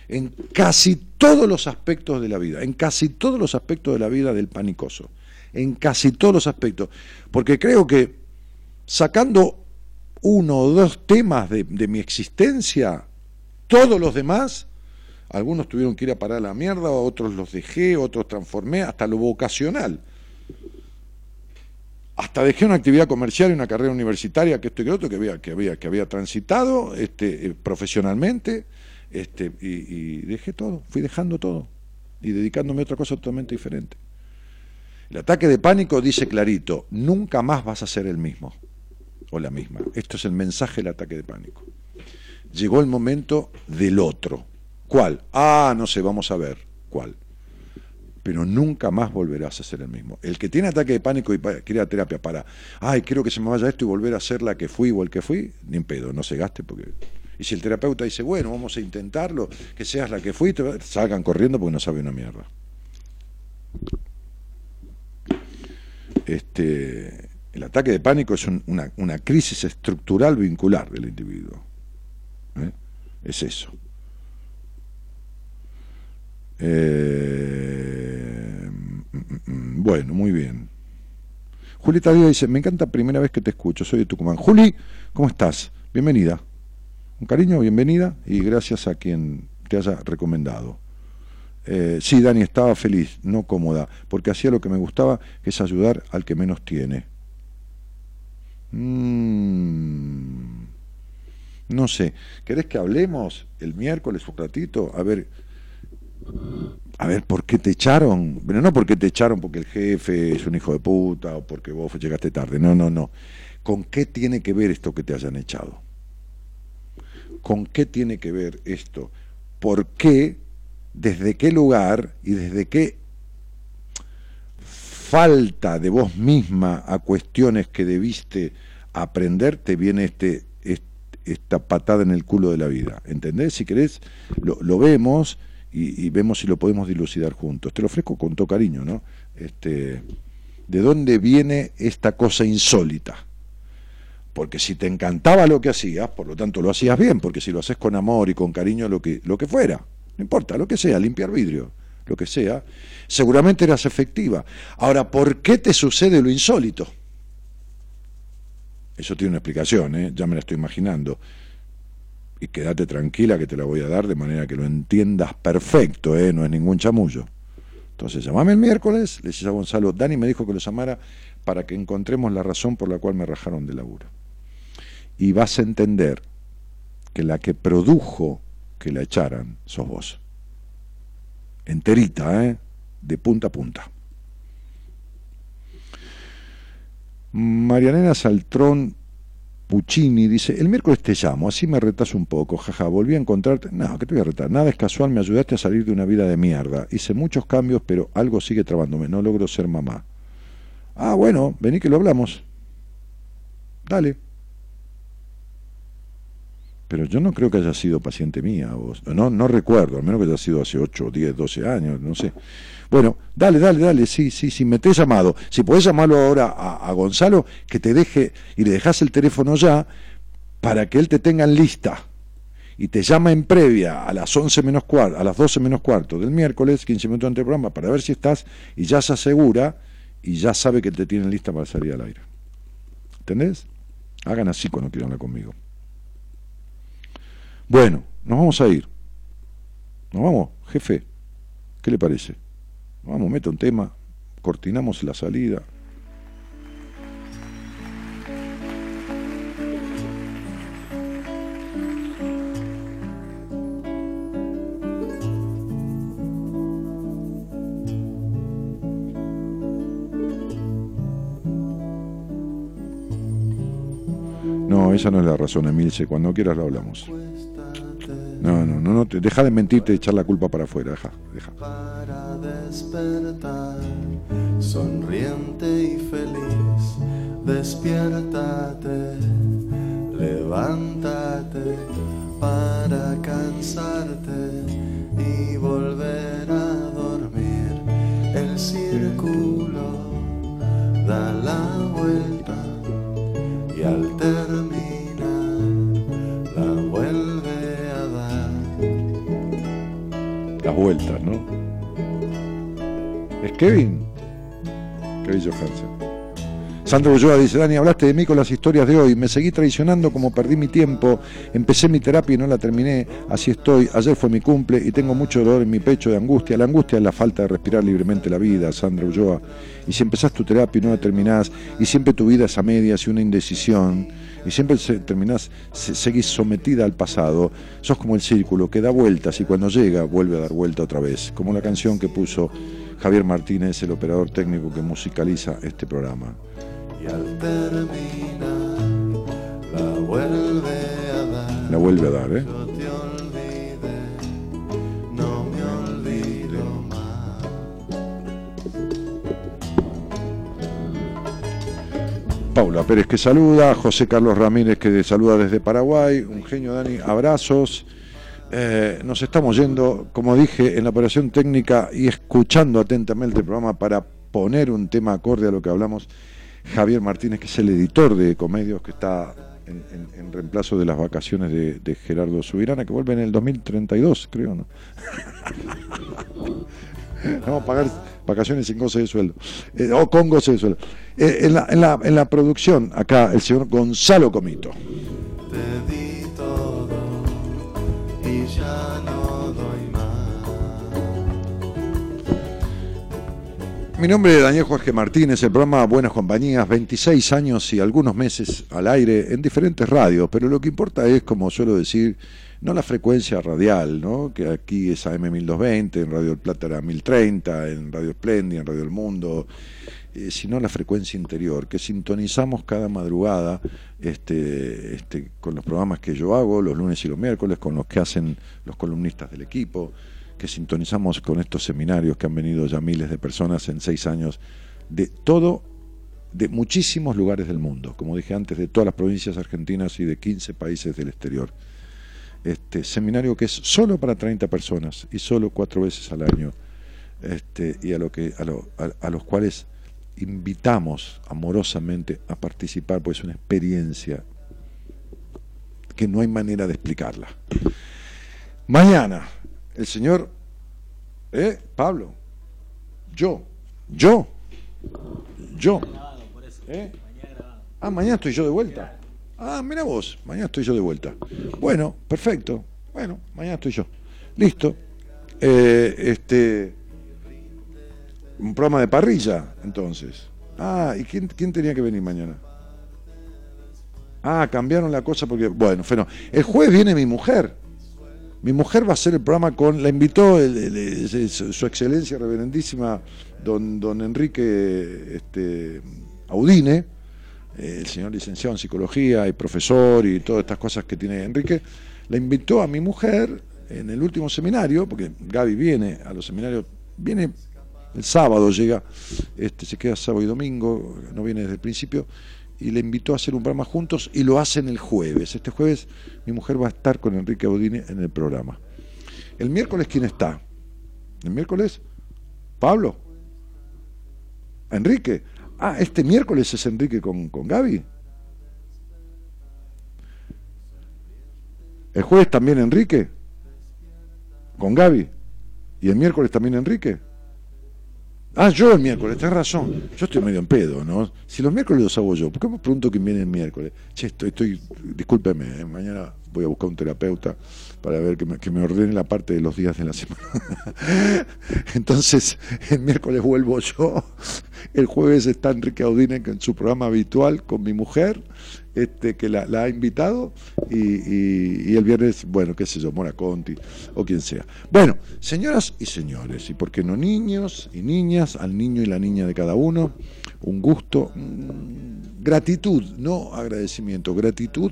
en casi todos los aspectos de la vida, en casi todos los aspectos de la vida del panicoso, en casi todos los aspectos. Porque creo que sacando uno o dos temas de, de mi existencia, todos los demás, algunos tuvieron que ir a parar a la mierda, otros los dejé, otros transformé, hasta lo vocacional. Hasta dejé una actividad comercial y una carrera universitaria, que esto y que otro, que había, que había, que había transitado este, eh, profesionalmente, este, y, y dejé todo, fui dejando todo, y dedicándome a otra cosa totalmente diferente. El ataque de pánico dice clarito, nunca más vas a ser el mismo o la misma. Esto es el mensaje del ataque de pánico. Llegó el momento del otro. ¿Cuál? Ah, no sé, vamos a ver cuál. Pero nunca más volverás a ser el mismo. El que tiene ataque de pánico y quiere ir a terapia para, ay, quiero que se me vaya esto y volver a ser la que fui o el que fui, ni en pedo, no se gaste porque... Y si el terapeuta dice, bueno, vamos a intentarlo, que seas la que fui, salgan corriendo porque no sabe una mierda. Este, el ataque de pánico es un- una, una crisis estructural vincular del individuo. ¿eh? Es eso. Eh, mm, mm, mm, bueno, muy bien. Julieta Díaz dice, me encanta primera vez que te escucho, soy de Tucumán. Juli, ¿cómo estás? Bienvenida. Un cariño, bienvenida y gracias a quien te haya recomendado. Eh, sí, Dani, estaba feliz, no cómoda, porque hacía lo que me gustaba, que es ayudar al que menos tiene. No sé, ¿querés que hablemos el miércoles un ratito? A ver, a ver, ¿por qué te echaron? Pero no porque te echaron porque el jefe es un hijo de puta o porque vos llegaste tarde. No, no, no. ¿Con qué tiene que ver esto que te hayan echado? ¿Con qué tiene que ver esto? ¿Por qué? ¿Desde qué lugar y desde qué falta de vos misma a cuestiones que debiste aprender te viene este, est- esta patada en el culo de la vida? ¿Entendés? Si querés, lo vemos y, vemos si lo podemos dilucidar juntos. Te lo ofrezco con todo cariño, ¿no? Este, ¿De dónde viene esta cosa insólita? Porque si te encantaba lo que hacías, por lo tanto lo hacías bien, porque si lo haces con amor y con cariño, lo que, lo que fuera, no importa, lo que sea, limpiar vidrio, lo que sea, seguramente eras efectiva. Ahora, ¿por qué te sucede lo insólito? Eso tiene una explicación, ¿eh? ya me la estoy imaginando. Y quédate tranquila que te la voy a dar de manera que lo entiendas perfecto, ¿eh? no es ningún chamullo. Entonces, llamame el miércoles, le decís a Gonzalo, Dani me dijo que lo llamara para que encontremos la razón por la cual me rajaron de laburo. Y vas a entender que la que produjo que la echaran sos vos. Enterita, ¿eh? De punta a punta. Marianela Saltrón Puccini dice, el miércoles te llamo, así me retas un poco, jaja, volví a encontrarte. No, que te voy a retar, nada es casual, me ayudaste a salir de una vida de mierda. Hice muchos cambios, pero algo sigue trabándome, no logro ser mamá. Ah, bueno, vení que lo hablamos. Dale. Pero yo no creo que haya sido paciente mía, vos. No, no recuerdo, al menos que haya sido hace 8, 10, 12 años, no sé. Bueno, dale, dale, dale, sí, sí, sí, me te he llamado. Si podés llamarlo ahora a, Gonzalo, que te deje y le dejas el teléfono ya para que él te tenga en lista y te llama en previa a las 11 menos cuarto, a las 12 menos cuarto del miércoles, 15 minutos antes del programa, para ver si estás y ya se asegura y ya sabe que te tienen lista para salir al aire. ¿Entendés? Hagan así cuando quieran hablar conmigo. Bueno, nos vamos a ir. Nos vamos, jefe. ¿Qué le parece? Vamos, meta un tema, cortinamos la salida. No, esa no es la razón, Emilce. Cuando quieras lo hablamos. No, no, no, no deja de mentirte y echar la culpa para afuera, deja, deja. para despertar, sonriente y feliz, despiértate, levántate para cansarte y volver a dormir. El círculo da la vuelta y al terminar Las vueltas, ¿no? Es Kevin. Kevin Johansen. Sandro Ulloa dice, Dani, hablaste de mí con las historias de hoy, me seguí traicionando como perdí mi tiempo, empecé mi terapia y no la terminé, así estoy, ayer fue mi cumple y tengo mucho dolor en mi pecho de angustia, la angustia es la falta de respirar libremente la vida, Sandra Ulloa, y si empezás tu terapia y no la terminás, y siempre tu vida es a medias y una indecisión, y siempre se- terminás, se- seguís sometida al pasado, sos como el círculo que da vueltas y cuando llega vuelve a dar vuelta otra vez, como la canción que puso Javier Martínez, el operador técnico que musicaliza este programa. y al terminar la vuelve a dar. La vuelve a dar, ¿eh? Paula Pérez que saluda, José Carlos Ramírez que saluda desde Paraguay, un genio Dani, abrazos. Eh, nos estamos yendo, como dije, en la operación técnica y escuchando atentamente el programa para poner un tema acorde a lo que hablamos. Javier Martínez, que es el editor de Comedios, que está en, reemplazo de las vacaciones de, de Gerardo Subirana, que vuelve en el 2032, creo, ¿no? Vamos a pagar vacaciones sin goce de sueldo. Eh, o con goce de sueldo. Eh, en, la, en, la, en la producción, acá, el señor Gonzalo Comito. Te di todo y ya no doy más. Mi nombre es Daniel Jorge Martínez, el programa Buenas Compañías, 26 años y algunos meses al aire en diferentes radios, pero lo que importa es, como suelo decir, no la frecuencia radial, ¿no? que aquí es AM 1220, en Radio del Plata era 1030, en Radio Espléndida, en Radio El Mundo, eh, sino la frecuencia interior, que sintonizamos cada madrugada este, este, con los programas que yo hago, los lunes y los miércoles, con los que hacen los columnistas del equipo, que sintonizamos con estos seminarios que han venido ya miles de personas en seis años de todo, de muchísimos lugares del mundo, como dije antes, de todas las provincias argentinas y de 15 países del exterior. Este seminario que es solo para 30 personas y solo cuatro veces al año, este, y a, lo que, a, lo- a- los cuales invitamos amorosamente a participar, pues es una experiencia que no hay manera de explicarla. Mañana, el señor, ¿eh? Pablo, yo, yo, yo, ¿eh? Ah, mañana estoy yo de vuelta. Ah, mira vos, mañana estoy yo de vuelta. Bueno, perfecto. Bueno, mañana estoy yo. Listo. Eh, este, un programa de parrilla, entonces. Ah, ¿y quién, quién tenía que venir mañana? Ah, cambiaron la cosa porque, bueno, bueno, el jueves viene mi mujer. Mi mujer va a hacer el programa con, la invitó el- su excelencia reverendísima don, don Enrique este, Audine, el señor licenciado en psicología y profesor y todas estas cosas que tiene Enrique, la invitó a mi mujer en el último seminario, porque Gaby viene a los seminarios, viene el sábado, llega, este, se queda sábado y domingo, no viene desde el principio, y le invitó a hacer un programa juntos y lo hacen el jueves. Este jueves mi mujer va a estar con Enrique Audine en el programa. El miércoles, ¿quién está? El miércoles, Pablo. Enrique. Ah, este miércoles es Enrique con, con Gaby. El jueves también Enrique. Con Gaby. Y el miércoles también Enrique. Ah, yo el miércoles, tenés razón. Yo estoy medio en pedo, ¿no? Si los miércoles los hago yo, ¿por qué me pregunto quién viene el miércoles? Che, estoy, estoy discúlpeme, ¿eh? mañana voy a buscar un terapeuta para ver que me, que me ordene la parte de los días de la semana. Entonces, el miércoles vuelvo yo, el jueves está Enrique Audine en su programa habitual con mi mujer, este, que la, ha invitado, y el viernes, bueno, qué sé yo, Mora Conti o quien sea. Bueno, señoras y señores, y por qué no niños y niñas, al niño y la niña de cada uno, un gusto, mm, gratitud, no agradecimiento, gratitud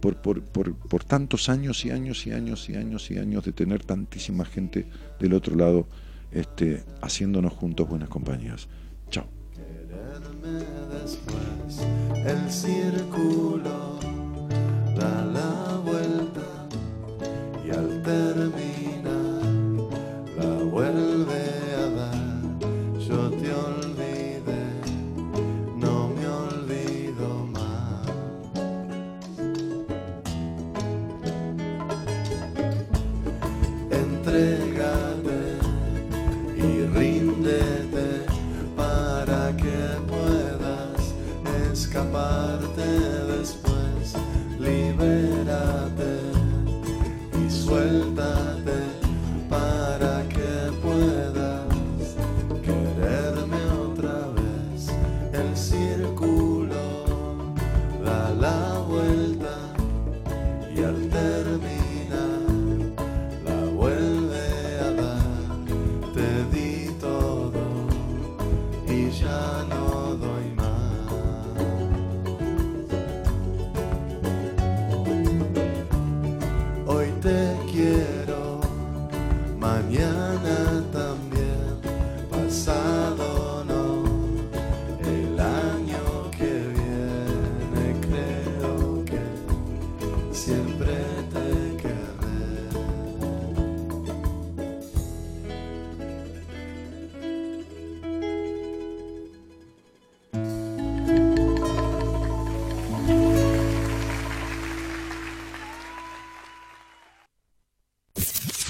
por, por, por, por tantos años y años y años y años y años de tener tantísima gente del otro lado este, haciéndonos juntos buenas compañías. Chao. El círculo da la vuelta y al terminar la vuelve encontré